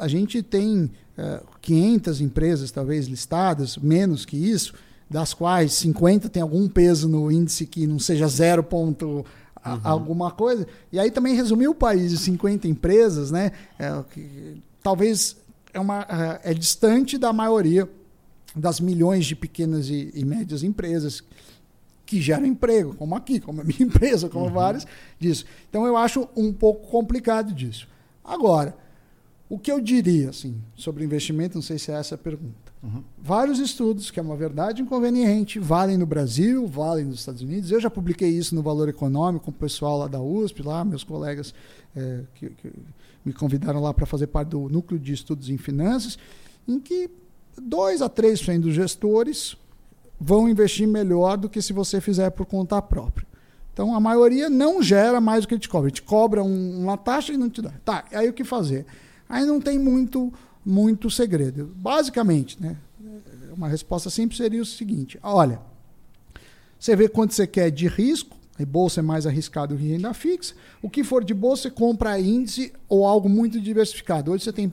a gente tem eh, 500 empresas talvez listadas, menos que isso, das quais 50 tem algum peso no índice que não seja 0 ponto a- alguma coisa. E aí também resumir o país de 50 empresas, né? é, que- talvez é, uma, é, é distante da maioria das milhões de pequenas e, e médias empresas que geram emprego, como aqui, como a minha empresa, como várias disso. Então eu acho um pouco complicado disso. Agora, o que eu diria assim, sobre investimento, não sei se é essa a pergunta. Vários estudos, que é uma verdade inconveniente, valem no Brasil, valem nos Estados Unidos. Eu já publiquei isso no Valor Econômico com o pessoal lá da USP, lá, meus colegas eh, que, que me convidaram lá para fazer parte do núcleo de estudos em finanças, em que 2 a 3% dos gestores vão investir melhor do que se você fizer por conta própria. Então a maioria não gera mais do que te cobra. Te cobra um- uma taxa e não te dá. Tá, aí o que fazer? Aí não tem muito muito segredo. Basicamente, né? Uma resposta simples seria o seguinte: olha, você vê quanto você quer de risco, e bolsa é mais arriscado que renda fixa. O que for de bolsa, você compra índice ou algo muito diversificado. Hoje você tem,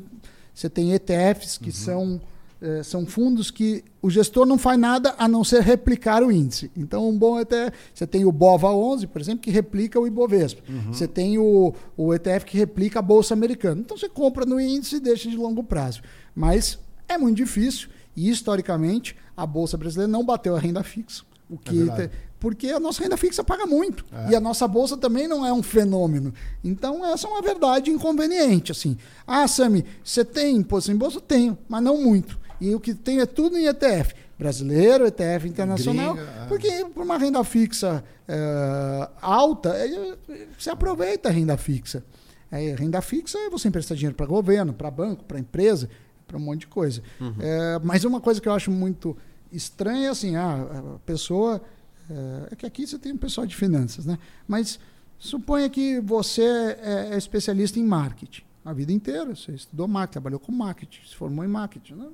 você tem ETFs que uhum. são é, são fundos que o gestor não faz nada a não ser replicar o índice. Então, um bom ETF, você tem o BOVA 11, por exemplo, que replica o Ibovespa. Uhum. Você tem o, o ETF que replica a Bolsa Americana. Então, você compra no índice e deixa de longo prazo. Mas é muito difícil e, historicamente, a Bolsa Brasileira não bateu a renda fixa. O que é porque a nossa renda fixa paga muito. É. E a nossa bolsa também não é um fenômeno. Então, essa é uma verdade inconveniente. Assim. Ah, Sami, você tem imposto em bolsa? Tenho, mas não muito. E o que tem é tudo em ETF. Brasileiro, ETF internacional. Gringa, é. Porque por uma renda fixa é, alta, é, você aproveita a renda fixa. É, renda fixa é você emprestar dinheiro para governo, para banco, para empresa, para um monte de coisa. Uhum. É, mas uma coisa que eu acho muito estranha é assim, ah, a pessoa. É, é, que aqui você tem um pessoal de finanças, né? Mas suponha que você é, é especialista em marketing a vida inteira. Você estudou marketing, trabalhou com marketing, se formou em marketing. Né?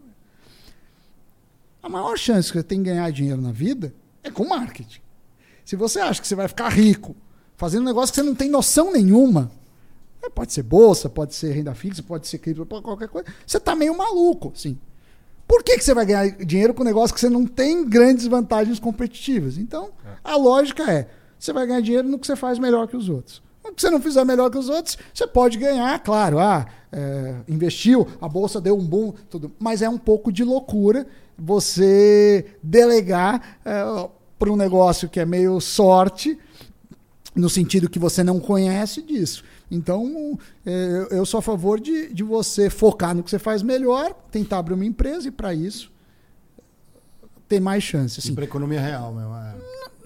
A maior chance que você tem de ganhar dinheiro na vida é com marketing. Se você acha que você vai ficar rico fazendo um negócio que você não tem noção nenhuma, é, pode ser bolsa, pode ser renda fixa, pode ser cripto, pode qualquer coisa, você está meio maluco, sim. Por que, que você vai ganhar dinheiro com um negócio que você não tem grandes vantagens competitivas? Então, é. a lógica é, você vai ganhar dinheiro no que você faz melhor que os outros. No que você não fizer melhor que os outros, você pode ganhar, claro. Ah, é, investiu, a bolsa deu um boom, tudo. Mas é um pouco de loucura você delegar é, para um negócio que é meio sorte, no sentido que você não conhece disso. Então, é, eu sou a favor de, de você focar no que você faz melhor, tentar abrir uma empresa e, para isso, ter mais chances. Assim. Para economia real, meu. É.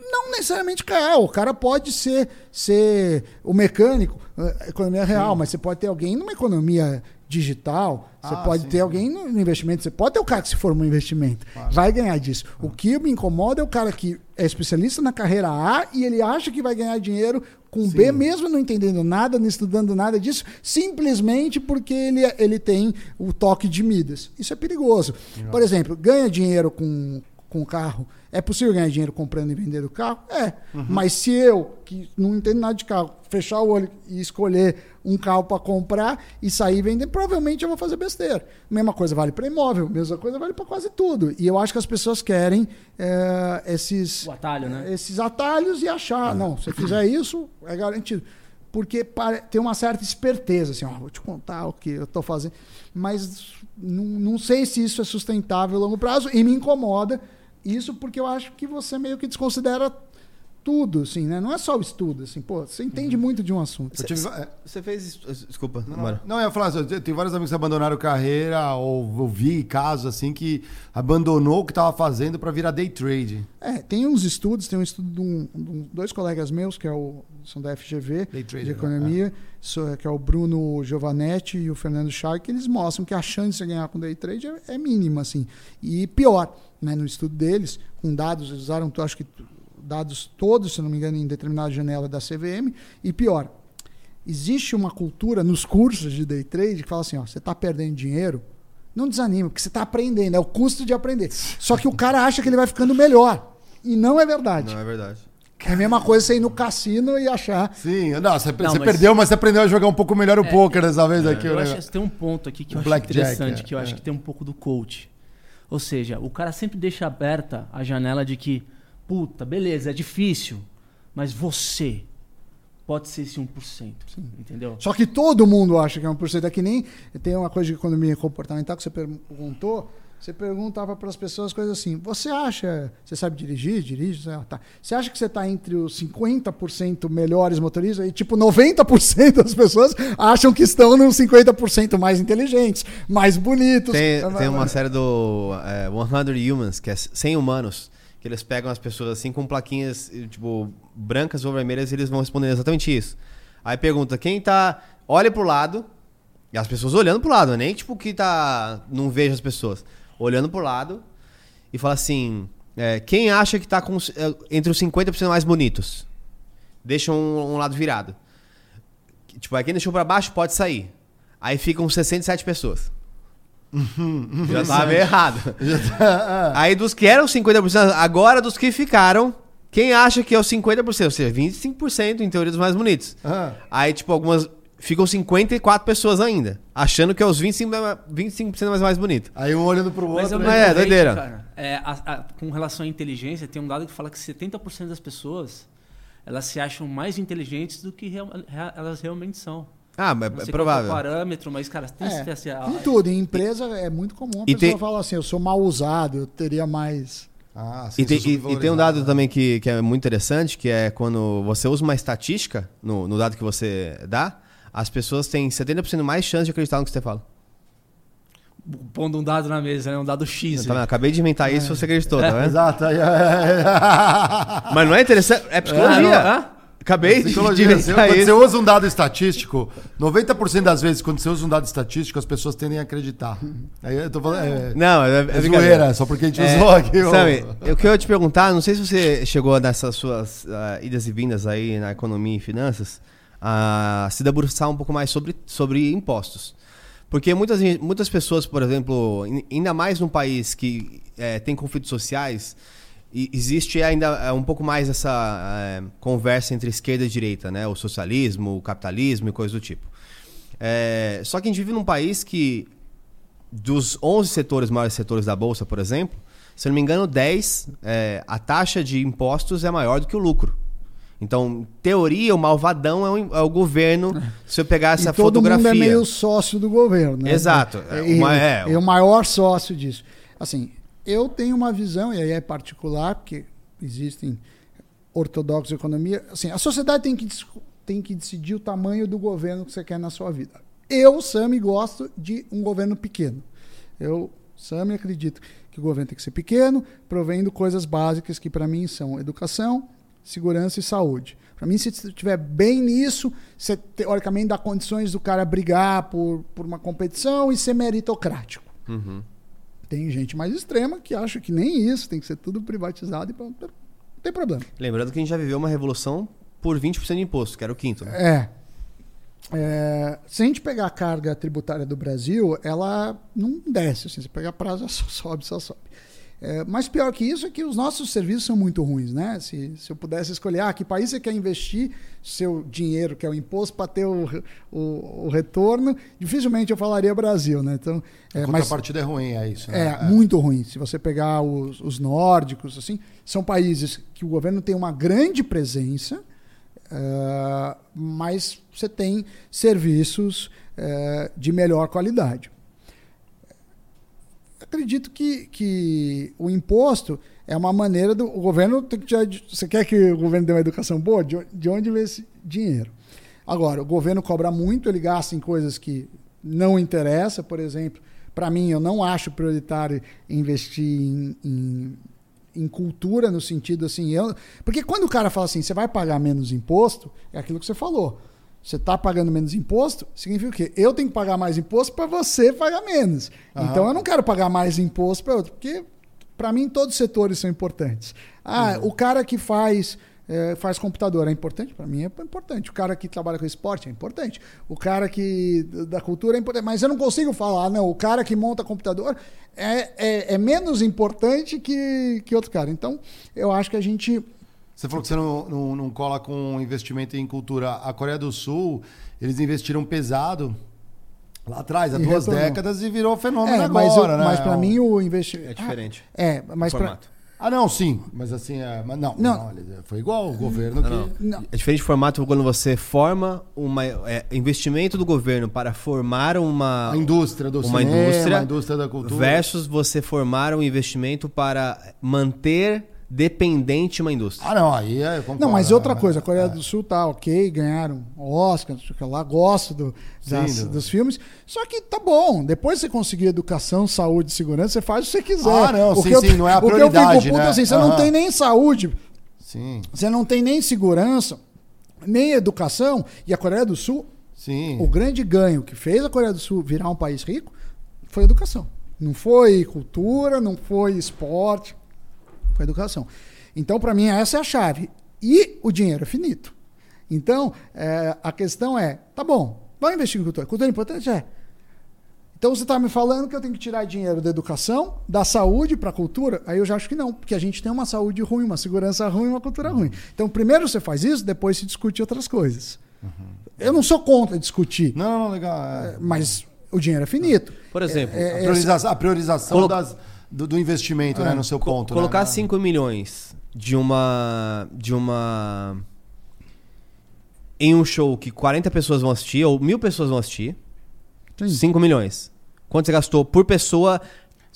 Não necessariamente real. O cara pode ser, ser o mecânico, é, economia real, sim. mas você pode ter alguém numa economia digital, você ah, pode sim, ter sim. alguém no investimento, você pode ter o cara que se formou em investimento, claro. vai ganhar disso. O que me incomoda é o cara que é especialista na carreira A e ele acha que vai ganhar dinheiro com sim. B, mesmo não entendendo nada, não estudando nada disso, simplesmente porque ele, ele tem o toque de Midas. Isso é perigoso. Por exemplo, ganha dinheiro com, com carro é possível ganhar dinheiro comprando e vendendo carro? É. Uhum. Mas se eu, que não entendo nada de carro, fechar o olho e escolher um carro para comprar e sair vendendo, provavelmente eu vou fazer besteira. Mesma coisa vale para imóvel, mesma coisa vale para quase tudo. E eu acho que as pessoas querem é, esses, atalho, né? esses atalhos e achar, não, se fizer isso, é garantido. Porque tem uma certa esperteza, assim, ó, vou te contar o que eu estou fazendo. Mas não, não sei se isso é sustentável a longo prazo e me incomoda isso porque eu acho que você meio que desconsidera tudo, assim, né? Não é só o estudo, assim, pô, você entende uhum. muito de um assunto. Você, tive... você fez. Desculpa, não, não, não, eu ia falar assim, tem vários amigos que abandonaram carreira, ou eu vi casos assim que abandonou o que estava fazendo para virar day trade. É, tem uns estudos, tem um estudo de, um, de dois colegas meus, que é o, são da FGV, trader, de economia, né? que é o Bruno Giovanetti e o Fernando Chag, que eles mostram que a chance de ganhar com day trade é, é mínima, assim. E pior, né, no estudo deles, com dados, eles usaram, acho que dados todos, se não me engano, em determinada janela da CVM. E pior, existe uma cultura nos cursos de day trade que fala assim: ó, você está perdendo dinheiro, não desanima, porque você está aprendendo, é o custo de aprender. Só que o cara acha que ele vai ficando melhor. E não é verdade. Não é verdade. É a mesma coisa você ir no cassino e achar. Sim, não, você, não, você mas... perdeu, mas você aprendeu a jogar um pouco melhor o é, poker dessa vez é, aqui. Eu né? acho que tem um ponto aqui que eu acho interessante, Jack, é, que eu acho é. que tem um pouco do coach. Ou seja, o cara sempre deixa aberta a janela de que puta, beleza, é difícil, mas você pode ser esse 1%. Sim. Entendeu? Só que todo mundo acha que é 1%. É que nem tem uma coisa de economia comportamental que você perguntou. Você perguntava para as pessoas coisas assim: você acha, você sabe dirigir? Dirige? Tá. Você acha que você está entre os 50% melhores motoristas? E tipo, 90% das pessoas acham que estão nos 50% mais inteligentes, mais bonitos. Tem, tem uma série do é, 100 Humans, que é 100 humanos que eles pegam as pessoas assim com plaquinhas, tipo, brancas ou vermelhas e eles vão responder exatamente isso. Aí pergunta, quem tá. Olha pro lado, e as pessoas olhando pro lado, nem tipo que tá. Não vejo as pessoas. Olhando pro lado e fala assim: é, quem acha que tá com, é, entre os 50% mais bonitos? Deixa um, um lado virado. Tipo, aí quem deixou pra baixo pode sair. Aí ficam 67 pessoas. Já tava errado. tá- Aí dos que eram 50%, agora dos que ficaram, quem acha que é os 50%? Ou seja, 25% em teoria dos mais bonitos. Ah. Aí, tipo, algumas. Ficam 54 pessoas ainda, achando que é os 25%, mais- 25 mais, mais bonito. Aí um olhando pro outro. Mas é, né? muito É, doideira. cara. É, a- a- com relação à inteligência, tem um dado que fala que 70% das pessoas elas se acham mais inteligentes do que real- rea- elas realmente são. Ah, mas Não é sei provável. qual é o parâmetro, mas, cara, tem É, que ter assim, a- em tudo, em empresa é muito comum a E pessoa tem- falar assim, eu sou mal usado, eu teria mais... Ah, sim, E tem, e- e tem um dado né? também que, que é muito interessante, que é quando você usa uma estatística no, no dado que você dá, as pessoas têm 70% mais chance de acreditar no que você fala. pondo um dado na mesa, né? Um dado X. Tá vendo? Acabei de inventar isso e você acreditou, tá vendo? Exato. é, Mas não é interessante? É psicologia. Hã? Acabei de, de Psicologia. Você- inventar quando você isso. usa um dado estatístico, 90% das vezes, quando você usa um dado estatístico, as pessoas tendem a acreditar. Aí eu tô falando. É, Não, é, é é zoeira, só porque a gente É, usou aqui. Sabe, eu queria te perguntar, não sei se você chegou nessas suas ah, idas e vindas aí na economia e finanças, a se debruçar um pouco mais sobre, sobre impostos. Porque muitas, muitas pessoas, por exemplo, in- ainda mais num país que eh, tem conflitos sociais, existe ainda eh, um pouco mais essa eh, conversa entre esquerda e direita, né? O socialismo, o capitalismo e coisas do tipo. Eh, só que a gente vive num país que dos 11 setores, maiores setores da bolsa, por exemplo, se eu não me engano, 10, é, a taxa de impostos é maior do que o lucro. Então, em teoria, o malvadão é o, é o governo. Se eu pegar essa e todo fotografia. mundo é meio sócio do governo. Né? Exato. É, uma- é, e o maior sócio disso. Assim, eu tenho uma visão, e aí é particular, porque existem ortodoxos de economia. Assim, a sociedade tem que, tem que decidir o tamanho do governo que você quer na sua vida. Eu, Sami, gosto de um governo pequeno. Eu, Sami, acredito que o governo tem que ser pequeno, provendo coisas básicas que para mim são educação, segurança e saúde. Para mim, se você estiver bem nisso, você teoricamente dá condições do cara brigar por, por uma competição e ser meritocrático. Uhum. Tem gente mais extrema que acha que nem isso, tem que ser tudo privatizado e pronto. Não tem problema. Lembrando que a gente já viveu uma revolução por 20% de imposto, que era o quinto. Né? É. É, se a gente pegar a carga tributária do Brasil, ela não desce. Assim, se pegar prazo, ela só sobe, só sobe. É, mas pior que isso é que os nossos serviços são muito ruins, né? Se, se eu pudesse escolher, ah, que país você quer investir seu dinheiro, que é o imposto, para ter o, o, o retorno, dificilmente eu falaria Brasil, né? Então, A é, mas contrapartida é ruim, é isso. né? é, muito ruim. Se você pegar os, os nórdicos, assim, são países que o governo tem uma grande presença, eh, mas você tem serviços eh, de melhor qualidade. Acredito que, que o imposto é uma maneira do o governo tem que tirar você quer que o governo dê uma educação boa? De, de onde vem esse dinheiro? Agora o governo cobra muito ele gasta em coisas que não interessa por exemplo para mim eu não acho prioritário investir em, em, em cultura no sentido assim eu, porque quando o cara fala assim você vai pagar menos imposto? É aquilo que você falou você está pagando menos imposto, significa o quê? Eu tenho que pagar mais imposto para você pagar menos. Aham. Então eu não quero pagar mais imposto para outro, porque para mim todos os setores são importantes. Ah, o cara que faz eh, faz computador é importante? Para mim é importante. O cara que trabalha com esporte é importante. O cara que da cultura é importante. Mas eu não consigo falar, não. O cara que monta computador é, é, é menos importante que, que outro cara. Então eu acho que a gente Você falou que você não, não, não cola com investimento em cultura. A Coreia do Sul, eles investiram pesado lá atrás, há E duas retornou. décadas, e virou fenômeno é, mas, agora, eu- né? mas para mim o investimento É diferente. é, mas o pra, formato. Ah, não, sim. Mas assim, é, mas não, Não. não. foi igual o governo que... Não, Não. É diferente de formato quando você forma uma é, investimento do governo para formar uma, A indústria do uma cinema, indústria a indústria da cultura. versus você formar um investimento para manter dependente uma indústria. Ah, não, aí é, eu concordo. Não, mas outra né? coisa, a Coreia É. do Sul tá ok, ganharam Oscar, não sei o que lá, gosto do, das- Sim, do- dos filmes. Só que tá bom, depois você conseguir educação, saúde e segurança, você faz o que você quiser. Ah, não, o sim, que eu, sim, não é a O que eu prioridade, fico puto né? assim, você Aham. não tem nem saúde, Sim, você não tem nem segurança, nem educação. E a Coreia do Sul, sim. o grande ganho que fez a Coreia do Sul virar um país rico foi educação. Não foi cultura, não foi esporte, foi educação. Então, para mim, essa é a chave. E o dinheiro é finito. Então, é, a questão é, tá bom, vamos investir em cultura. Cultura é importante? É. Então você está me falando que eu tenho que tirar dinheiro da educação, da saúde para a cultura? Aí eu já acho que não, porque a gente tem uma saúde ruim, uma segurança ruim, uma cultura ruim. Então primeiro você faz isso, depois se discute outras coisas. Uhum. Eu não sou contra discutir. Não, não, legal. É. Mas o dinheiro é finito. Por exemplo, é, é, a priorização, a priorização das, do, do, investimento, né, no seu ponto. Né? Colocar né? 5 milhões de uma. de uma. em um show que 40 pessoas vão assistir, ou mil pessoas vão assistir 5 milhões. Quanto você gastou por pessoa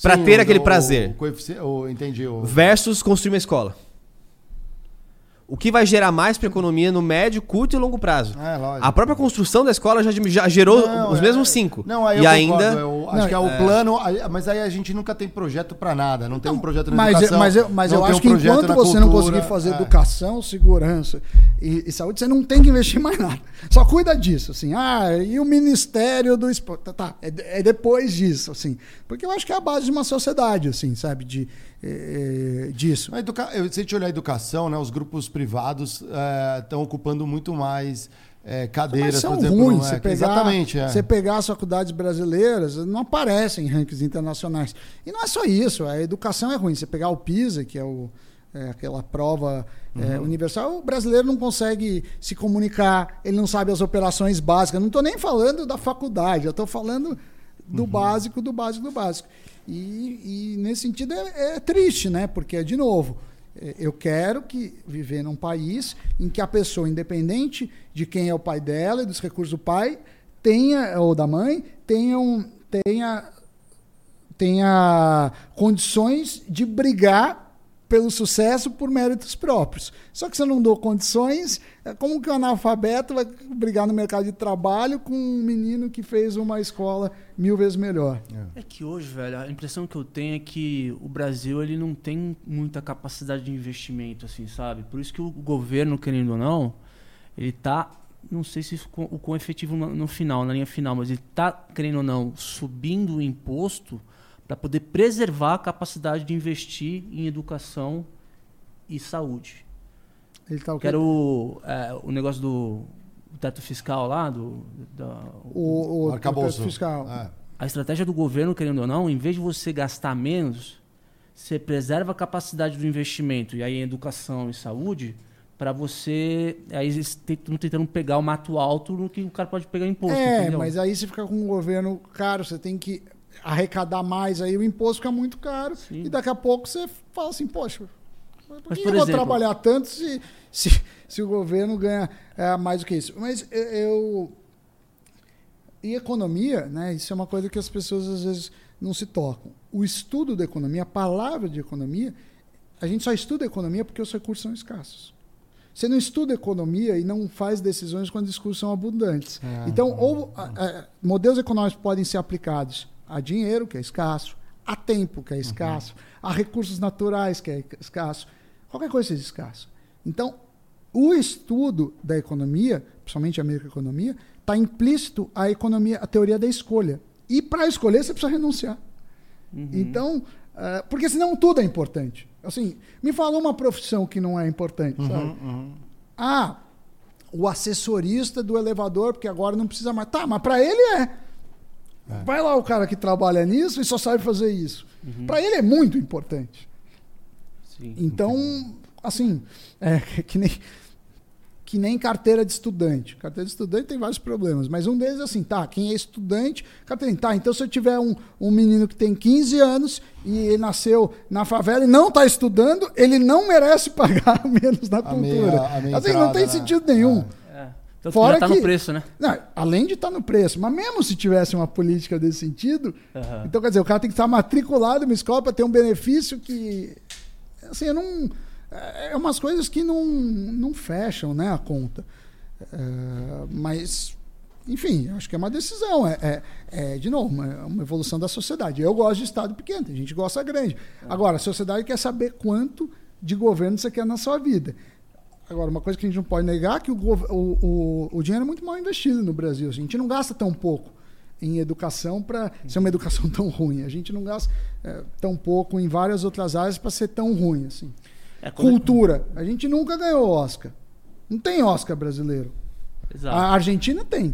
para ter aquele o, prazer? O, o, entendi. O... Versus construir uma escola. O que vai gerar mais para a economia no médio, curto e longo prazo? É, a própria construção da escola já, já gerou não, os é, mesmos cinco. Não, aí e ainda, eu acho não, que é o é. plano, mas aí a gente nunca tem projeto para nada. Não tem um projeto na mas, educação. Mas eu, mas eu acho um que enquanto você cultura, não conseguir fazer é. educação, segurança e, e, saúde, você não tem que investir mais nada. Só cuida disso, assim. Ah, e o Ministério do Esporte? Tá, tá é, é depois disso, assim. Porque eu acho que é a base de uma sociedade, assim, sabe? De é, disso. Educa... Se a gente olhar a educação, né, os grupos privados estão é, ocupando muito mais é, cadeiras, Mas são por exemplo. Ruins. Você pegar, Exatamente. É. Você pegar as faculdades brasileiras, não aparecem em rankings internacionais. E não é só isso, a educação é ruim. Você pegar o PISA, que é, o, é aquela prova é, uhum. universal, o brasileiro não consegue se comunicar, ele não sabe as operações básicas. Não estou nem falando da faculdade, eu estou falando do uhum. básico, do básico, do básico. E, e nesse sentido é, é, triste, né? Porque, de novo, é, eu quero que viver num país em que a pessoa, independente de quem é o pai dela e dos recursos do pai, tenha, ou da mãe, tenha, um, tenha, tenha condições de brigar pelo sucesso por méritos próprios. Só que se eu não dou condições, é como que o analfabeto vai brigar no mercado de trabalho com um menino que fez uma escola mil vezes melhor? É. é que hoje, velho, a impressão que eu tenho é que o Brasil ele não tem muita capacidade de investimento, assim, sabe? Por isso que o governo, querendo ou não, ele tá não sei se o quão efetivo no, final, na linha final, mas ele está, querendo ou não, subindo o imposto para poder preservar a capacidade de investir em educação e saúde. Ele tá o que era o, é, o negócio do teto fiscal lá, do, da, o, o, o teto fiscal. É. A estratégia do governo, querendo ou não, em vez de você gastar menos, você preserva a capacidade do investimento, e aí em educação e saúde, para você. Aí eles estão tentando pegar o mato alto no que o cara pode pegar imposto. É, entendeu? mas aí você fica com um governo caro, você tem que arrecadar mais, aí o imposto fica muito caro. Sim. E daqui a pouco você fala assim, poxa, por Mas, que por eu exemplo, vou trabalhar tanto se, se, se o governo ganha é, mais do que isso? Mas eu. E economia, né? Isso é uma coisa que as pessoas às vezes não se tocam. O estudo da economia, a palavra de economia, a gente só estuda economia porque os recursos são escassos. Você não estuda economia e não faz decisões quando os recursos são abundantes. É, então, ou a, a, modelos econômicos podem ser aplicados a dinheiro, que é escasso, a tempo, que é escasso, uhum. a recursos naturais, que é escasso. Qualquer coisa seja escasso. Então, o estudo da economia, principalmente a microeconomia, está implícito a economia, a teoria da escolha. E para escolher você precisa renunciar. Uhum. Então, uh, porque senão tudo é importante. Assim, me fala uma profissão que não é importante, uhum, sabe? Uhum. Ah, o assessorista do elevador, porque agora não precisa mais. Tá, mas para ele é. É. Vai lá o cara que trabalha nisso e só sabe fazer isso. Uhum. Para ele é muito importante. Sim, então, entendi. assim, é que nem, que nem carteira de estudante. Carteira de estudante tem vários problemas, mas um deles é assim, tá, quem é estudante, carteira, tá, então se eu tiver um, um menino que tem 15 anos e ele nasceu na favela e não está estudando, ele não merece pagar menos na cultura. Meia, assim, entrada, não tem sentido nenhum. É. Então Fora já tá que, no preço, né? Não, além de estar tá no preço, mas mesmo se tivesse uma política desse sentido, uhum. então quer dizer, o cara tem que estar matriculado numa escola para ter um benefício que. Assim, eu não. É, é umas coisas que não, não fecham né, a conta. É, mas, enfim, acho que é uma decisão. É, é, é de novo, uma, uma, evolução da sociedade. Eu gosto de Estado pequeno, a gente gosta grande. Agora, a sociedade quer saber quanto de governo você quer na sua vida. Agora, uma coisa que a gente não pode negar é que o, o, o, o dinheiro é muito mal investido no Brasil. A gente não gasta tão pouco em educação para ser uma educação tão ruim. A gente não gasta é, tão pouco em várias outras áreas para ser tão ruim assim. É, Cultura. A gente nunca ganhou Oscar. Não tem Oscar brasileiro. Exato. A Argentina tem.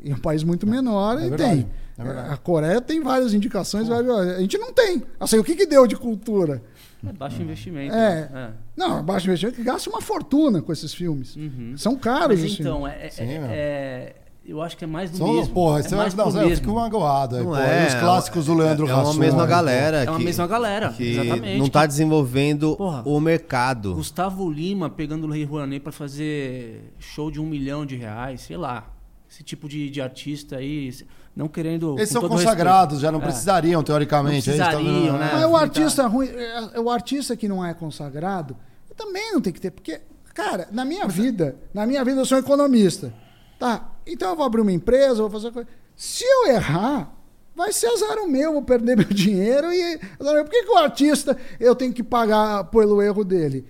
E é um país muito menor É e verdade, tem. é a Coreia tem várias indicações, várias- a gente não tem. Assim, o que, que deu de cultura? É baixo investimento. É. né? Não, abaixo investimento que gasta uma fortuna com esses filmes. Uhum. São caros Mas então, filmes. é, é- Sim, é- meu. é- eu acho que é mais do São, mesmo. porra, é você mais não, do eu mesmo. fico magoado. aí, Não pô. é, E os clássicos do Leandro É uma Hassum, mesma galera. É uma que- mesma galera, que exatamente. não tá desenvolvendo Porra. o mercado. Gustavo Lima pegando o Rei Rouanet pra fazer show de um milhão de reais, sei lá. Esse tipo de, de artista aí, não querendo. Eles são consagrados, já não É. precisariam, teoricamente. Não aí a gente precisariam, vendo- né? Mas o artista ruim, é, o artista que não é consagrado, também não tem que ter, porque, cara, na minha vida, na minha vida eu sou economista. Tá, então eu vou abrir uma empresa, vou fazer coisa. Se eu errar, vai ser azar o meu, vou perder meu dinheiro e. Por que, que o artista eu tenho que pagar pelo erro dele?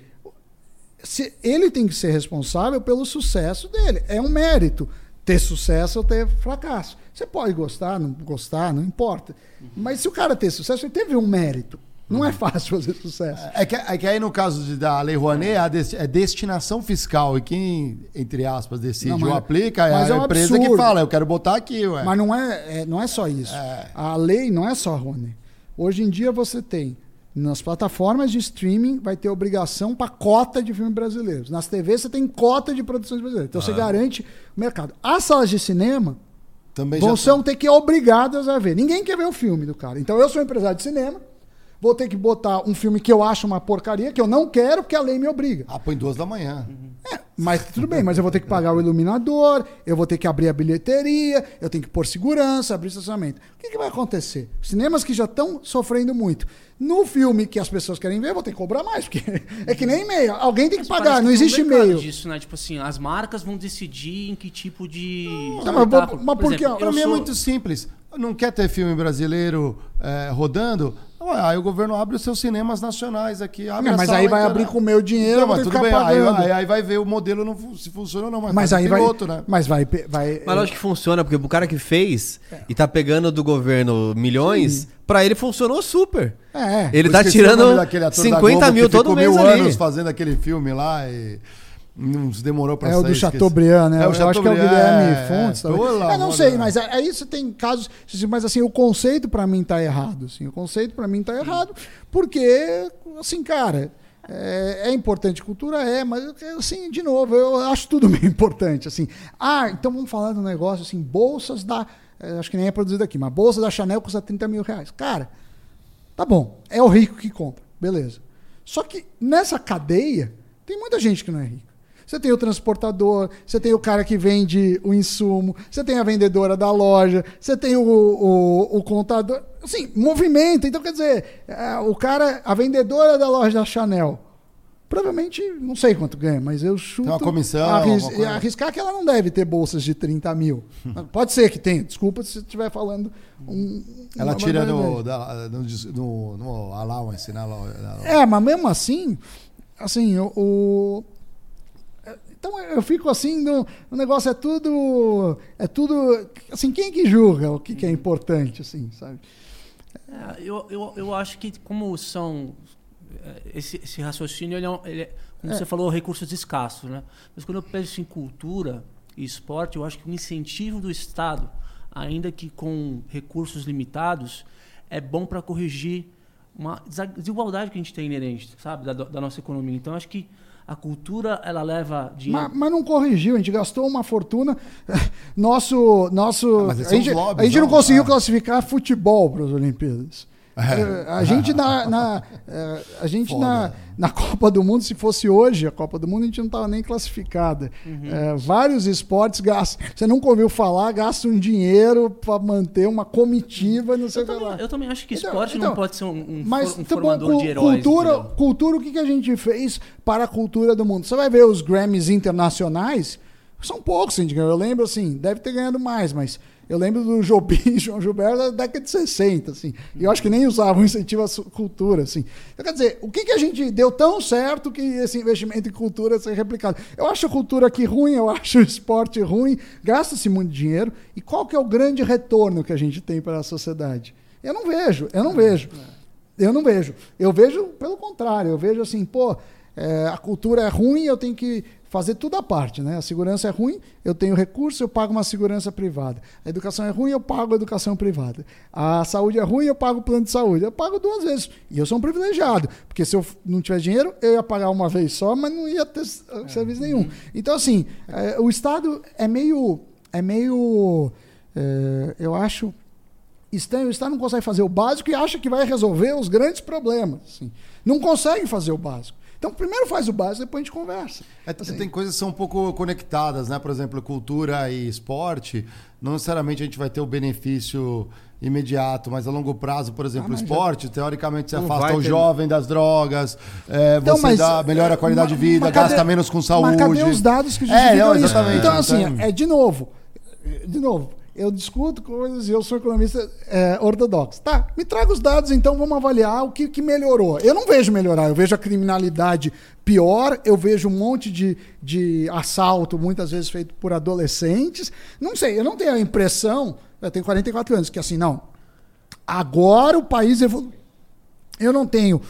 Se, ele tem que ser responsável pelo sucesso dele. É um mérito ter sucesso ou ter fracasso. Você pode gostar, não gostar, não importa. Mas se o cara ter sucesso, ele teve um mérito. Não é fácil fazer sucesso. É que, é que aí no caso de- da Lei Rouanet é, a des- é destinação fiscal e quem, entre aspas, decide Não, mas- ou aplica é a é um empresa que absurdo. fala, eu quero botar aqui, ué. Mas não é, é- não é só isso. É. A lei não é só, Rony. Hoje em dia você tem, nas plataformas de streaming, vai ter obrigação para cota de filmes brasileiros. Nas TVs você tem cota de produções brasileiras. Então você garante o mercado. As salas de cinema Também vão ter que obrigadas a ver. Ninguém quer ver o filme do cara. Então eu sou empresário de cinema, vou ter que botar um filme que eu acho uma porcaria, que eu não quero, porque a lei me obriga. Ah, põe duas da manhã. É, mas tudo bem, mas eu vou ter que pagar o iluminador, eu vou ter que abrir a bilheteria, eu tenho que pôr segurança, abrir estacionamento. O que, que vai acontecer? Cinemas que já estão sofrendo muito. No filme que as pessoas querem ver, eu vou ter que cobrar mais, porque é que nem e-mail. Alguém tem que Mas pagar, parece não que existe e-mail. disso, né? Tipo assim, as marcas vão decidir em que tipo de. Não, mas mas por que- exemplo, Pra eu mim é sou- muito simples. Não quer ter filme brasileiro é, rodando? Ué, Aí o governo abre os seus cinemas nacionais aqui. Abre Não, mas aí vai abrir com o meu dinheiro, Não, eu mas tudo que bem. Aí, aí- aí vai ver o modelo não, se funciona ou não. Mas, Mas faz aí vai, piloto, né? mas vai, vai. Mas lógico que funciona, porque o cara que fez e tá pegando do governo milhões, pra ele funcionou super. É. Ele tá tirando daquele ator da 50 Globo mil que todo mês mil ali. anos fazendo aquele filme lá e não se demorou pra É sair. o do. Chateaubriand, né? É o eu acho que é o Chateaubriand, Guilherme é, Fontes. é. Eu não sei, mas aí você tem casos. Mas assim, o conceito pra mim tá errado. Assim, o conceito pra mim tá errado, porque, assim, cara. É, é importante cultura, é, mas assim, de novo, eu acho tudo meio importante. Assim, ah, então vamos falar do negócio assim, bolsas da. Eh, Acho que nem é produzido aqui, mas bolsa da Chanel custa 30 mil reais. Cara, Tá bom, é o rico que compra, beleza. Só que nessa cadeia tem muita gente que não é rica. Você tem o transportador, você tem o cara que vende o insumo, você tem a vendedora da loja, você tem o, o, o contador. Assim, movimento. Então, quer dizer, é, o cara, a vendedora da loja da Chanel, provavelmente, não sei quanto ganha, mas eu chuto. uma comissão, arris- coisa. arriscar que ela não deve ter bolsas de 30 mil. Pode ser que tenha, desculpa se estiver falando. Um, Ela tira no, da, no, no, no allowance, na- É, mas mesmo assim, assim, o. o- então eu fico assim, no, o negócio é tudo. É tudo. Assim, quem que julga o que, que é importante, assim, sabe? É, eu, eu, eu acho que como são é, esse, esse raciocínio ele é, um- ele é- como você falou recursos escassos né mas quando eu penso em cultura e esporte eu acho que o incentivo do estado ainda que com recursos limitados é bom para corrigir uma desigualdade que a gente tem inerente sabe da, da nossa economia então eu acho que a cultura ela leva dinheiro Mas, mas não corrigiu, a gente gastou uma fortuna. Nosso. nosso Ah, mas esses a, gente, lobbies, a gente não não? conseguiu Ah. classificar futebol para as Olimpíadas. Eh, A gente na, na, eh, a gente na, Foda. na Copa do Mundo, se fosse hoje a Copa do Mundo, a gente não estava nem classificada. Eh, vários esportes gastam. Você nunca ouviu falar, gastam um dinheiro para manter uma comitiva, não sei eu também, lá. eu também acho que Então, esporte então, não pode ser um, um, Mas for- um bom, formador de heróis cultura, entendeu? cultura, o que, que a gente fez para a cultura do mundo? Você vai ver os Grammys internacionais, são poucos, assim, eu lembro assim, deve ter ganhado mais, mas eu lembro do Jobim e João Gilberto da década de 60, assim. E eu acho que nem usavam incentivo à cultura, assim. Então, quer dizer, o que, que a gente deu tão certo que esse investimento em cultura seja replicado? Eu acho a cultura aqui ruim, eu acho o esporte ruim, gasta-se muito dinheiro. E qual que é o grande retorno que a gente tem para a sociedade? Eu não vejo, eu não vejo. Eu não vejo. Eu vejo pelo contrário. Eu vejo assim, pô, é, a cultura é ruim, eu tenho que fazer tudo à parte, né? A segurança é ruim, eu tenho recurso, eu pago uma segurança privada. A educação é ruim, eu pago a educação privada. A saúde é ruim, eu pago o plano de saúde. Eu pago duas vezes. E eu sou um privilegiado, porque se eu não tivesse dinheiro, eu ia pagar uma vez só, mas não ia ter é. serviço nenhum. Então, assim, é, o Estado é meio. É meio. É, eu acho estranho. O Estado não consegue fazer o básico e acha que vai resolver os grandes problemas. Assim. Não consegue fazer o básico. Então, primeiro faz o básico, depois a gente conversa. É, assim. Tem coisas que são um pouco conectadas, né? Por exemplo, cultura e esporte. Não necessariamente a gente vai ter o benefício imediato, mas a longo prazo, por exemplo, ah, o esporte, já... teoricamente, você não afasta o ter... jovem das drogas, é, então, você mas, dá, melhora a qualidade de vida, cadê, gasta menos com saúde. Mas cadê os dados que justificam é, não, isso? Então, assim, é, de novo, de novo, eu discuto coisas e eu sou economista é, ortodoxo. Tá, me traga os dados então, vamos avaliar o que, que melhorou. Eu não vejo melhorar, eu vejo a criminalidade pior, eu vejo um monte de, de assalto, muitas vezes feito por adolescentes. Não sei, eu não tenho a impressão, eu tenho 44 anos, que assim, não. Agora o país evoluiu. Eu não tenho.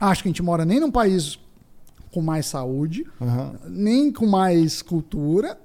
Acho que a gente mora nem num país com mais saúde, uhum. nem com mais cultura,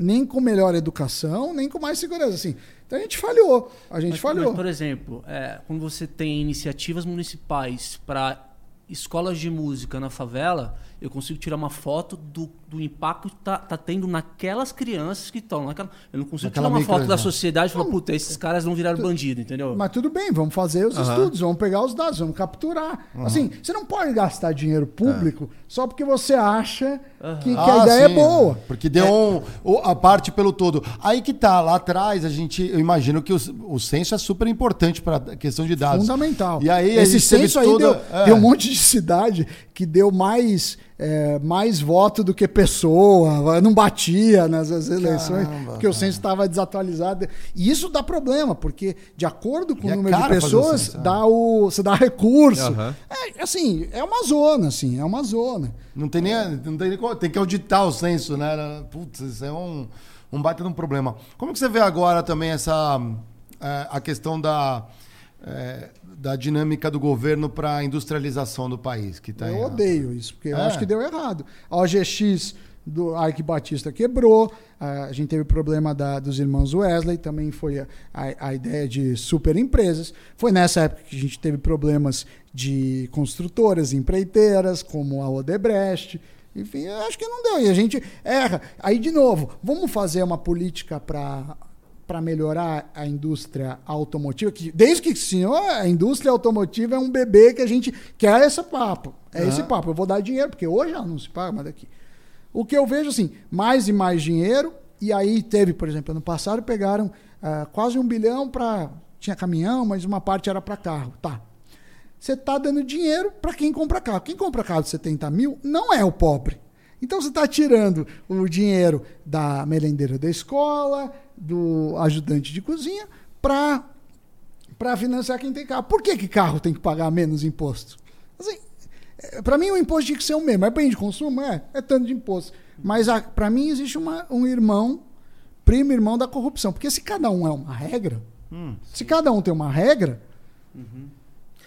nem com melhor educação, nem com mais segurança. Assim. Então a gente falhou. A gente mas, falhou. Mas, por exemplo, é, quando você tem iniciativas municipais para escolas de música na favela, eu consigo tirar uma foto do, do impacto que tá, tá tendo naquelas crianças que estão naquela. Eu não consigo Naquela tirar uma foto da sociedade e falar, puta, esses caras não viraram bandido, entendeu? Mas tudo bem, vamos fazer os estudos, vamos pegar os dados, vamos capturar. Assim, você não pode gastar dinheiro público é. só porque você acha que, que ah, a ideia é sim, é boa. Porque deu é. um, a parte pelo todo. Aí que tá, lá atrás, a gente, eu imagino que o, o censo é super importante para a questão de dados. Fundamental. E aí, Esse censo aí deu, é. deu um monte de cidade que deu mais é, mais voto do que pessoa, não batia nas eleições, Caramba, porque o censo estava desatualizado. E isso dá problema, porque de acordo com e o é número de pessoas, o dá o, você dá recurso. Uhum. É, assim, é uma zona, assim, é uma zona. Não tem nem, não tem, nem tem que auditar o censo, né? Putz, isso é um, um baita de um problema. Como que você vê agora também essa é, a questão da é, da dinâmica do governo para a industrialização do país. Que tá eu odeio isso, porque é. eu acho que deu errado. A OGX do Arque Batista quebrou, a gente teve o problema da, dos irmãos Wesley, também foi a, a, a, ideia de super empresas. Foi nessa época que a gente teve problemas de construtoras, empreiteiras, como a Odebrecht. Enfim, acho que não deu. E a gente erra. Aí, de novo, vamos fazer uma política para para melhorar a indústria automotiva, que desde que senhor, a indústria automotiva é um bebê que a gente quer esse papo. É uhum. esse papo. Eu vou dar dinheiro, porque hoje ela não se paga mais daqui. O que eu vejo assim, mais e mais dinheiro, e aí teve, por exemplo, ano passado pegaram uh, quase um bilhão para. Tinha caminhão, mas uma parte era para carro. Tá. Você está dando dinheiro para quem compra carro. Quem compra carro de 70 mil não é o pobre. Então você está tirando o dinheiro da merendeira da escola, do ajudante de cozinha para para financiar quem tem carro. Por que, que carro tem que pagar menos imposto? Assim, é, para mim o imposto tinha que ser o mesmo. É bem de consumo? É, é tanto de imposto. Mas para mim existe uma, um irmão, primo irmão da corrupção. Porque se cada um é uma regra, hum, se cada um tem uma regra, uhum.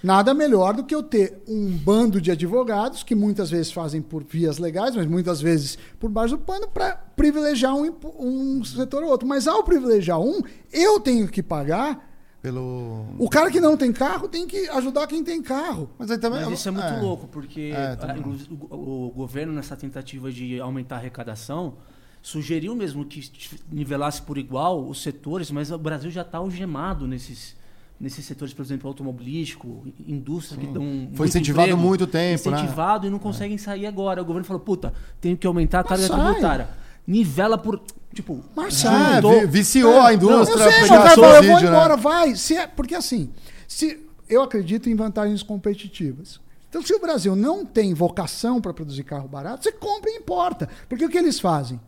Nada melhor do que eu ter um bando de advogados que muitas vezes fazem por vias legais, mas muitas vezes por baixo do pano, para privilegiar um, um setor ou outro. Mas ao privilegiar um, eu tenho que pagar pelo... O cara que não tem carro tem que ajudar quem tem carro. Mas, aí também... Mas isso é muito é. louco, porque é, a, o, o, governo, nessa tentativa de aumentar a arrecadação, sugeriu mesmo que nivelasse por igual os setores, mas o Brasil já está algemado nesses nesses setores, por exemplo, automobilístico, indústria Sim. que dão. Foi incentivado há muito tempo. Né? Incentivado né? e não conseguem é. sair agora. O governo falou, puta, tem que aumentar a carga tributária. Nivela por. Tipo, mas é, viciou é, a indústria. Não, eu sei, eu vou né? embora, vai. Se é, porque assim, se eu acredito em vantagens competitivas. Então, se o Brasil não tem vocação para produzir carro barato, você compra e importa. Porque o que eles fazem?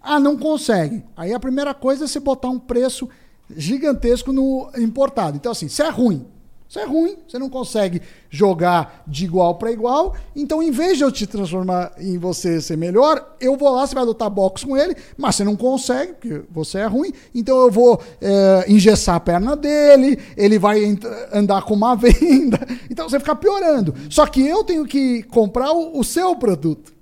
Ah, não conseguem. Aí a primeira coisa é você botar um preço gigantesco no importado. Então, assim, se é ruim, Isso é ruim, você não consegue jogar de igual para igual. Então, em vez de eu te transformar em você ser melhor, eu vou lá, você vai lutar boxe com ele, mas você não consegue, porque você é ruim. Então, eu vou é, engessar a perna dele, ele vai andar com uma venda. Então, você fica piorando. Só que eu tenho que comprar o, o seu produto.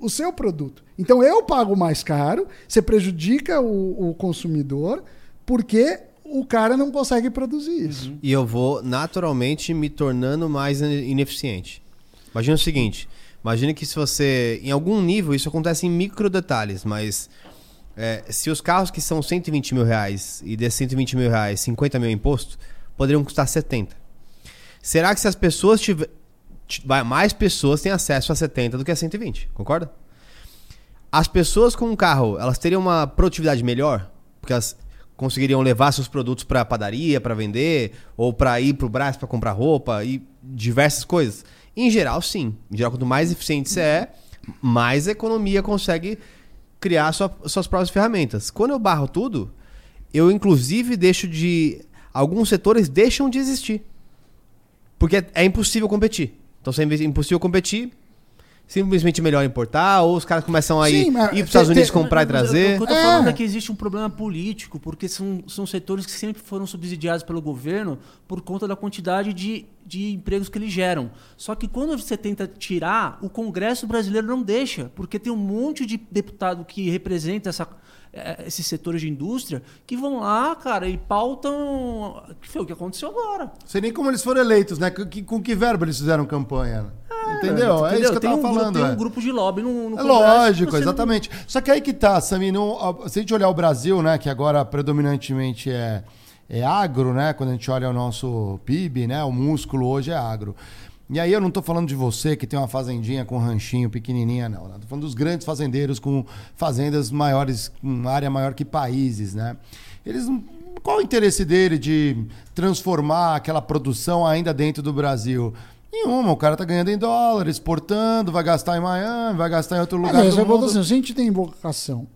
O seu produto. Então, eu pago mais caro, você prejudica o, o consumidor, porque o cara não consegue produzir isso. Uhum. E eu vou naturalmente me tornando mais ineficiente. Imagina o seguinte: imagine que se você, em algum nível, isso acontece em micro detalhes, mas é, se os carros que são 120 mil reais e desses 120 mil reais, 50 mil imposto, poderiam custar 70. Será que se as pessoas tiverem. Mais pessoas têm acesso a 70 do que a 120, concorda? As pessoas com um carro, elas teriam uma produtividade melhor? Porque elas conseguiriam levar seus produtos para padaria para vender ou para ir para o Brás para comprar roupa e diversas coisas. Em geral, sim. Em geral, quanto mais eficiente você é, mais a economia consegue criar sua, suas próprias ferramentas. Quando eu barro tudo, eu inclusive deixo de alguns setores deixam de existir. Porque é impossível competir. Então, se é impossível competir, simplesmente melhor importar, ou os caras começam a ir, ir para os Estados Unidos comprar e trazer. O que eu tô é. falando é que existe um problema político, porque são, são setores que sempre foram subsidiados pelo governo por conta da quantidade de, de empregos que eles geram. Só que quando você tenta tirar, o Congresso brasileiro não deixa, porque tem um monte de deputado que representa essa, é, esses setores de indústria que vão lá, cara, e pautam. Que foi o que aconteceu agora. Sei nem como eles foram eleitos, né? Com que, com que verbo eles fizeram campanha? Entendeu? É isso que eu tava um falando. Tem é. um grupo de lobby no, no É lógico, exatamente. Não... Só que aí que tá, Sami, não, se a gente olhar o Brasil, né, que agora predominantemente é, é agro, né, quando a gente olha o nosso PIB, né, o músculo hoje é agro. E aí eu não estou falando de você que tem uma fazendinha com um ranchinho pequenininha, não. Estou falando dos grandes fazendeiros com fazendas maiores, com área maior que países, né? Eles qual o interesse dele de transformar aquela produção ainda dentro do Brasil? Nenhuma, o cara tá ganhando em dólar, exportando, vai gastar em Miami, vai gastar em outro lugar. É, do mundo. Assim, se a gente tem vocação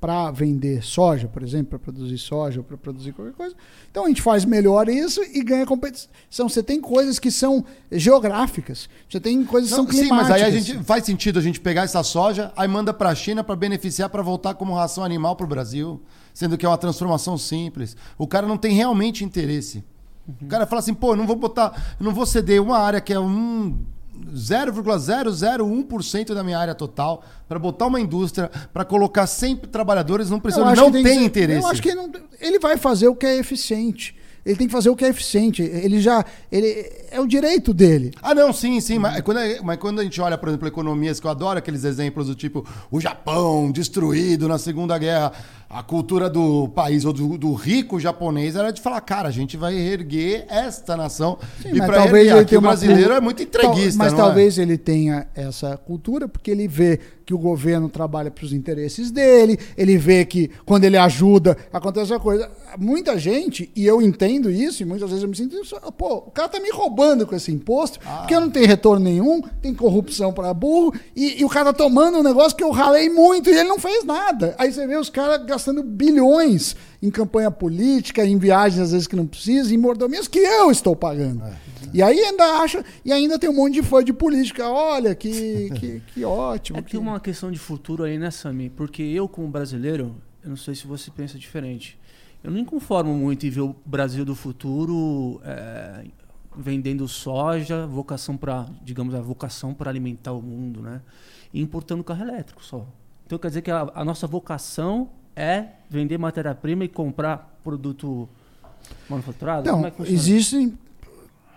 para vender soja, por exemplo, para produzir soja ou para produzir qualquer coisa, então a gente faz melhor isso e ganha competição. Você tem coisas que são geográficas, você tem coisas que são climáticas. Sim, mas aí a gente faz sentido a gente pegar essa soja, aí manda para a China para beneficiar para voltar como ração animal para o Brasil, sendo que é uma transformação simples. O cara não tem realmente interesse. Uhum. O cara fala assim, pô, não vou botar, não vou ceder uma área que é um 0,001% da minha área total para botar uma indústria, para colocar 100 trabalhadores não precisa, não tem, tem interesse. Eu acho que ele, não, ele vai fazer o que é eficiente. Ele tem que fazer o que é eficiente. Ele já. Ele, é o direito dele. Ah, não, sim, sim. Mas quando, mas quando a gente olha, por exemplo, economias, que eu adoro aqueles exemplos do tipo o Japão destruído na Segunda Guerra a cultura do país ou do, do, rico japonês era de falar, cara, a gente vai erguer esta nação. Sim, e para talvez ele aqui, o brasileiro uma... é muito entreguista. Mas talvez é? ele tenha essa cultura porque ele vê que o governo trabalha para os interesses dele, ele vê que quando ele ajuda acontece uma coisa. Muita gente, e eu entendo isso, e muitas vezes eu me sinto pô, o cara tá me roubando com esse imposto, ah. porque eu não tenho retorno nenhum, tem corrupção para burro, e, e, o cara tá tomando um negócio que eu ralei muito e ele não fez nada. Aí você vê os caras gastando bilhões em campanha política, em viagens às vezes que não precisa, em mordomias que eu estou pagando. É, é. E aí ainda acha, e ainda tem um monte de fã de política. Olha, que, que, que ótimo. É que, que uma questão de futuro aí, né, Sami? Porque eu, como brasileiro, eu não sei se você pensa diferente. Eu não me conformo muito em ver o Brasil do futuro é, vendendo soja, vocação para, digamos, a vocação para alimentar o mundo, né? E importando carro elétrico só. Então quer dizer que a, a nossa vocação é vender matéria-prima e comprar produto manufaturado? Não, é existem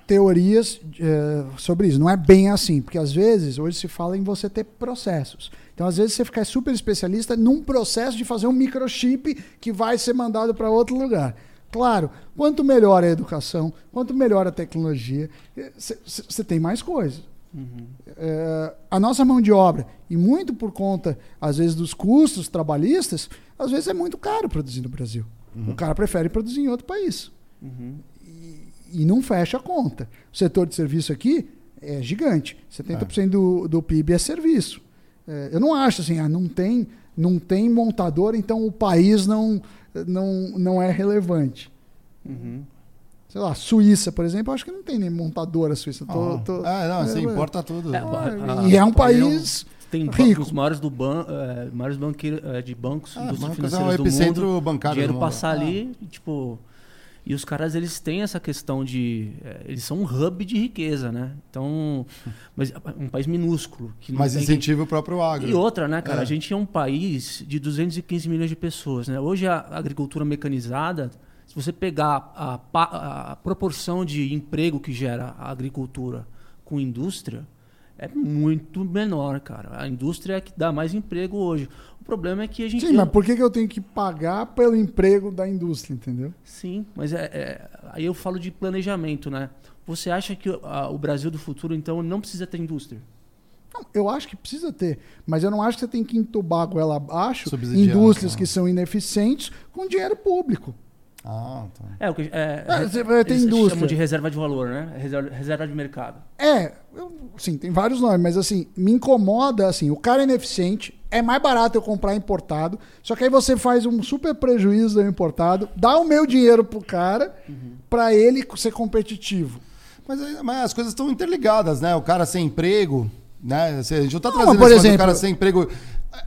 teorias é, sobre isso. Não é bem assim, porque às vezes hoje se fala em você ter processos. Então, às vezes, você fica super especialista num processo de fazer um microchip que vai ser mandado para outro lugar. Claro, quanto melhor a educação, quanto melhor a tecnologia, você tem mais coisas. Uhum. É, a nossa mão de obra, e muito por conta, às vezes, dos custos trabalhistas, às vezes é muito caro produzir no Brasil. Uhum. O cara prefere produzir em outro país. Uhum. E, e, não fecha a conta. O setor de serviço aqui é gigante. 70% é. Do, do PIB é serviço. É, eu não acho assim, ah, não tem, não tem montador, então o país não, não, não é relevante. Uhum. Sei lá, Suíça, por exemplo, eu acho que não tem nem montadora suíça. Tô, Ah. tô- É, não, você é, importa tudo. É, Ah, e é um a- país tem rico. os maiores do ban, é, maiores banqueiros é, de bancos, Ah, indústrias bancos é um do mundo, bancário dinheiro do mundo. passar Ah. ali, e, tipo, e os caras eles têm essa questão de, é, eles são um hub de riqueza, né? Então, mas é um país minúsculo que não Mas tem que- incentiva o próprio agro. E outra, né, cara? É. A gente é um país de 215 milhões de pessoas, né? Hoje a agricultura mecanizada, se você pegar a, pa- a proporção de emprego que gera a agricultura com indústria, é muito menor, cara. A indústria é que dá mais emprego hoje. O problema é que a gente. Sim, mas por que, que eu tenho que pagar pelo emprego da indústria, entendeu? Sim, mas é, é- aí eu falo de planejamento, né? Você acha que a- o Brasil do futuro, então, não precisa ter indústria? Não, eu acho que precisa ter, mas eu não acho que você tem que entubar a goela abaixo Subsidiar, indústrias tá. que são ineficientes com dinheiro público. Ah, tá. É, o que é, É, ter eles indústria. chamam de reserva de valor, né? Reserva, reserva de mercado. É, eu- sim, tem vários nomes, mas assim, me incomoda, assim, o cara é ineficiente, é mais barato eu comprar importado, só que aí você faz um super prejuízo do importado, dá o meu dinheiro pro cara pra ele ser competitivo. Mas, aí- mas as coisas estão interligadas, né? O cara sem emprego, né? Assim, A gente não tá Não, trazendo mas, por exemplo- cara sem emprego.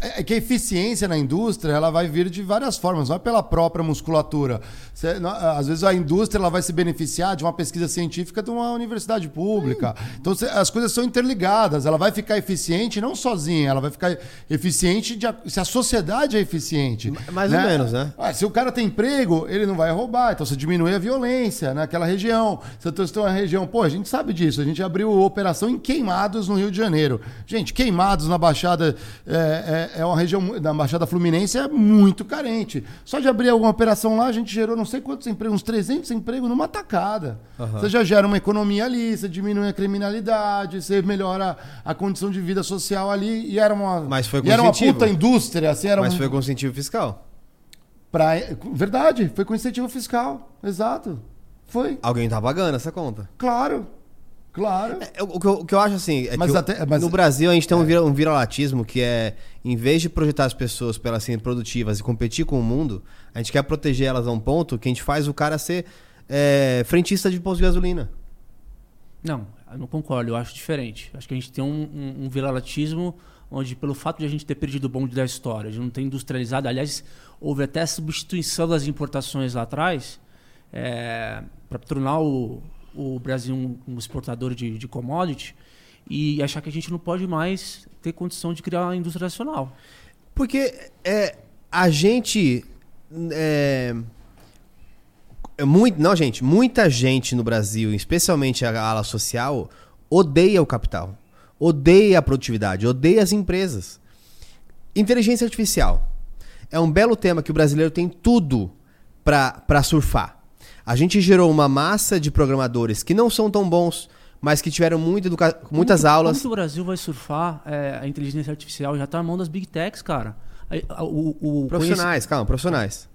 É é que a eficiência na indústria ela vai vir de várias formas, não é pela própria musculatura. Às vezes a indústria ela vai se beneficiar de uma pesquisa científica de uma universidade pública. Então as coisas são interligadas. Ela vai ficar eficiente não sozinha, ela vai ficar eficiente de se a sociedade é eficiente. mais ou menos, né? Ah, se o cara tem emprego, ele não vai roubar. Então você diminui a violência naquela região. Se você tem uma região. Pô, a gente sabe disso. A gente abriu operação em Queimados no Rio de Janeiro. Gente, Queimados na Baixada. É, é- é uma região. Na Baixada Fluminense é muito carente. Só de abrir alguma operação lá, a gente gerou não sei quantos empregos, uns 300 empregos numa tacada. Você já gera uma economia ali, você diminui a criminalidade, você melhora a condição de vida social ali. E era uma. Mas foi e era uma puta indústria, assim, era Mas um, foi com incentivo fiscal. Pra... Verdade, foi com incentivo fiscal. Exato. Foi. Alguém tá pagando essa conta. Claro. Claro. É, O que, eu, o que eu acho assim, é Mas que até- mas- no Brasil a gente tem um, vira, um viralatismo que é, em vez de projetar as pessoas para elas serem produtivas e competir com o mundo, a gente quer proteger elas a um ponto que a gente faz o cara ser é, frentista de posto de gasolina. Não, eu não concordo, eu acho diferente. Acho que a gente tem um, um, um viralatismo onde, pelo fato de a gente ter perdido o bonde da história, de não ter industrializado, aliás, houve até a substituição das importações lá atrás, para tornar o, o Brasil um, exportador de, de commodity e achar que a gente não pode mais ter condição de criar uma indústria nacional. Porque é, a gente. É, é muito, não, gente, muita gente no Brasil, especialmente a ala social, odeia o capital, odeia a produtividade, odeia as empresas. Inteligência artificial é um belo tema que o brasileiro tem tudo para surfar. A gente gerou uma massa de programadores que não são tão bons, mas que tiveram muita educa- muitas Como aulas. Como que o Brasil vai surfar é, a inteligência artificial? Já está na mão das big techs, cara. O, o, o Profissionais, calma, profissionais.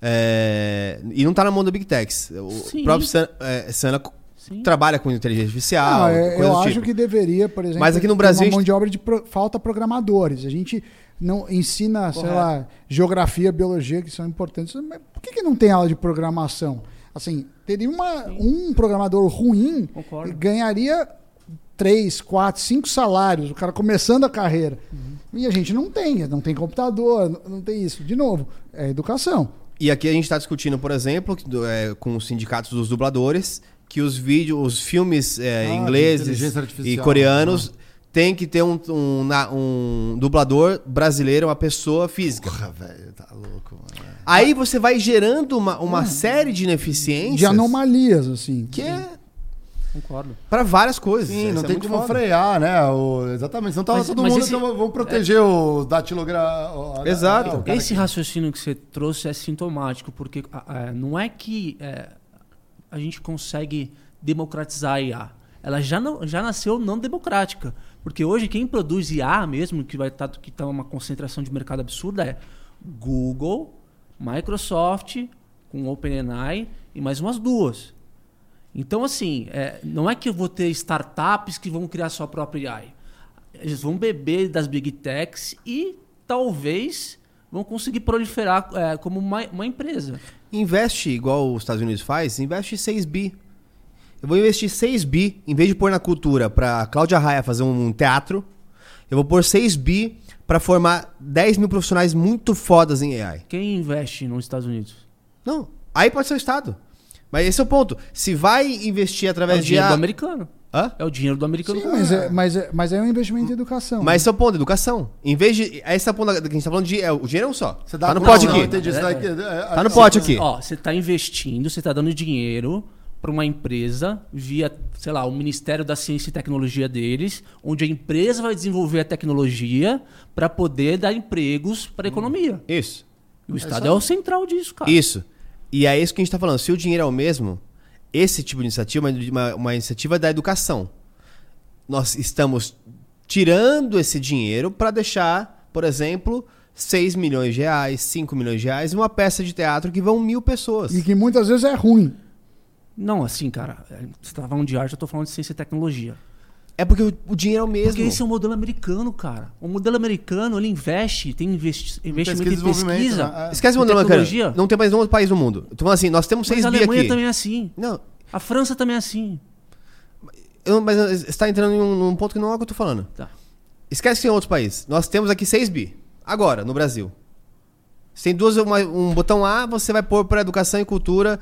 É, e não tá na mão da Big Techs. O Sim. próprio Sana, é, Sana Sim. trabalha com inteligência artificial. Não, é- coisa eu acho tipo. que deveria, por exemplo, Mas aqui no Brasil a uma gente- mão de obra de pro- falta programadores. A gente não ensina, sei Correto. lá, geografia, biologia, que são importantes. Mas por que, que não tem aula de programação? Assim, teria uma, um programador ruim Concordo. ganharia três, quatro, cinco salários, o cara começando a carreira. Uhum. E a gente não tem, não tem computador, não- tem isso. De novo, é educação. E aqui a gente está discutindo, por exemplo, é, com os sindicatos dos dubladores, que os vídeos, os filmes é, Ah, ingleses e coreanos tem que ter um, um, um dublador brasileiro, uma pessoa física. Porra, velho, tá louco, mano. Aí você vai gerando uma, uma série de ineficiências De anomalias, assim. que é Concordo. para várias coisas. Sim, Isso não é tem como foda. frear, né? O, exatamente. Senão tava Mas- todo mas mundo. esse- então, vamos proteger o datilogra... o- Exato. ah, o cara Esse raciocínio que você trouxe é sintomático, porque não é que é, a gente consegue democratizar a IA. Ela já, não, já nasceu não democrática. Porque hoje quem produz IA mesmo, que vai estar que tá uma concentração de mercado absurda, é Google, Microsoft, com OpenAI e mais umas duas. Então, assim, é, não é que eu vou ter startups que vão criar sua própria AI. Eles vão beber das big techs e talvez vão conseguir proliferar é, como uma, uma empresa. investe igual os Estados Unidos faz, investe 6 bi. Eu vou investir 6 bi, em vez de pôr na cultura pra Cláudia Raia fazer um teatro, eu vou pôr 6 bi pra formar 10 mil profissionais muito fodas em AI. Quem investe nos Estados Unidos? Não, aí pode ser o Estado. Mas esse é o ponto. Se vai investir É através o de... dinheiro a- do americano. Hã? É o dinheiro do americano. Sim, mas é, mas, é, mas é um investimento em educação. Mas esse é o ponto, educação. Em vez de... Esse é o ponto que a gente tá falando de... É, o dinheiro é um só. Você dá tá no não, pote não, aqui. entendi, isso daqui- é, Tá no pote aqui. Ó, você está investindo, você está dando dinheiro para uma empresa via, sei lá, o Ministério da Ciência e Tecnologia deles, onde a empresa vai desenvolver a tecnologia para poder dar empregos para a economia. Isso. E o Estado é, o central disso, cara. Isso. E é isso que a gente tá falando. Se o dinheiro é o mesmo, esse tipo de iniciativa é uma, uma iniciativa da educação. Nós estamos tirando esse dinheiro para deixar, por exemplo, 6 milhões de reais, 5 milhões de reais uma peça de teatro que vão mil pessoas. E que muitas vezes é ruim. Não, assim, cara, você tá falando de arte, eu tô falando de ciência e tecnologia. É porque o, o dinheiro é o mesmo. Porque esse é o modelo americano, cara. O modelo americano, ele investe, tem investi investimento Pesquisa em pesquisa. né? É. Esquece o modelo americano. Não tem mais nenhum outro país no mundo. Falando assim, nós temos Mas 6 a bi Alemanha aqui. também é assim. Não, A França também é assim. eu, mas você está entrando em um, num ponto que não é o que eu tô falando. Tá. Esquece que tem outros países. Nós temos aqui 6 bi. Agora, no Brasil. Você tem duas, uma- um botão A, você vai pôr para educação e cultura.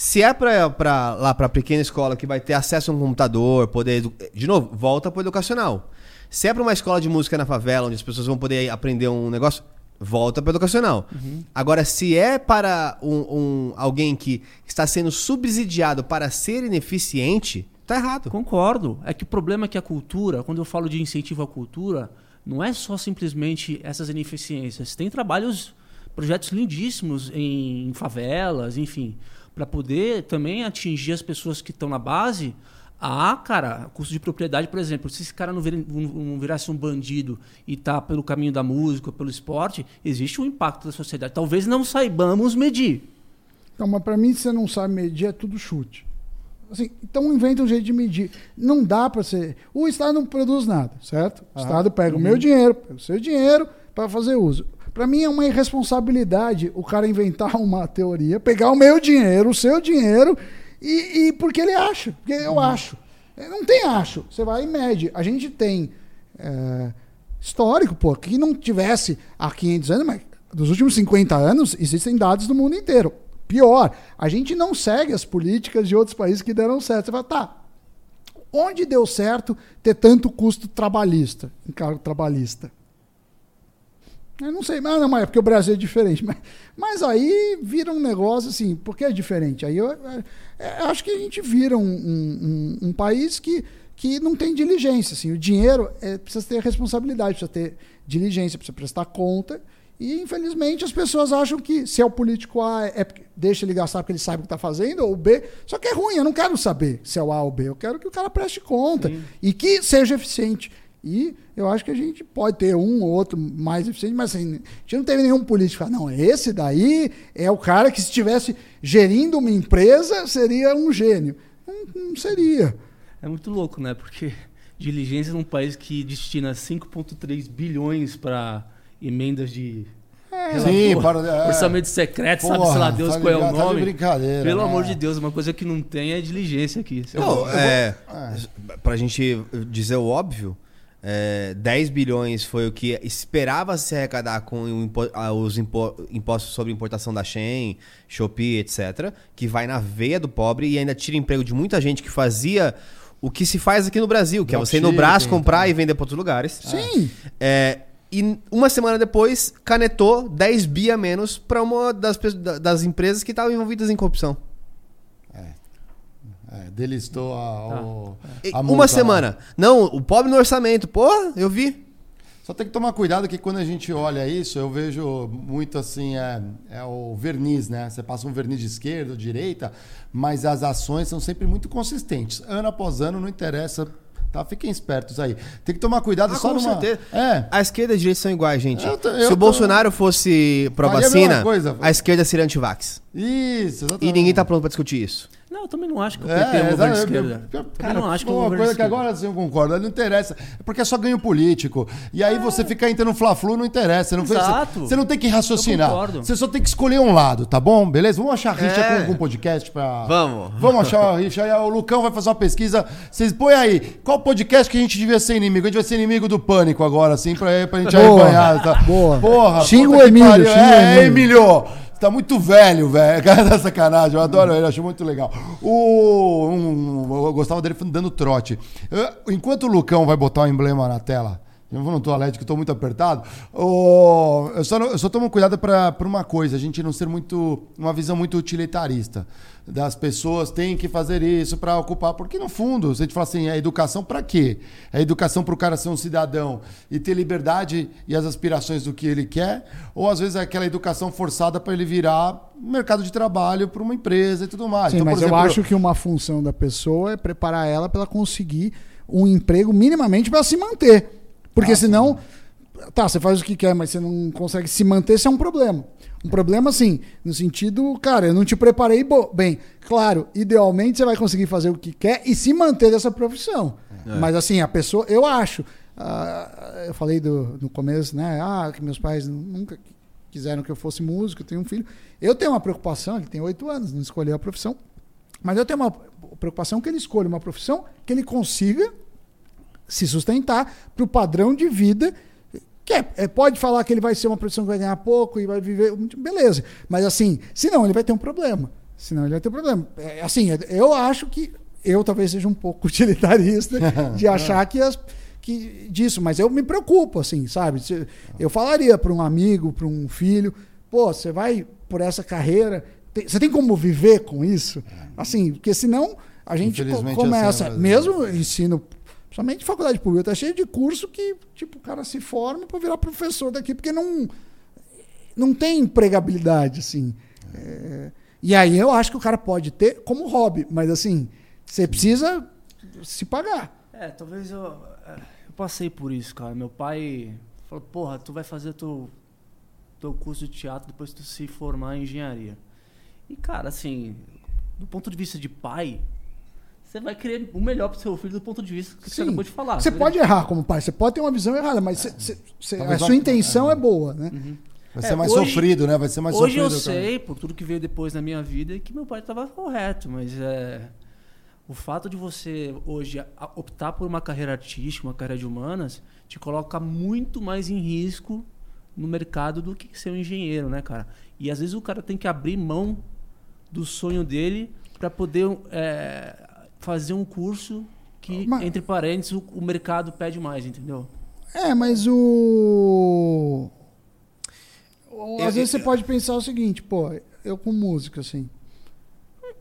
Se é pra, pra, lá para pequena escola que vai ter acesso a um computador, poder. De novo, volta pro educacional. Se é para uma escola de música na favela, onde as pessoas vão poder aprender um negócio, volta para educacional. Agora, se é para um, um- alguém que está sendo subsidiado para ser ineficiente, tá errado. Concordo. É que o problema é que a cultura, quando eu falo de incentivo à cultura, não é só simplesmente essas ineficiências. Tem trabalhos, projetos lindíssimos em favelas, enfim, para poder também atingir as pessoas que estão na base. Ah, cara, custo de propriedade, por exemplo, se esse cara não, vir, não- virasse um bandido e tá pelo caminho da música, pelo esporte, existe um impacto da sociedade. Talvez não saibamos medir. Então, mas pra mim, se você não sabe medir, é tudo chute. Assim, então inventa um jeito de medir. Não dá para ser. O Estado não produz nada, certo? O Estado pega o meu dinheiro, pega o seu dinheiro para fazer uso. Para mim é uma irresponsabilidade o cara inventar uma teoria, pegar o meu dinheiro, o seu dinheiro, e, e porque ele acha, porque eu acho. É, Não tem acho. Você vai e mede. A gente tem é, histórico, pô, que não tivesse há 500 anos, mas dos últimos 50 anos existem dados do mundo inteiro. Pior, a gente não segue as políticas de outros países que deram certo. Você fala, tá, onde deu certo ter tanto custo trabalhista, encargo trabalhista? Eu não sei, mas não, mas é porque o Brasil é diferente. Mas, mas aí vira um negócio assim, porque é diferente. Aí eu, é, é, acho que a gente vira um, um- um- um país que, que não tem diligência. Assim, o dinheiro é, precisa ter responsabilidade, precisa ter diligência, precisa prestar conta. E infelizmente as pessoas acham que se é o político A, é deixa ele gastar porque ele sabe o que está fazendo, ou B. Só que é ruim, eu não quero saber se é o A ou B. Eu quero que o cara preste conta e que seja eficiente. E eu acho que a gente pode ter um ou outro mais eficiente, mas assim, a gente não teve nenhum político. Não, esse daí é o cara que se estivesse gerindo uma empresa seria um gênio. Não, não seria. É muito louco, né? Porque diligência num país que destina 5,3 bilhões para emendas de. relator, Sim, para- é. orçamento secreto, sabe, Porra, sei lá, Deus tá qual é o tá de nome. brincadeira, Pelo né? amor de Deus, uma coisa que não tem é diligência aqui. Eu Não, vou- é, pra gente dizer o óbvio, é, 10 bilhões foi o que esperava se arrecadar com impo- ah, os impo- impostos sobre importação da Shen, Shopee, etc., que vai na veia do pobre e ainda tira emprego de muita gente que fazia o que se faz aqui no Brasil, que é você ir no Dropshipping, braço comprar tá. e vender para outros lugares. Sim. É, e uma semana depois, canetou 10 bi a menos para uma das, das empresas que estavam envolvidas em corrupção. É, delistou a, o- E a uma multa semana. Não, o pobre no orçamento. Porra, eu vi. Só tem que tomar cuidado que quando a gente olha isso, eu vejo muito assim, é, é o verniz, né? Você passa um verniz de esquerda ou direita, mas as ações são sempre muito consistentes. Ano após ano, não interessa. Tá? Fiquem espertos aí. Tem que tomar cuidado Ah, só com numa... certeza. É. A esquerda e a direita são iguais, gente. Eu tô- eu Se o tô- Bolsonaro fosse Faria a pró-vacina, mesma coisa. a esquerda seria antivax. Isso, exatamente. E ninguém tá pronto pra discutir isso. Não, eu também não acho que o PT é, é governo de esquerda. Eu, cara, não acho que uma coisa que agora assim, eu concordo, não interessa. É porque é só ganho político. E aí é. você fica entrando no Fla-Flu, não interessa. Você não, Exato. Você, você, não tem que raciocinar. Você só tem que escolher um lado, tá bom? Beleza? Vamos achar rixa é. com um podcast pra. Vamos. Vamos achar a rixa. Aí o Lucão vai fazer uma pesquisa. Vocês põem aí, qual podcast que a gente devia ser inimigo? A gente vai ser inimigo do pânico agora, assim, pra, pra gente arrebanhar. Tá? Boa. Porra, xinga o Emílio. Xinga é, Emílio tá muito velho, velho. Cara da sacanagem, eu adoro ele, acho muito legal. O, um, eu gostava dele dando trote. Enquanto o Lucão vai botar o um emblema na tela, eu vou no toalete que estou muito apertado. Oh, eu, só, eu só tomo cuidado para uma coisa, a gente não ser muito. uma visão muito utilitarista. Das pessoas têm que fazer isso para ocupar. Porque, no fundo, se a gente fala assim, é educação para quê? É educação para o cara ser um cidadão e ter liberdade e as aspirações do que ele quer? Ou às vezes é aquela educação forçada para ele virar mercado de trabalho para uma empresa e tudo mais. Sim, então, mas exemplo, eu acho que uma função da pessoa é preparar ela para ela conseguir um emprego minimamente para se manter. Porque ah, senão, tá, você faz o que quer, mas você não consegue se manter, isso é um problema. Um problema, assim, no sentido, cara, eu não te preparei bem. Claro, idealmente você vai conseguir fazer o que quer e se manter dessa profissão. É. Mas, assim, a pessoa, eu acho. Uh, eu falei do, no começo, né? Ah, que meus pais nunca quiseram que eu fosse músico, eu tenho um filho. Eu tenho uma preocupação, ele tem oito anos, não escolheu a profissão. Mas eu tenho uma preocupação que ele escolha uma profissão que ele consiga se sustentar para o padrão de vida que é, é, pode falar que ele vai ser uma profissão que vai ganhar pouco e vai viver. Beleza. Mas assim, senão ele vai ter um problema. Senão ele vai ter um problema. É, assim, eu acho que eu talvez seja um pouco utilitarista de achar que as. Que, disso, mas eu me preocupo, assim, sabe? Eu falaria para um amigo, para um filho, pô, você vai por essa carreira, você tem como viver com isso? Assim, porque senão a gente começa, assim, mesmo ensino Somente faculdade pública tá cheio de curso que, tipo, o cara se forma para virar professor daqui, porque não, não tem empregabilidade, assim. É, e aí eu acho que o cara pode ter como hobby, mas assim, você precisa se pagar. É, talvez eu, é, eu passei por isso, cara. Meu pai falou, porra, tu vai fazer teu, teu curso de teatro depois tu se formar em engenharia. E, cara, assim, do ponto de vista de pai, você vai querer o melhor para o seu filho do ponto de vista que Sim. você acabou de falar. Você pode errar como pai, você pode ter uma visão errada, mas é. a sua intenção é, é boa, né? Uhum. Vai ser é, mais hoje, sofrido, né? Vai ser mais hoje sofrido. Hoje eu sei, por tudo que veio depois na minha vida, que meu pai estava correto, mas é, o fato de você hoje optar por uma carreira artística, uma carreira de humanas, te coloca muito mais em risco no mercado do que ser um engenheiro, né, cara? E às vezes o cara tem que abrir mão do sonho dele para poder é, fazer um curso que, mas, entre parênteses, o, o, mercado pede mais, entendeu? É, mas o. Às eu, vezes eu, você pode pensar o seguinte, pô, eu com música, assim.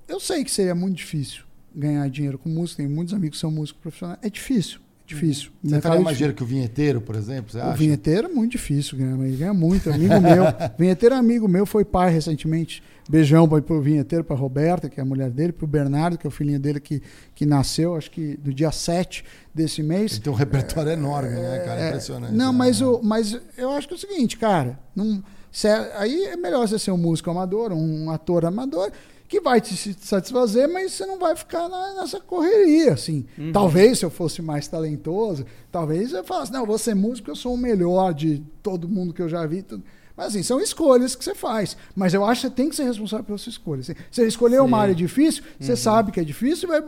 Eu sei que seria muito difícil ganhar dinheiro com música, tem muitos amigos que são músicos profissionais. É difícil. Difícil. Você faria mais dinheiro que o vinheteiro, por exemplo? Você o acha? vinheteiro é muito difícil ganhar, ele ganha muito. Amigo meu. vinheteiro é amigo meu, foi pai recentemente. Beijão para o vinheteiro, para Roberta, que é a mulher dele, para o Bernardo, que é o filhinho dele que, que nasceu, acho que no dia 7 desse mês. Ele tem um repertório é, enorme, né, cara? É, Impressionante. Não, né? mas, o, mas eu acho que é o seguinte, cara. Não, é, aí é melhor você ser um músico amador, um ator amador que vai te satisfazer, mas você não vai ficar na, nessa correria, assim. Uhum. Talvez se eu fosse mais talentoso, talvez eu falasse, não, eu vou ser músico, eu sou o melhor de todo mundo que eu já vi. Tudo. Mas assim, são escolhas que você faz. Mas eu acho que você tem que ser responsável pelas suas escolhas. Você escolheu uma área difícil, você uhum. sabe que é difícil, mas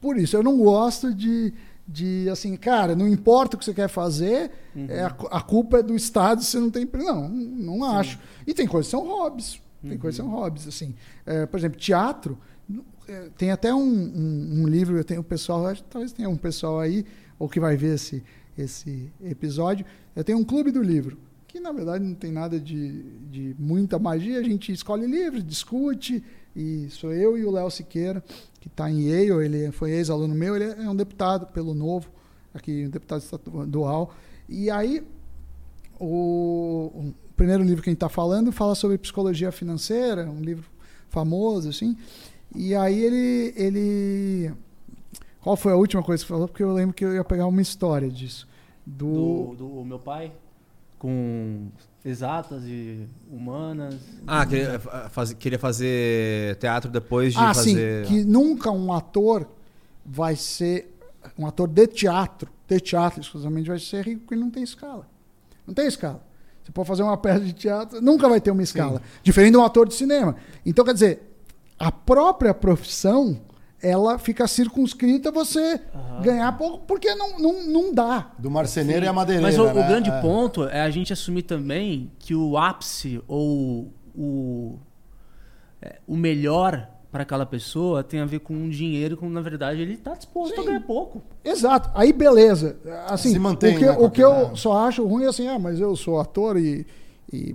por isso eu não gosto de, de assim, cara, não importa o que você quer fazer, uhum. é, a, a, culpa é do Estado, você não tem. Não, não acho. E tem coisas que são hobbies. Tem uhum. coisas que são hobbies, assim. É, por exemplo, teatro. É, tem até um, um, um, livro, eu tenho um pessoal, talvez tenha um pessoal aí, ou que vai ver esse, esse episódio. Eu tenho um clube do livro, que na verdade não tem nada de, de muita magia. A gente escolhe livros, discute, e sou eu e o Léo Siqueira, que está em Yale, ele foi ex-aluno meu, ele é um deputado pelo Novo, aqui, um deputado estadual. E aí, o, primeiro livro que a gente está falando fala sobre psicologia financeira, um livro famoso, assim. E aí ele, ele. Qual foi a última coisa que falou? Porque eu lembro que eu ia pegar uma história disso. Do, do, do meu pai? com exatas e humanas. Ah, queria, faz, queria fazer teatro depois de ah, fazer. sim, que nunca um ator vai ser. Um ator de teatro, de teatro exclusivamente, vai ser rico porque ele não tem escala. Não tem escala. Você pode fazer uma peça de teatro, nunca vai ter uma escala. Sim. Diferente de um ator de cinema. Então, quer dizer, a própria profissão ela fica circunscrita você uhum. ganhar pouco, porque não, não, não dá. Do marceneiro Sim. e a madeireira. Mas o, né? o grande é. ponto é a gente assumir também que o ápice ou o, é, o melhor para aquela pessoa tem a ver com um dinheiro quando na verdade ele está disposto Sim. a ganhar pouco. Exato. Aí beleza. Assim, Se mantém, o que, né, o que eu só acho ruim é assim, ah, mas eu sou ator e, e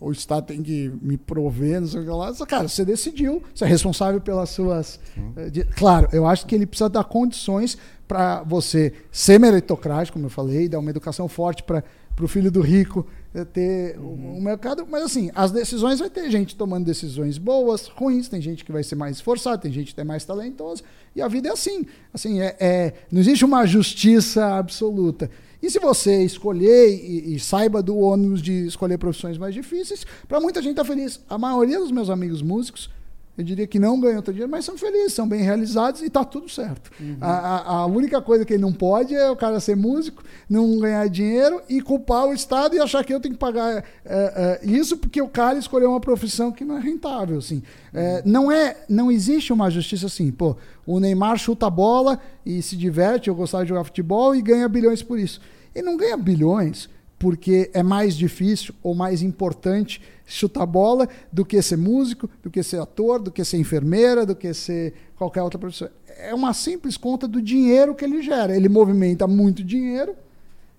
o Estado tem que me prover, não sei o que lá. Cara, você decidiu, você é responsável pelas suas. Eh, claro, eu acho que ele precisa dar condições para você ser meritocrático, como eu falei, dar uma educação forte para o filho do rico ter uhum. um mercado. Mas assim, as decisões vai ter gente tomando decisões boas, ruins, tem gente que vai ser mais esforçada, tem gente que é mais talentosa. E a vida é assim. Assim, é, é não existe uma justiça absoluta. E se você escolher e, e saiba do ônus de escolher profissões mais difíceis, para muita gente tá feliz. A maioria dos meus amigos músicos, eu diria que não ganham tanto dinheiro, mas são felizes, são bem realizados e está tudo certo. Uhum. A, a, única coisa que ele não pode é o cara ser músico, não ganhar dinheiro e culpar o Estado e achar que eu tenho que pagar é, é, isso porque o cara escolheu uma profissão que não é rentável. Assim. É, não, é, não existe uma justiça assim. Pô, o Neymar chuta a bola e se diverte, eu gostava de jogar futebol e ganha bilhões por isso. Ele não ganha bilhões porque é mais difícil ou mais importante chutar bola do que ser músico, do que ser ator, do que ser enfermeira, do que ser qualquer outra profissão. É uma simples conta do dinheiro que ele gera. Ele movimenta muito dinheiro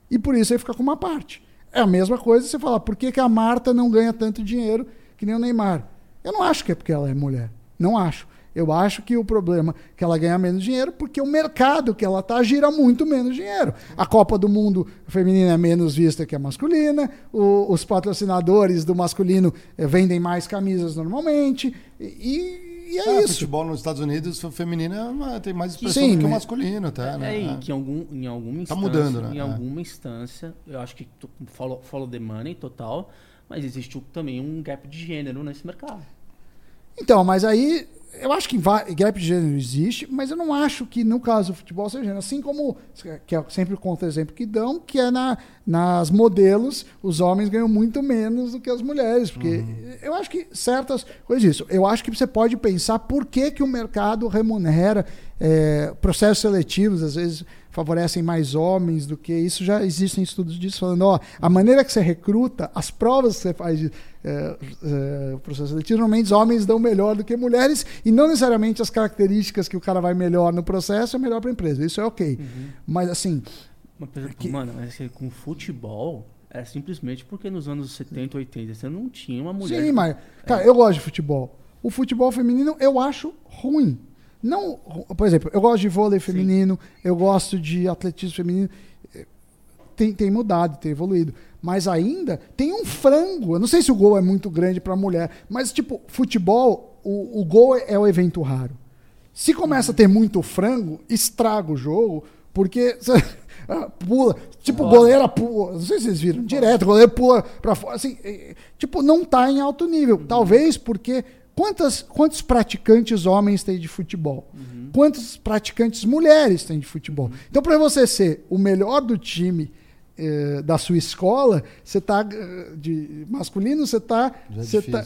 e por isso ele fica com uma parte. É a mesma coisa você falar, por que, que a Marta não ganha tanto dinheiro que nem o Neymar? Eu não acho que é porque ela é mulher. Não acho. Eu acho que o problema é que ela ganha menos dinheiro porque o mercado que ela está gira muito menos dinheiro. A Copa do Mundo feminina é menos vista que a masculina, o, os patrocinadores do masculino eh, vendem mais camisas normalmente, e, e é ah, isso. futebol nos Estados Unidos, o feminino é uma, tem mais expressão Sim, do que o masculino, até, né? É, que em, algum, em alguma instância, tá mudando, né? Em é. alguma instância, eu acho que follow, follow the money total, mas existe também um gap de gênero nesse mercado. Então, mas aí eu acho que gap de gênero existe, mas eu não acho que no caso do futebol seja gênero. Assim como, que é sempre conta exemplo que dão, que é na, nas modelos, os homens ganham muito menos do que as mulheres. Porque uhum. eu acho que certas coisas disso. Eu acho que você pode pensar por que, que o mercado remunera é, processos seletivos, às vezes favorecem mais homens do que isso. Já existem estudos disso falando, ó, a maneira que você recruta, as provas que você faz de é, é, processo seletivo, normalmente os homens dão melhor do que mulheres e não necessariamente as características que o cara vai melhor no processo é melhor para a empresa. Isso é ok. Uhum. Mas assim. Mas, que... Mano, mas com futebol. É simplesmente porque nos anos 70, 80 você não tinha uma mulher. Sim, mas. Cara, é. eu gosto de futebol. O futebol feminino eu acho ruim. Não, por exemplo, eu gosto de vôlei feminino, Sim. eu gosto de atletismo feminino. Tem, tem mudado, tem evoluído. Mas ainda tem um frango. Eu não sei se o gol é muito grande para mulher, mas tipo, futebol, o, o gol é o evento raro. Se começa a ter muito frango, estraga o jogo, porque pula, tipo, goleira pula, não sei se vocês viram, direto, goleiro pula para fora, assim, é, tipo, não tá em alto nível. Talvez porque Quantas, quantos praticantes homens tem de futebol? Uhum. Quantos praticantes mulheres tem de futebol? Uhum. Então, para você ser o melhor do time eh, da sua escola, você está eh, de masculino, você está é você tá,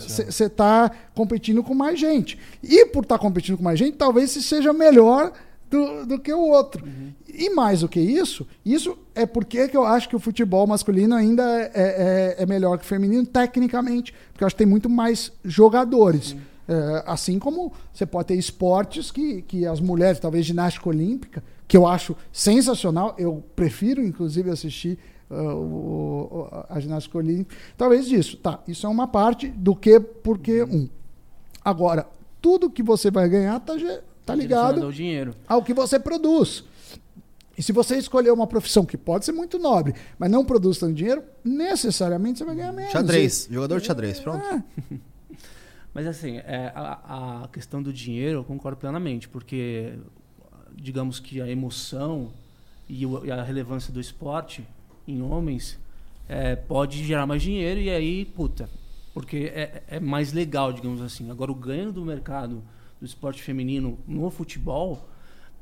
é. tá competindo com mais gente. E por estar tá competindo com mais gente, talvez você seja melhor do, do que o outro. Uhum. E mais do que isso, isso é porque que eu acho que o futebol masculino ainda é, é, é melhor que o feminino, tecnicamente, porque eu acho que tem muito mais jogadores. É, assim como você pode ter esportes que, que as mulheres, talvez ginástica olímpica, que eu acho sensacional, eu prefiro inclusive assistir uh, o, a ginástica olímpica, talvez disso. Tá, isso é uma parte do que, porque, uhum. um. Agora, tudo que você vai ganhar está tá ligado ao, dinheiro. ao que você produz. E se você escolher uma profissão que pode ser muito nobre, mas não produz tanto dinheiro, necessariamente você vai ganhar menos. Xadrez, jogador de xadrez, pronto. É. mas assim, é, a, a, questão do dinheiro eu concordo plenamente, porque digamos que a emoção e, o, e a relevância do esporte em homens é, pode gerar mais dinheiro e aí, puta, porque é, é mais legal, digamos assim. Agora, o ganho do mercado do esporte feminino no futebol,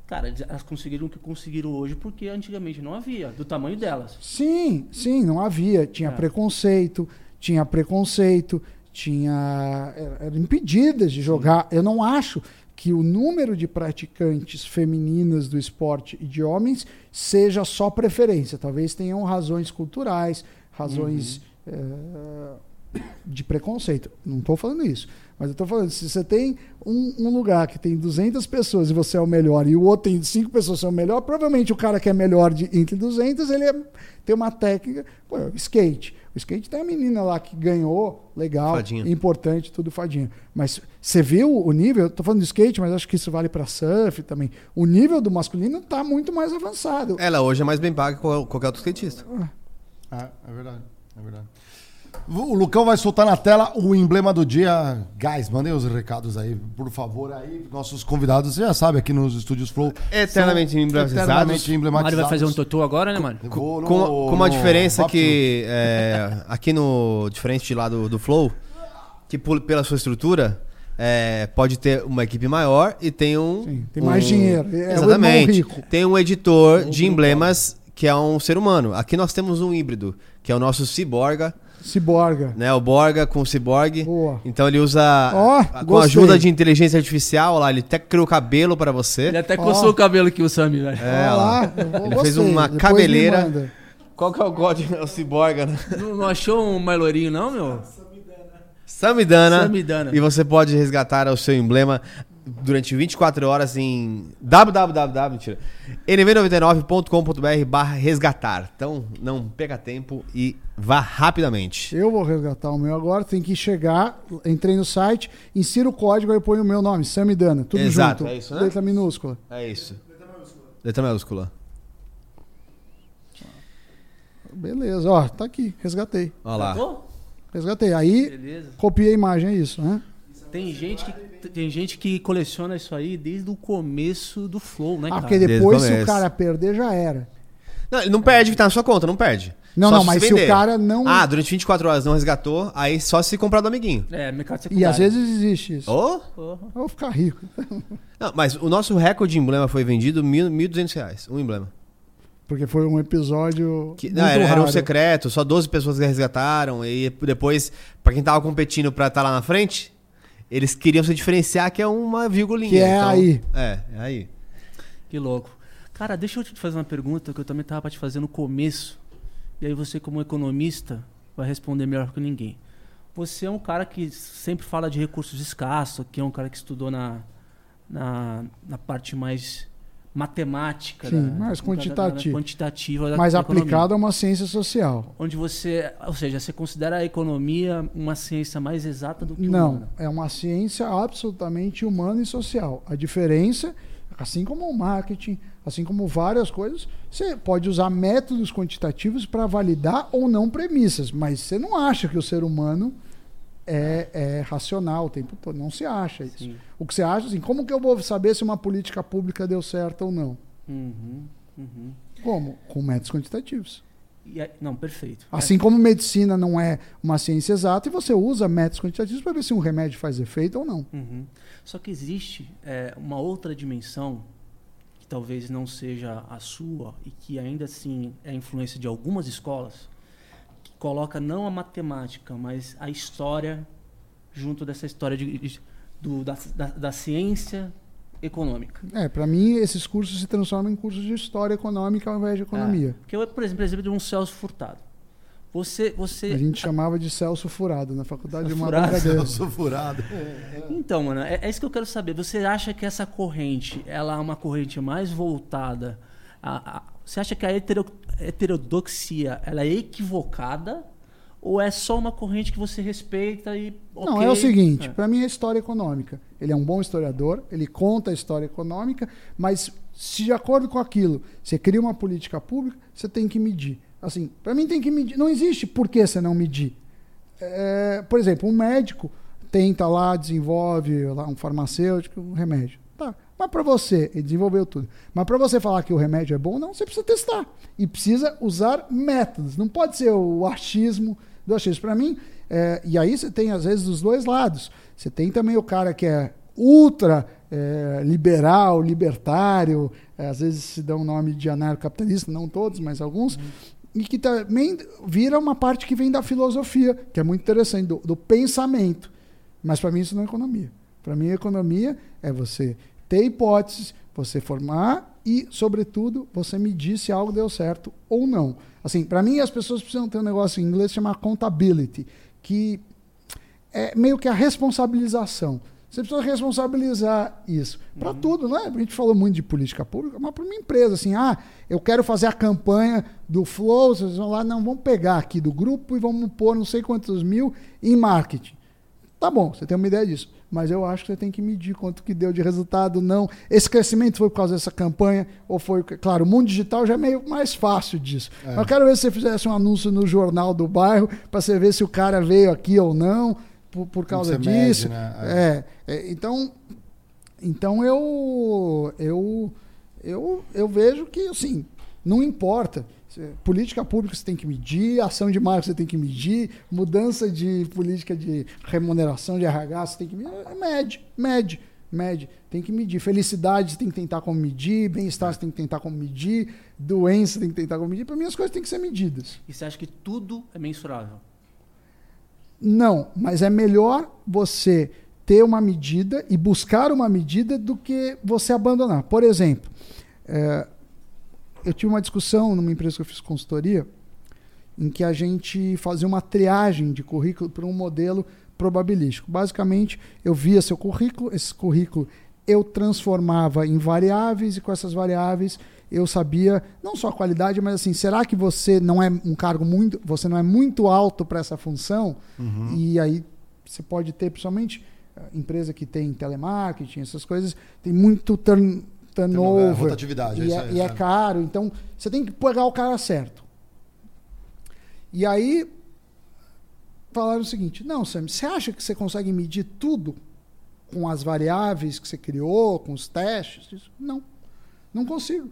cara, elas conseguiram o que conseguiram hoje porque antigamente não havia, do tamanho delas. Sim, sim, não havia. Tinha é. preconceito, tinha preconceito, tinha. eram impedidas de jogar. Eu não acho que o número de praticantes femininas do esporte e de homens seja só preferência. Talvez tenham razões culturais, razões uhum. é, de preconceito. Não estou falando isso. Mas eu estou falando, se você tem um, um, lugar que tem 200 pessoas e você é o melhor, e o outro tem 5 pessoas que são o melhor, provavelmente o cara que é melhor de, entre 200, ele é, tem uma técnica. Pô, skate. O skate tem a menina lá que ganhou, legal, fadinha. importante, tudo fadinha. Mas você viu o nível? Eu tô falando de skate, mas acho que isso vale para surf também. O nível do masculino está muito mais avançado. Ela hoje é mais bem paga que qualquer outro skatista. É, é verdade. É verdade. O Lucão vai soltar na tela o emblema do dia. Guys, mandem os recados aí, por favor. Aí, nossos convidados, você já sabe, aqui nos estúdios Flow. Eternamente emblematizados. Eternamente emblematizados. Mário vai fazer um totô agora, né, Mário? Com, no, com, uma diferença que, é, aqui no. Diferente lá do, do Flow, que pela sua estrutura. É, pode ter uma equipe maior e tem um. Sim, tem mais um, dinheiro. É exatamente. Tem um editor de emblemas que é um ser humano. Aqui nós temos um híbrido, que é o nosso Ciborga Ciborga. Né, o Borga com o Ciborgue. Boa. Então ele usa oh, com a ajuda de inteligência artificial, lá, ele até criou cabelo para você. Ele até coçou oh. o cabelo que o Sami, velho. É, lá, ele fez uma Depois cabeleira. Qual que é o God? É o Ciborga, né? Não, não achou um mailorinho não, meu? Samidana. Samidana. E você pode resgatar o seu emblema durante 24 horas em www.nv99.com.br barra resgatar. Então, não perca tempo e vá rapidamente. Eu vou resgatar o meu agora, tem que chegar, entrei no site, insira o código e põe o meu nome, Samidana, tudo Exato, junto. É isso, né? Letra minúscula. É isso. Letra minúscula. Letra minúscula. Beleza, ó, tá aqui, resgatei. Olha lá. Resgatei. Aí, Beleza. copiei a imagem, é isso, né? Tem gente que tem gente que coleciona isso aí desde o começo do Flow, né, ah, cara? Ah, porque depois, se o cara perder, já era. Não, ele não perde que tá na sua conta, não perde. Não, só não, se mas se o cara não. Ah, durante 24 horas não resgatou, aí só se comprar do amiguinho. É, mercado secundário. E às vezes existe isso. Oh? oh. Eu vou ficar rico. Não, mas o nosso recorde de emblema foi vendido R$ 1.200, um emblema. Porque foi um episódio. Que, não, era, era, um secreto, só 12 pessoas que resgataram. E depois, para quem tava competindo pra estar tá lá na frente, eles queriam se diferenciar, que é uma virgulinha. Que é então, aí. É, é aí. Que louco. Cara, deixa eu te fazer uma pergunta que eu também tava para te fazer no começo. E aí você, como economista, vai responder melhor que ninguém. Você é um cara que sempre fala de recursos escassos, que é um cara que estudou na, na, na parte mais matemática, Sim, da, mais quantitativa, quantitativa da mais aplicada a uma ciência social. Onde você, ou seja, você considera a economia uma ciência mais exata do que Não, humana? é uma ciência absolutamente humana e social. A diferença, assim como o marketing, assim como várias coisas, você pode usar métodos quantitativos para validar ou não premissas, mas você não acha que o ser humano é, é, racional o tempo todo. Não se acha isso. Sim. O que você acha, assim, como que eu vou saber se uma política pública deu certo ou não? Uhum, uhum. Como? Com métodos quantitativos. não, perfeito. Assim é. como medicina não é uma ciência exata, e você usa métodos quantitativos para ver se um remédio faz efeito ou não. Uhum. Só que existe é, uma outra dimensão que talvez não seja a sua e que ainda assim é influência de algumas escolas, coloca não a matemática, mas a história junto dessa história de, de do, da, da, da, ciência econômica. É, para mim esses cursos se transformam em cursos de história econômica ao invés de economia. É, porque eu, por exemplo, exemplo de um Celso Furtado. Você, você... A gente chamava de Celso Furado na faculdade de uma brincadeira. Celso Furado. Então, mano, é, é, isso que eu quero saber. Você acha que essa corrente, ela é uma corrente mais voltada a, a você acha que a heterodoxia ela é equivocada ou é só uma corrente que você respeita e okay? Não, é o seguinte, é. para mim é história econômica. Ele é um bom historiador, ele conta a história econômica, mas se de acordo com aquilo, você cria uma política pública, você tem que medir. Assim, para mim tem que medir. Não existe por que você não medir. É, por exemplo, um médico tenta lá, desenvolve lá, um farmacêutico, um remédio. Mas para você, ele desenvolveu tudo. Mas para você falar que o remédio é bom, não, você precisa testar. E precisa usar métodos. Não pode ser o achismo do achismo. Para mim, é, e aí você tem, às vezes, dos dois lados. Você tem também o cara que é ultra é, liberal, libertário, é, às vezes se dá um nome de anarcocapitalista, não todos, mas alguns, uhum. e que também vira uma parte que vem da filosofia, que é muito interessante, do, do pensamento. Mas para mim isso não é economia. Para mim, economia é você ter hipóteses, você formar e, sobretudo, você medir se algo deu certo ou não. Assim, para mim, as pessoas precisam ter um negócio em inglês chamado accountability, que é meio que a responsabilização. Você precisa responsabilizar isso. Para uhum. tudo, não é? A gente falou muito de política pública, mas para uma empresa, assim, ah, eu quero fazer a campanha do Flow, vocês vão lá, não, vamos pegar aqui do grupo e vamos pôr não sei quantos mil em marketing. Tá bom, você tem uma ideia disso. Mas eu acho que você tem que medir quanto que deu de resultado, não. Esse crescimento foi por causa dessa campanha, ou foi. Claro, o mundo digital já é meio mais fácil disso. É. Eu quero ver se você fizesse um anúncio no jornal do bairro, para você ver se o cara veio aqui ou não por, por causa disso. Mede, né? é. é. então, então eu, eu, eu, eu vejo que assim, não importa. Política pública você tem que medir, ação de marca você tem que medir, mudança de política de remuneração de RH você tem que medir. Mede, mede, mede. Tem que medir. Felicidade você tem que tentar como medir, bem-estar você tem que tentar como medir, doença você tem que tentar como medir. Para mim as coisas têm que ser medidas. E você acha que tudo é mensurável? Não, mas é melhor você ter uma medida e buscar uma medida do que você abandonar. Por exemplo, é, eu tive uma discussão numa empresa que eu fiz consultoria em que a gente fazia uma triagem de currículo para um modelo probabilístico. Basicamente, eu via seu currículo, esse currículo eu transformava em variáveis e com essas variáveis eu sabia não só a qualidade, mas assim, será que você não é um cargo muito, você não é muito alto para essa função? Uhum. E aí você pode ter, principalmente eh, empresa que tem telemarketing, essas coisas, tem muito turn, turnover. É, rotatividade. E, é, é, e é caro. Então, você tem que pegar o cara certo. E aí falaram o seguinte: não, Sam, você acha que você consegue medir tudo com as variáveis que você criou, com os testes? Não, não consigo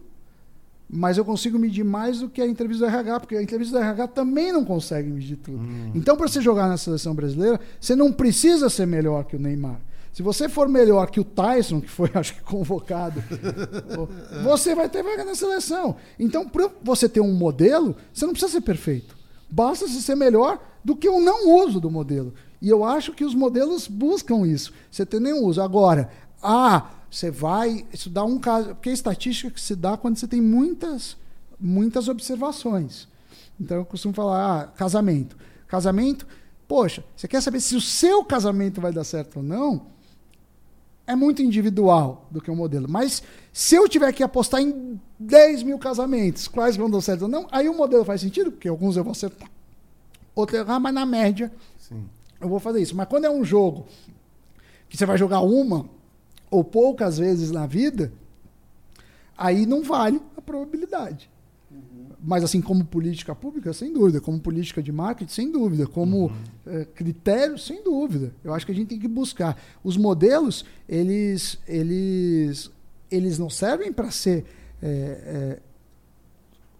mas eu consigo medir mais do que a entrevista do RH, porque a entrevista do RH também não consegue medir tudo. Hum. Então, para você jogar na seleção brasileira, você não precisa ser melhor que o Neymar. Se você for melhor que o Tyson, que foi, acho que, convocado, você vai ter vaga na seleção. Então, para você ter um modelo, você não precisa ser perfeito. Basta você ser melhor do que o não uso do modelo. E eu acho que os modelos buscam isso. Você ter nenhum uso. Agora, ah, você vai. Dá um caso. Porque é estatística que se dá quando você tem muitas, muitas observações. Então eu costumo falar, ah, casamento. Casamento, poxa, você quer saber se o seu casamento vai dar certo ou não? É muito individual do que um modelo. Mas se eu tiver que apostar em 10 mil casamentos, quais vão dar certo ou não, aí o modelo faz sentido, porque alguns eu vou acertar. Outro errar, mas na média Sim. eu vou fazer isso. Mas quando é um jogo que você vai jogar uma, ou poucas vezes na vida, aí não vale a probabilidade. Mas assim, como política pública, sem dúvida. Como política de marketing, sem dúvida. Como uhum. é, critério, sem dúvida. Eu acho que a gente tem que buscar. Os modelos, eles, eles, eles não servem para ser é,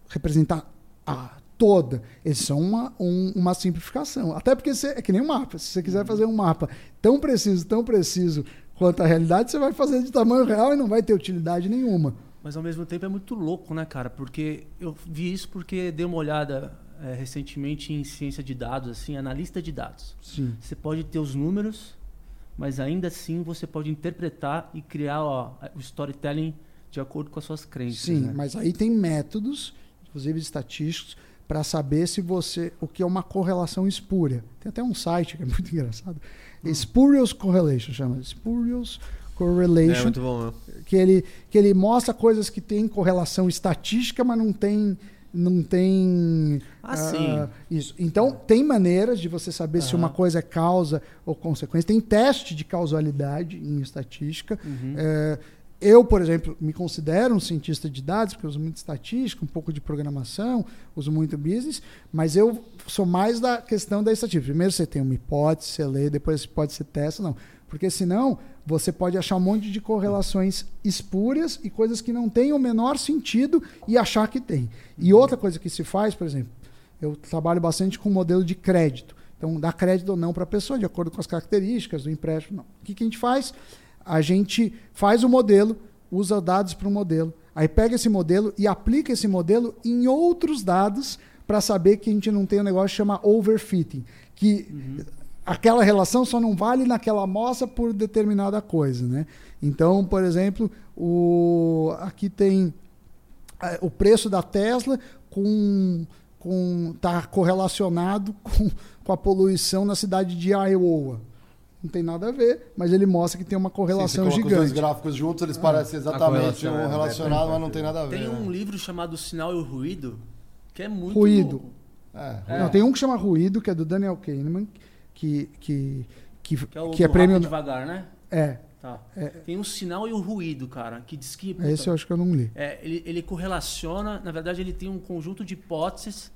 representar a toda. Eles são uma, um, uma simplificação. Até porque você, é que nem um mapa. Se você quiser fazer um mapa tão preciso, tão preciso quanto à realidade, você vai fazer de tamanho real e não vai ter utilidade nenhuma. Mas ao mesmo tempo é muito louco, né, cara? Porque eu vi isso porque dei uma olhada é, recentemente em ciência de dados, assim, analista de dados. Sim. Você pode ter os números, mas ainda assim você pode interpretar e criar ó, o storytelling de acordo com as suas crenças. Sim, né? mas aí tem métodos, inclusive estatísticos, para saber se você o que é uma correlação espúria. Tem até um site que é muito engraçado. Hum. Spurious Correlation chama. Spurious Correlation. É muito bom. Que ele que ele mostra coisas que têm correlação estatística, mas não tem não tem ah, uh, isso. Então tem maneiras de você saber uhum. se uma coisa é causa ou consequência. Tem teste de causalidade em estatística. Uhum. É, eu, por exemplo, me considero um cientista de dados, porque eu uso muito estatística, um pouco de programação, uso muito business, mas eu sou mais da questão da estatística. Primeiro você tem uma hipótese, você lê, depois pode ser testa, não. Porque senão você pode achar um monte de correlações espúrias e coisas que não têm o menor sentido e achar que tem. E outra coisa que se faz, por exemplo, eu trabalho bastante com modelo de crédito. Então, dá crédito ou não para a pessoa, de acordo com as características do empréstimo. Não. O que, que a gente faz? A gente faz o modelo, usa dados para o modelo, aí pega esse modelo e aplica esse modelo em outros dados para saber que a gente não tem um negócio que chama overfitting, que uhum. aquela relação só não vale naquela amostra por determinada coisa, né? Então, por exemplo, o, aqui tem é, o preço da Tesla com com tá correlacionado com, com a poluição na cidade de Iowa não tem nada a ver, mas ele mostra que tem uma correlação Sim, gigante. Os dois gráficos juntos, eles ah, parecem exatamente um é, relacionado, mas não tem nada a ver. Tem um né? livro chamado Sinal e o Ruído, que é muito. Ruído. É, é. Não, tem um que chama Ruído, que é do Daniel Kahneman, que, que, que, que é, o, que é prêmio. devagar, né? É. Tá. É. Tem um sinal e o ruído, cara, que diz que. Puta, Esse eu acho que eu não li. É, ele, ele correlaciona, na verdade, ele tem um conjunto de hipóteses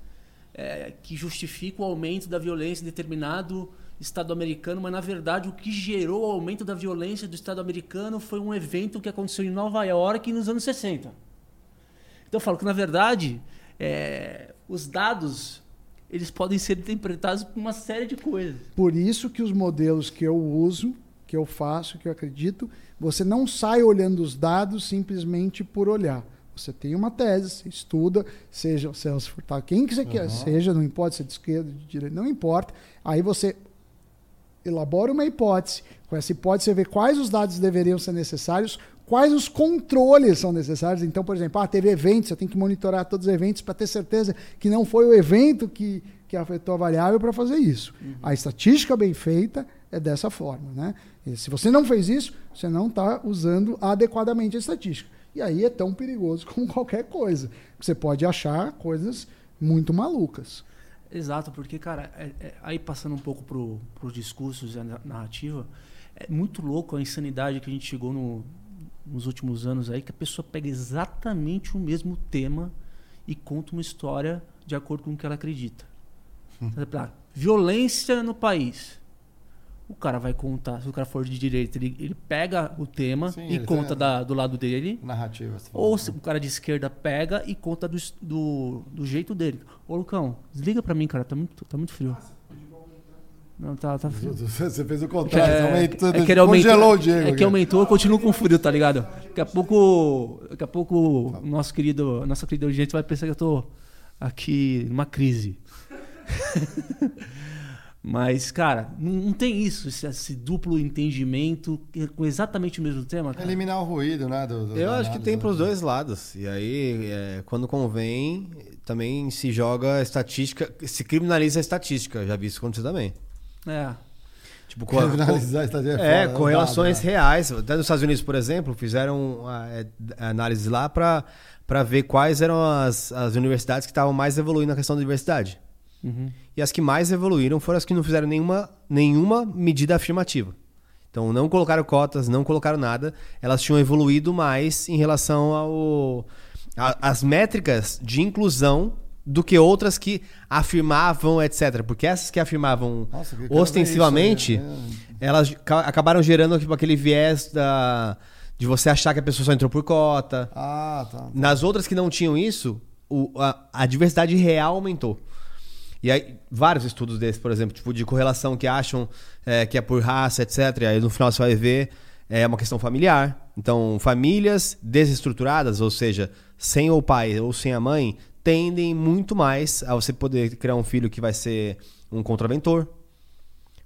é, que justificam o aumento da violência em determinado Estado americano, mas na verdade o que gerou o aumento da violência do Estado americano foi um evento que aconteceu em Nova York nos anos 60. Então eu falo que na verdade é, os dados eles podem ser interpretados por uma série de coisas. Por isso que os modelos que eu uso, que eu faço, que eu acredito, você não sai olhando os dados simplesmente por olhar. Você tem uma tese, estuda, seja Celso Furtado, quem que você uhum. quer, seja, não importa se é de esquerda, de direita, não importa. Aí você elabora uma hipótese. Com essa hipótese, você vê quais os dados deveriam ser necessários, quais os controles são necessários. Então, por exemplo, ah, teve eventos, você tem que monitorar todos os eventos para ter certeza que não foi o evento que, que afetou a variável para fazer isso. Uhum. A estatística bem feita é dessa forma. Né? E se você não fez isso, você não está usando adequadamente a estatística. E aí é tão perigoso como qualquer coisa. Você pode achar coisas muito malucas. Exato, porque, cara, é, é, aí passando um pouco pro, pros discursos e a narrativa, é muito louco a insanidade que a gente chegou no, nos últimos anos aí, que a pessoa pega exatamente o mesmo tema e conta uma história de acordo com o que ela acredita. Hum. Violência no país o cara vai contar, se o cara for de direita, ele, ele pega o tema Sim, e conta da, do lado dele. Narrativa. Ou se o cara de esquerda pega e conta do, do, do jeito dele. Ô, Lucão, desliga pra mim, cara, tá muito, tá muito frio. Não, tá, tá frio. Você fez o contrário, é, aumentou, é que aumentou, congelou o Diego. É que aumentou, eu continuo com frio, tá ligado? Daqui a pouco, daqui a pouco tá. nosso querido, nossa querida audiência vai pensar que eu tô aqui numa crise. Mas, cara, não, tem isso, esse, esse, duplo entendimento com exatamente o mesmo tema. Cara. Eliminar o ruído, né? Do, do Eu acho que tem para os dois lados. E aí, é, quando convém, também se joga estatística, se criminaliza a estatística. Já vi isso acontecer também. É. Tipo, a estatística. É, é correlações né? reais. Até nos Estados Unidos, por exemplo, fizeram é, análise lá para ver quais eram as, as universidades que estavam mais evoluindo na questão da diversidade. Uhum. E as que mais evoluíram foram as que não fizeram nenhuma, nenhuma medida afirmativa. Então não colocaram cotas, não colocaram nada. Elas tinham evoluído mais em relação ao a, as métricas de inclusão do que outras que afirmavam, etc. Porque essas que afirmavam Nossa, que ostensivamente, isso, né? elas acabaram gerando tipo, aquele viés da, de você achar que a pessoa só entrou por cota. Ah, tá, tá. Nas outras que não tinham isso, o, a, a diversidade real aumentou. E aí, vários estudos desses, por exemplo, tipo, de correlação que acham é, que é por raça, etc. E aí no final você vai ver é uma questão familiar. Então, famílias desestruturadas, ou seja, sem o pai ou sem a mãe, tendem muito mais a você poder criar um filho que vai ser um contraventor.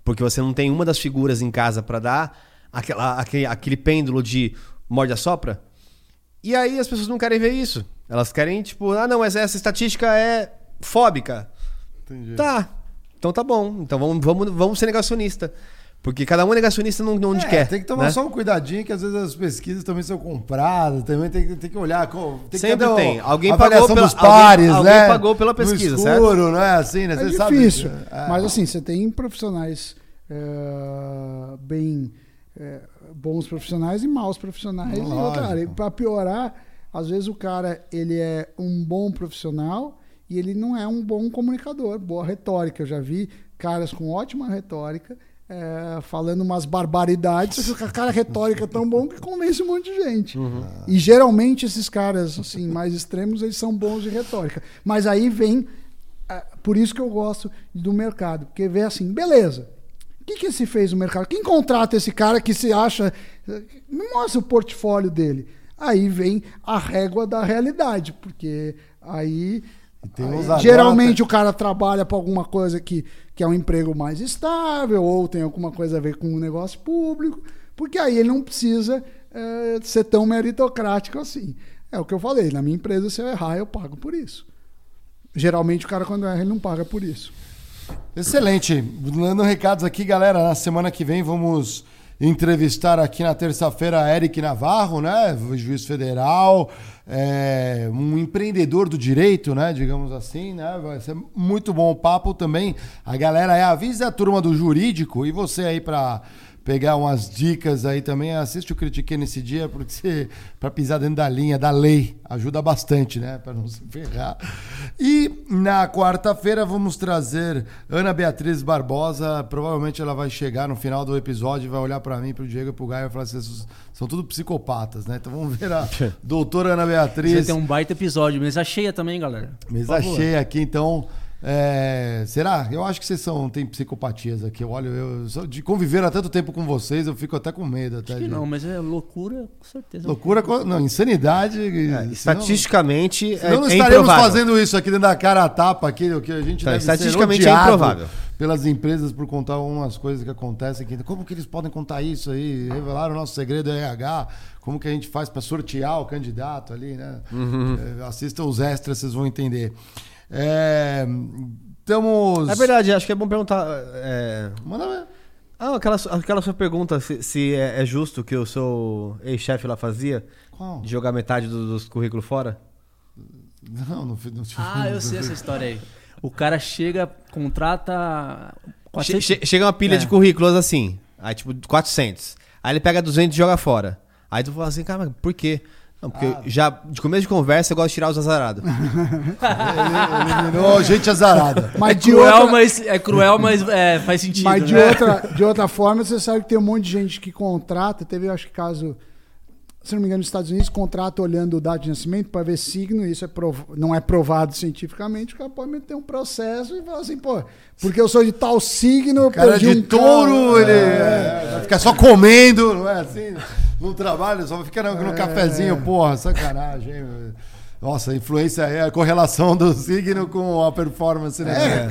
Porque você não tem uma das figuras em casa para dar aquela, aquele, aquele pêndulo de morde a sopra. E aí as pessoas não querem ver isso. Elas querem, tipo, ah, não, mas essa estatística é fóbica. Entendi. Tá. Então tá bom. Então vamos, vamos, vamos ser negacionista. Porque cada um é negacionista onde é, quer. Tem que tomar né? só um cuidadinho, que às vezes as pesquisas também são compradas, também tem, tem que olhar. Tem Sempre que tem. Alguém pagou pela, dos pares, alguém, né? alguém pagou pela pesquisa, no escuro, certo? não é assim, né? É Você difícil. Sabe? É. Mas assim, você tem profissionais uh, bem é, bons profissionais e maus profissionais. E, para piorar, às vezes o cara ele é um bom profissional e ele não é um bom comunicador, boa retórica. Eu já vi caras com ótima retórica é, falando umas barbaridades, o cara retórica é tão bom que convence um monte de gente. Uhum. E geralmente esses caras assim mais extremos eles são bons de retórica. Mas aí vem é, por isso que eu gosto do mercado, porque vê assim, beleza. O que, que se fez no mercado? Quem contrata esse cara que se acha. Me mostra o portfólio dele. Aí vem a régua da realidade, porque aí. Aí geralmente o cara trabalha para alguma coisa que, que é um emprego mais estável, ou tem alguma coisa a ver com o um negócio público, porque aí ele não precisa é, ser tão meritocrático assim. É o que eu falei, na minha empresa, se eu errar, eu pago por isso. Geralmente o cara, quando erra, ele não paga por isso. Excelente. Dando recados aqui, galera. Na semana que vem vamos entrevistar aqui na terça-feira Eric Navarro, né? Juiz federal, é, um empreendedor do direito, né? Digamos assim, né? Vai ser muito bom o papo também. A galera é avisa a turma do jurídico e você aí para pegar umas dicas aí também. Assiste o Critiquei nesse dia, porque você, para pisar dentro da linha da lei, ajuda bastante, né? Para não se ferrar. E na quarta-feira vamos trazer Ana Beatriz Barbosa. Provavelmente ela vai chegar no final do episódio vai olhar para mim, para o Diego e para o Gaio e falar assim: são tudo psicopatas, né? Então vamos ver a doutora Ana Beatriz. Você tem um baita episódio, mesa cheia também, galera. Mesa cheia aqui, então. É, será? Eu acho que vocês são, tem psicopatias aqui. Eu olho, eu, de conviver há tanto tempo com vocês, eu fico até com medo. Até acho de... não, mas é loucura, com certeza. Loucura, não, insanidade. É, estatisticamente, senão, é, não estaremos fazendo isso aqui dentro da cara a tapa, aqui, o que a gente tá, Estatisticamente é improvável. Pelas empresas por contar algumas coisas que acontecem aqui. Como que eles podem contar isso aí? Revelar o nosso segredo RH? Como que a gente faz para sortear o candidato ali, né? Uhum. É, assistam os extras, vocês vão entender. É, estamos. É verdade, acho que é bom perguntar. É... Manda ver. Ah, aquela, aquela sua pergunta, se, se é, é, justo que o seu ex-chefe lá fazia? Qual? De jogar metade do, dos currículos fora? Não, não, não, não Ah, eu sei essa história aí. O cara chega, contrata. Che, che, chega uma pilha é. de currículos assim, aí tipo 400. Aí ele pega 200 e joga fora. Aí tu fala assim, cara, por quê? Não, porque ah. já de começo de conversa eu gosto de tirar os azarados. Eliminou gente azarada. Mas é, cruel, outra... mas, é cruel, mas é, faz sentido. Mas de, né? outra, de outra forma, você sabe que tem um monte de gente que contrata. Teve, acho que caso, se não me engano, nos Estados Unidos, contrata olhando o dado de nascimento para ver signo. Isso é prov... não é provado cientificamente. O cara pode meter um processo e falar assim, pô, porque eu sou de tal signo, eu cara perdi de um touro, cara. ele é, é, fica só comendo, não é assim? no trabalho, só fica no, no é... cafezinho, porra, sacanagem. Nossa, a influência é a correlação do signo com a performance, né?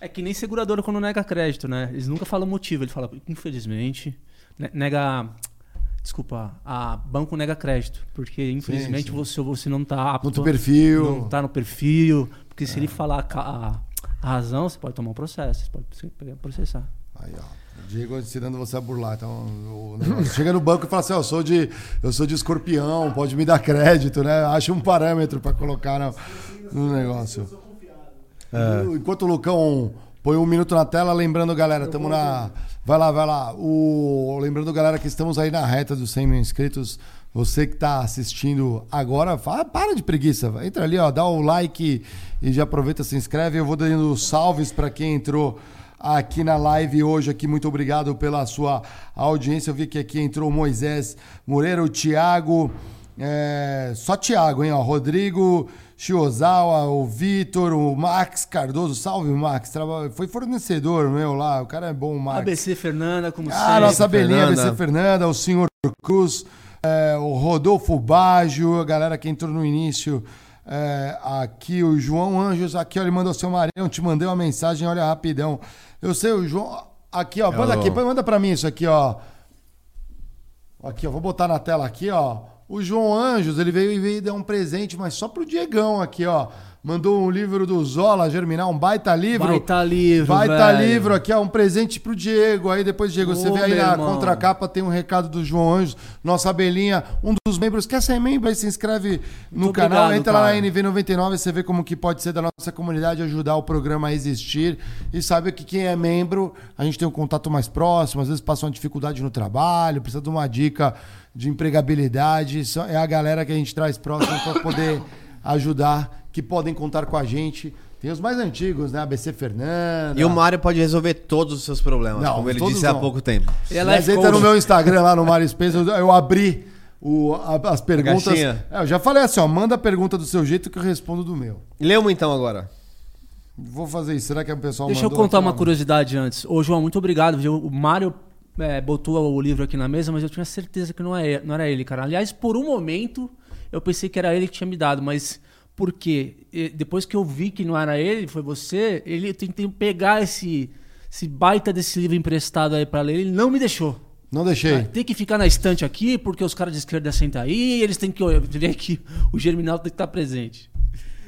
É, é. é que nem seguradora quando nega crédito, né? Eles nunca falam motivo, ele fala, infelizmente, nega. Desculpa, a banco nega crédito, porque infelizmente sim, sim. Você, você não está apto. No perfil. Não está no perfil. Porque se é. ele falar a, a, razão, você pode tomar um processo, você pode processar. Aí, ó. Diego ensinando você a burlar. Então, chega no banco e fala assim: oh, eu, sou de, eu sou de escorpião, pode me dar crédito, né? Acha um parâmetro para colocar no, no negócio. É. Enquanto o Lucão põe um minuto na tela, lembrando, galera, estamos na. Vai lá, vai lá. O... Lembrando, galera, que estamos aí na reta dos 100 mil inscritos. Você que está assistindo agora, fala, para de preguiça. Entra ali, ó, dá o like e já aproveita, se inscreve. Eu vou dando salves para quem entrou aqui na live hoje. Aqui, muito obrigado pela sua audiência. Eu vi que aqui entrou Moisés Moreira, o Thiago. É, só Thiago, hein? Ó, Rodrigo Chiozawa, o Vitor, o Max Cardoso. Salve, Max. Foi fornecedor meu lá. O cara é bom, Max. ABC Fernanda, como ah, sempre. Ah, nossa Belinha, ABC Fernanda, o senhor Cruz, é, o Rodolfo Baggio, a galera que entrou no início. É, aqui o João Anjos, aqui ó, ele mandou seu Marião, te mandei uma mensagem, olha rapidão. Eu sei, o João. Aqui, ó, manda aqui, manda pra mim isso aqui, ó. Aqui, ó, vou botar na tela aqui, ó. O João Anjos, ele veio e veio dar um presente, mas só pro Diegão aqui, ó. Mandou um livro do Zola, Germinal, um baita livro. Baita livro, Baita velho. livro aqui, ó, um presente pro Diego. Aí depois, Diego, você Ô, vê aí na irmão. contracapa, tem um recado do João Anjos, nossa abelhinha, um dos membros. Quer ser membro? Aí se inscreve no Muito canal, obrigado, entra lá cara. na NV99, você vê como que pode ser da nossa comunidade ajudar o programa a existir. E sabe que quem é membro, a gente tem um contato mais próximo, às vezes passa uma dificuldade no trabalho, precisa de uma dica de empregabilidade. É a galera que a gente traz próximo para poder ajudar, que podem contar com a gente. Tem os mais antigos, né? ABC Fernanda. E o Mário pode resolver todos os seus problemas, Não, como ele disse há não. pouco tempo. Ele é Mas entra no meu Instagram lá no Mário Spencer, eu, abri o- a- as perguntas. É, eu já falei assim, ó, manda a pergunta do seu jeito que eu respondo do meu. Lê uma então agora. Vou fazer isso. Será que o pessoal Deixa eu contar uma curiosidade antes. Ô, João, muito obrigado. O Mário é, botou o livro aqui na mesa, mas eu tinha certeza que não, é, não era ele, cara. Aliás, por um momento, eu pensei que era ele que tinha me dado, mas por quê? E Depois que eu vi que não era ele, foi você, ele eu tentei pegar esse, esse baita desse livro emprestado aí pra ler, ele não me deixou. Não deixei. Tem que ficar na estante aqui, porque os caras de esquerda sentam aí, eles têm que ver que o Germinal tem que estar presente.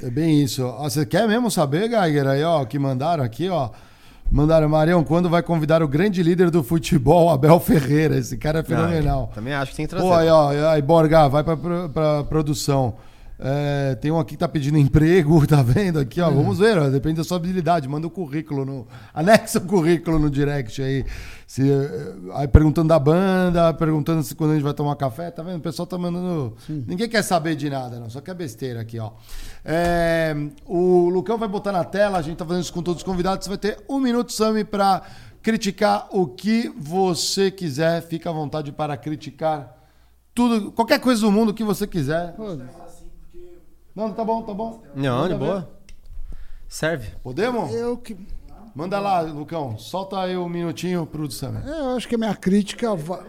É bem isso. Ó, você quer mesmo saber, Geiger, aí, ó, que mandaram aqui, ó. Mandaram, Marião, quando vai convidar o grande líder do futebol, Abel Ferreira? Esse cara é fenomenal. Ah, também acho que tem que trazer. Pô, aí, ó, aí, Borga, vai pra, pra, pra produção. É, tem um aqui que tá pedindo emprego, tá vendo aqui, ó. Vamos ver, ó, depende da sua habilidade. Manda o currículo no. Anexa o currículo no direct aí. Se, eh, aí perguntando da banda, perguntando se quando a gente vai tomar café, tá vendo? O pessoal tá mandando. Ninguém quer saber de nada, não. Só quer besteira aqui, ó. É, o Lucão vai botar na tela, a gente tá fazendo isso com todos os convidados. Você vai ter um minuto, Sami, pra criticar o que você quiser. Fica à vontade para criticar tudo, qualquer coisa do mundo que você quiser. Não, tá bom, tá bom. Não, de boa. Serve. Podemos? Eu que. Manda lá, Lucão. Solta aí um minutinho pro Sam. Eu acho que a minha crítica vai.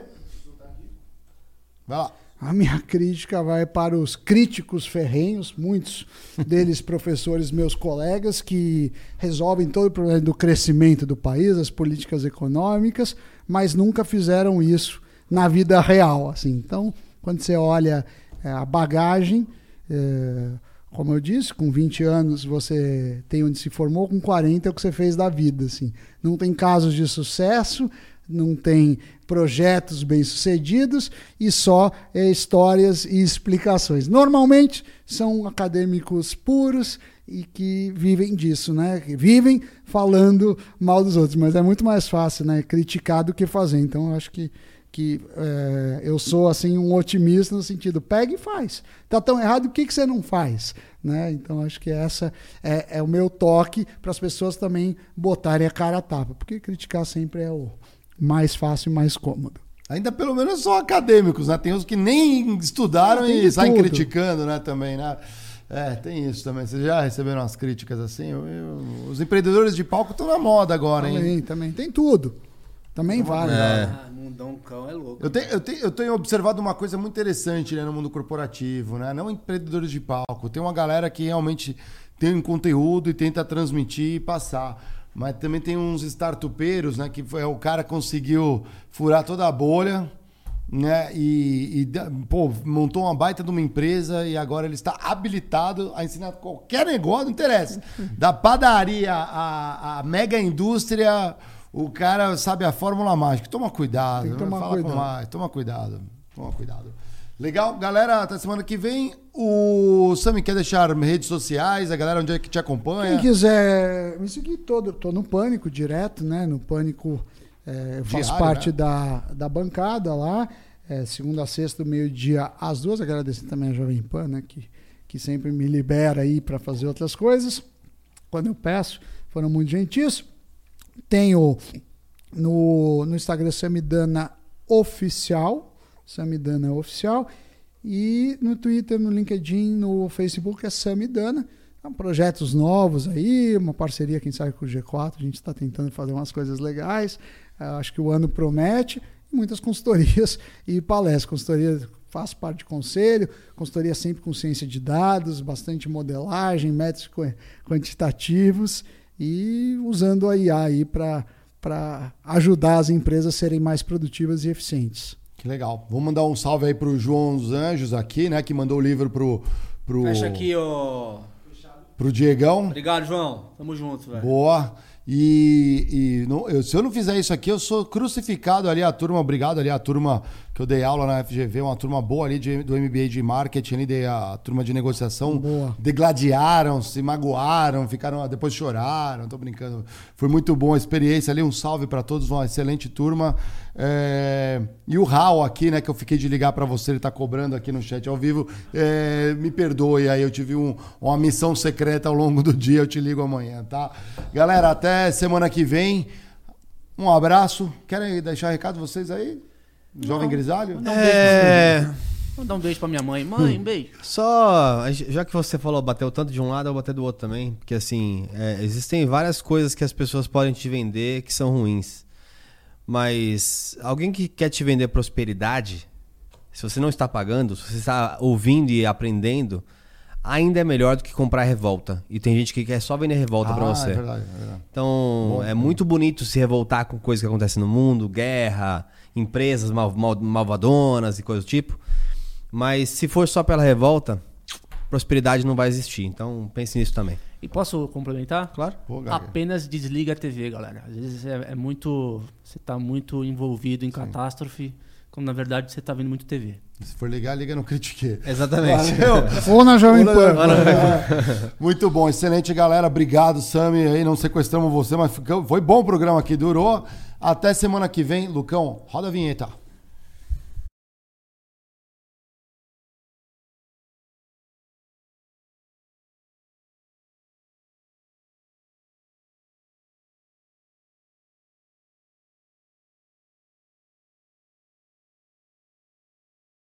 Vai lá. A minha crítica vai para os críticos ferrenhos, muitos deles professores, meus colegas, que resolvem todo o problema do crescimento do país, as políticas econômicas, mas nunca fizeram isso na vida real. Assim. Então, quando você olha é, a bagagem, é, como eu disse, com 20 anos você tem onde se formou, com 40 é o que você fez da vida. Assim. Não tem casos de sucesso, não tem projetos bem-sucedidos e só é, histórias e explicações. Normalmente são acadêmicos puros e que vivem disso, né? Que vivem falando mal dos outros, mas é muito mais fácil, né? Criticar do que fazer. Então eu acho que que é, eu sou assim um otimista no sentido pega e faz tá tão errado o que que você não faz né então acho que essa é, é o meu toque para as pessoas também botarem a cara a tapa porque criticar sempre é o mais fácil e mais cômodo Ainda pelo menos são acadêmicos, né? Tem uns que nem estudaram Tem e saem tudo. criticando, né? Também, né? É, tem isso também. Vocês já receberam umas críticas assim? Eu- eu- os empreendedores de palco estão na moda agora, hein? também também tem tudo também vale É. Ah, mundão cão é louco. Eu tenho, eu, tenho, eu tenho observado uma coisa muito interessante né, no mundo corporativo, né? Não empreendedores de palco. Tem uma galera que realmente tem um conteúdo e tenta transmitir e passar. Mas também tem uns startupeiros, né? Que foi, o cara conseguiu furar toda a bolha, né? E, e pô, montou uma baita de uma empresa e agora ele está habilitado a ensinar qualquer negócio, não interessa. Da padaria à, à mega indústria, o cara sabe a fórmula mágica. Toma cuidado. Tem que né? tomar Fala com cuidado. mais. Toma cuidado. Toma cuidado. Legal, galera, até semana que vem. O Sami quer deixar redes sociais, a galera onde é que te acompanha. Quem quiser me seguir todo, tô no Pânico direto, né? No Pânico é, eu faço Diário, parte né? da, da bancada lá, é, segunda a sexta, meio-dia às duas. Agradecer também a Jovem Pan, né? Que, que sempre me libera aí para fazer outras coisas. Quando eu peço, foram muito gentis. Tenho no, no Instagram Samidana Oficial, Samidana Oficial, e no Twitter, no LinkedIn, no Facebook é Samidana. São projetos novos aí, uma parceria, quem sabe, com o G4. A gente está tentando fazer umas coisas legais. Eh, Acho que o ano promete. Muitas consultorias e palestras. Consultoria faço parte de conselho, consultoria sempre com ciência de dados, bastante modelagem, métodos qu- quantitativos e usando a IA aí para ajudar as empresas a serem mais produtivas e eficientes. Que legal. Vou mandar um salve aí pro João dos Anjos aqui, né? Que mandou o livro pro. pro Fecha aqui, ó. pro Diegão. Obrigado, João. Tamo junto, velho. Boa. E, e não, eu, se eu não fizer isso aqui, eu sou crucificado ali, a turma, obrigado ali, a turma que eu dei aula na FGV, uma turma boa ali de, do MBA de marketing, ali, dei a turma de negociação. Boa. Degladiaram, se magoaram, ficaram, depois choraram, tô brincando. Foi muito boa a experiência ali, um salve para todos, uma excelente turma. É, e o Raul aqui, né, que eu fiquei de ligar para você, ele tá cobrando aqui no chat ao vivo. É, me perdoe aí, eu tive um, uma missão secreta ao longo do dia, eu te ligo amanhã, tá? Galera, até semana que vem. Um abraço. Querem deixar recado vocês aí? Jovem Grisalho? Dá um É. beijo. Vou dar um beijo pra minha mãe. Mãe, um beijo. Só, já que você falou, bateu tanto de um lado, eu vou bater do outro também. Porque assim, é, existem várias coisas que as pessoas podem te vender que são ruins. Mas alguém que quer te vender prosperidade, se você não está pagando, se você está ouvindo e aprendendo, ainda é melhor do que comprar revolta. E tem gente que quer só vender revolta pra Ah, você. É verdade, é verdade. Então, é muito bonito se revoltar com coisas que acontecem no mundo, guerra, empresas mal, mal- malvadonas e coisa do tipo. Mas se for só pela revolta, prosperidade não vai existir. Então, pense nisso também. E posso complementar? Claro. Pô. Apenas desliga a TV, galera. Às vezes é, é muito. Você tá muito envolvido em catástrofe, quando na verdade você tá vendo muito TV. Se for ligar, liga no Critique. Exatamente. Ou na Jovem Pan. Muito bom, excelente, galera. Obrigado, Sami. Aí não sequestramos você, mas ficou- foi bom o programa aqui, durou. Até semana que vem. Lucão, roda a vinheta.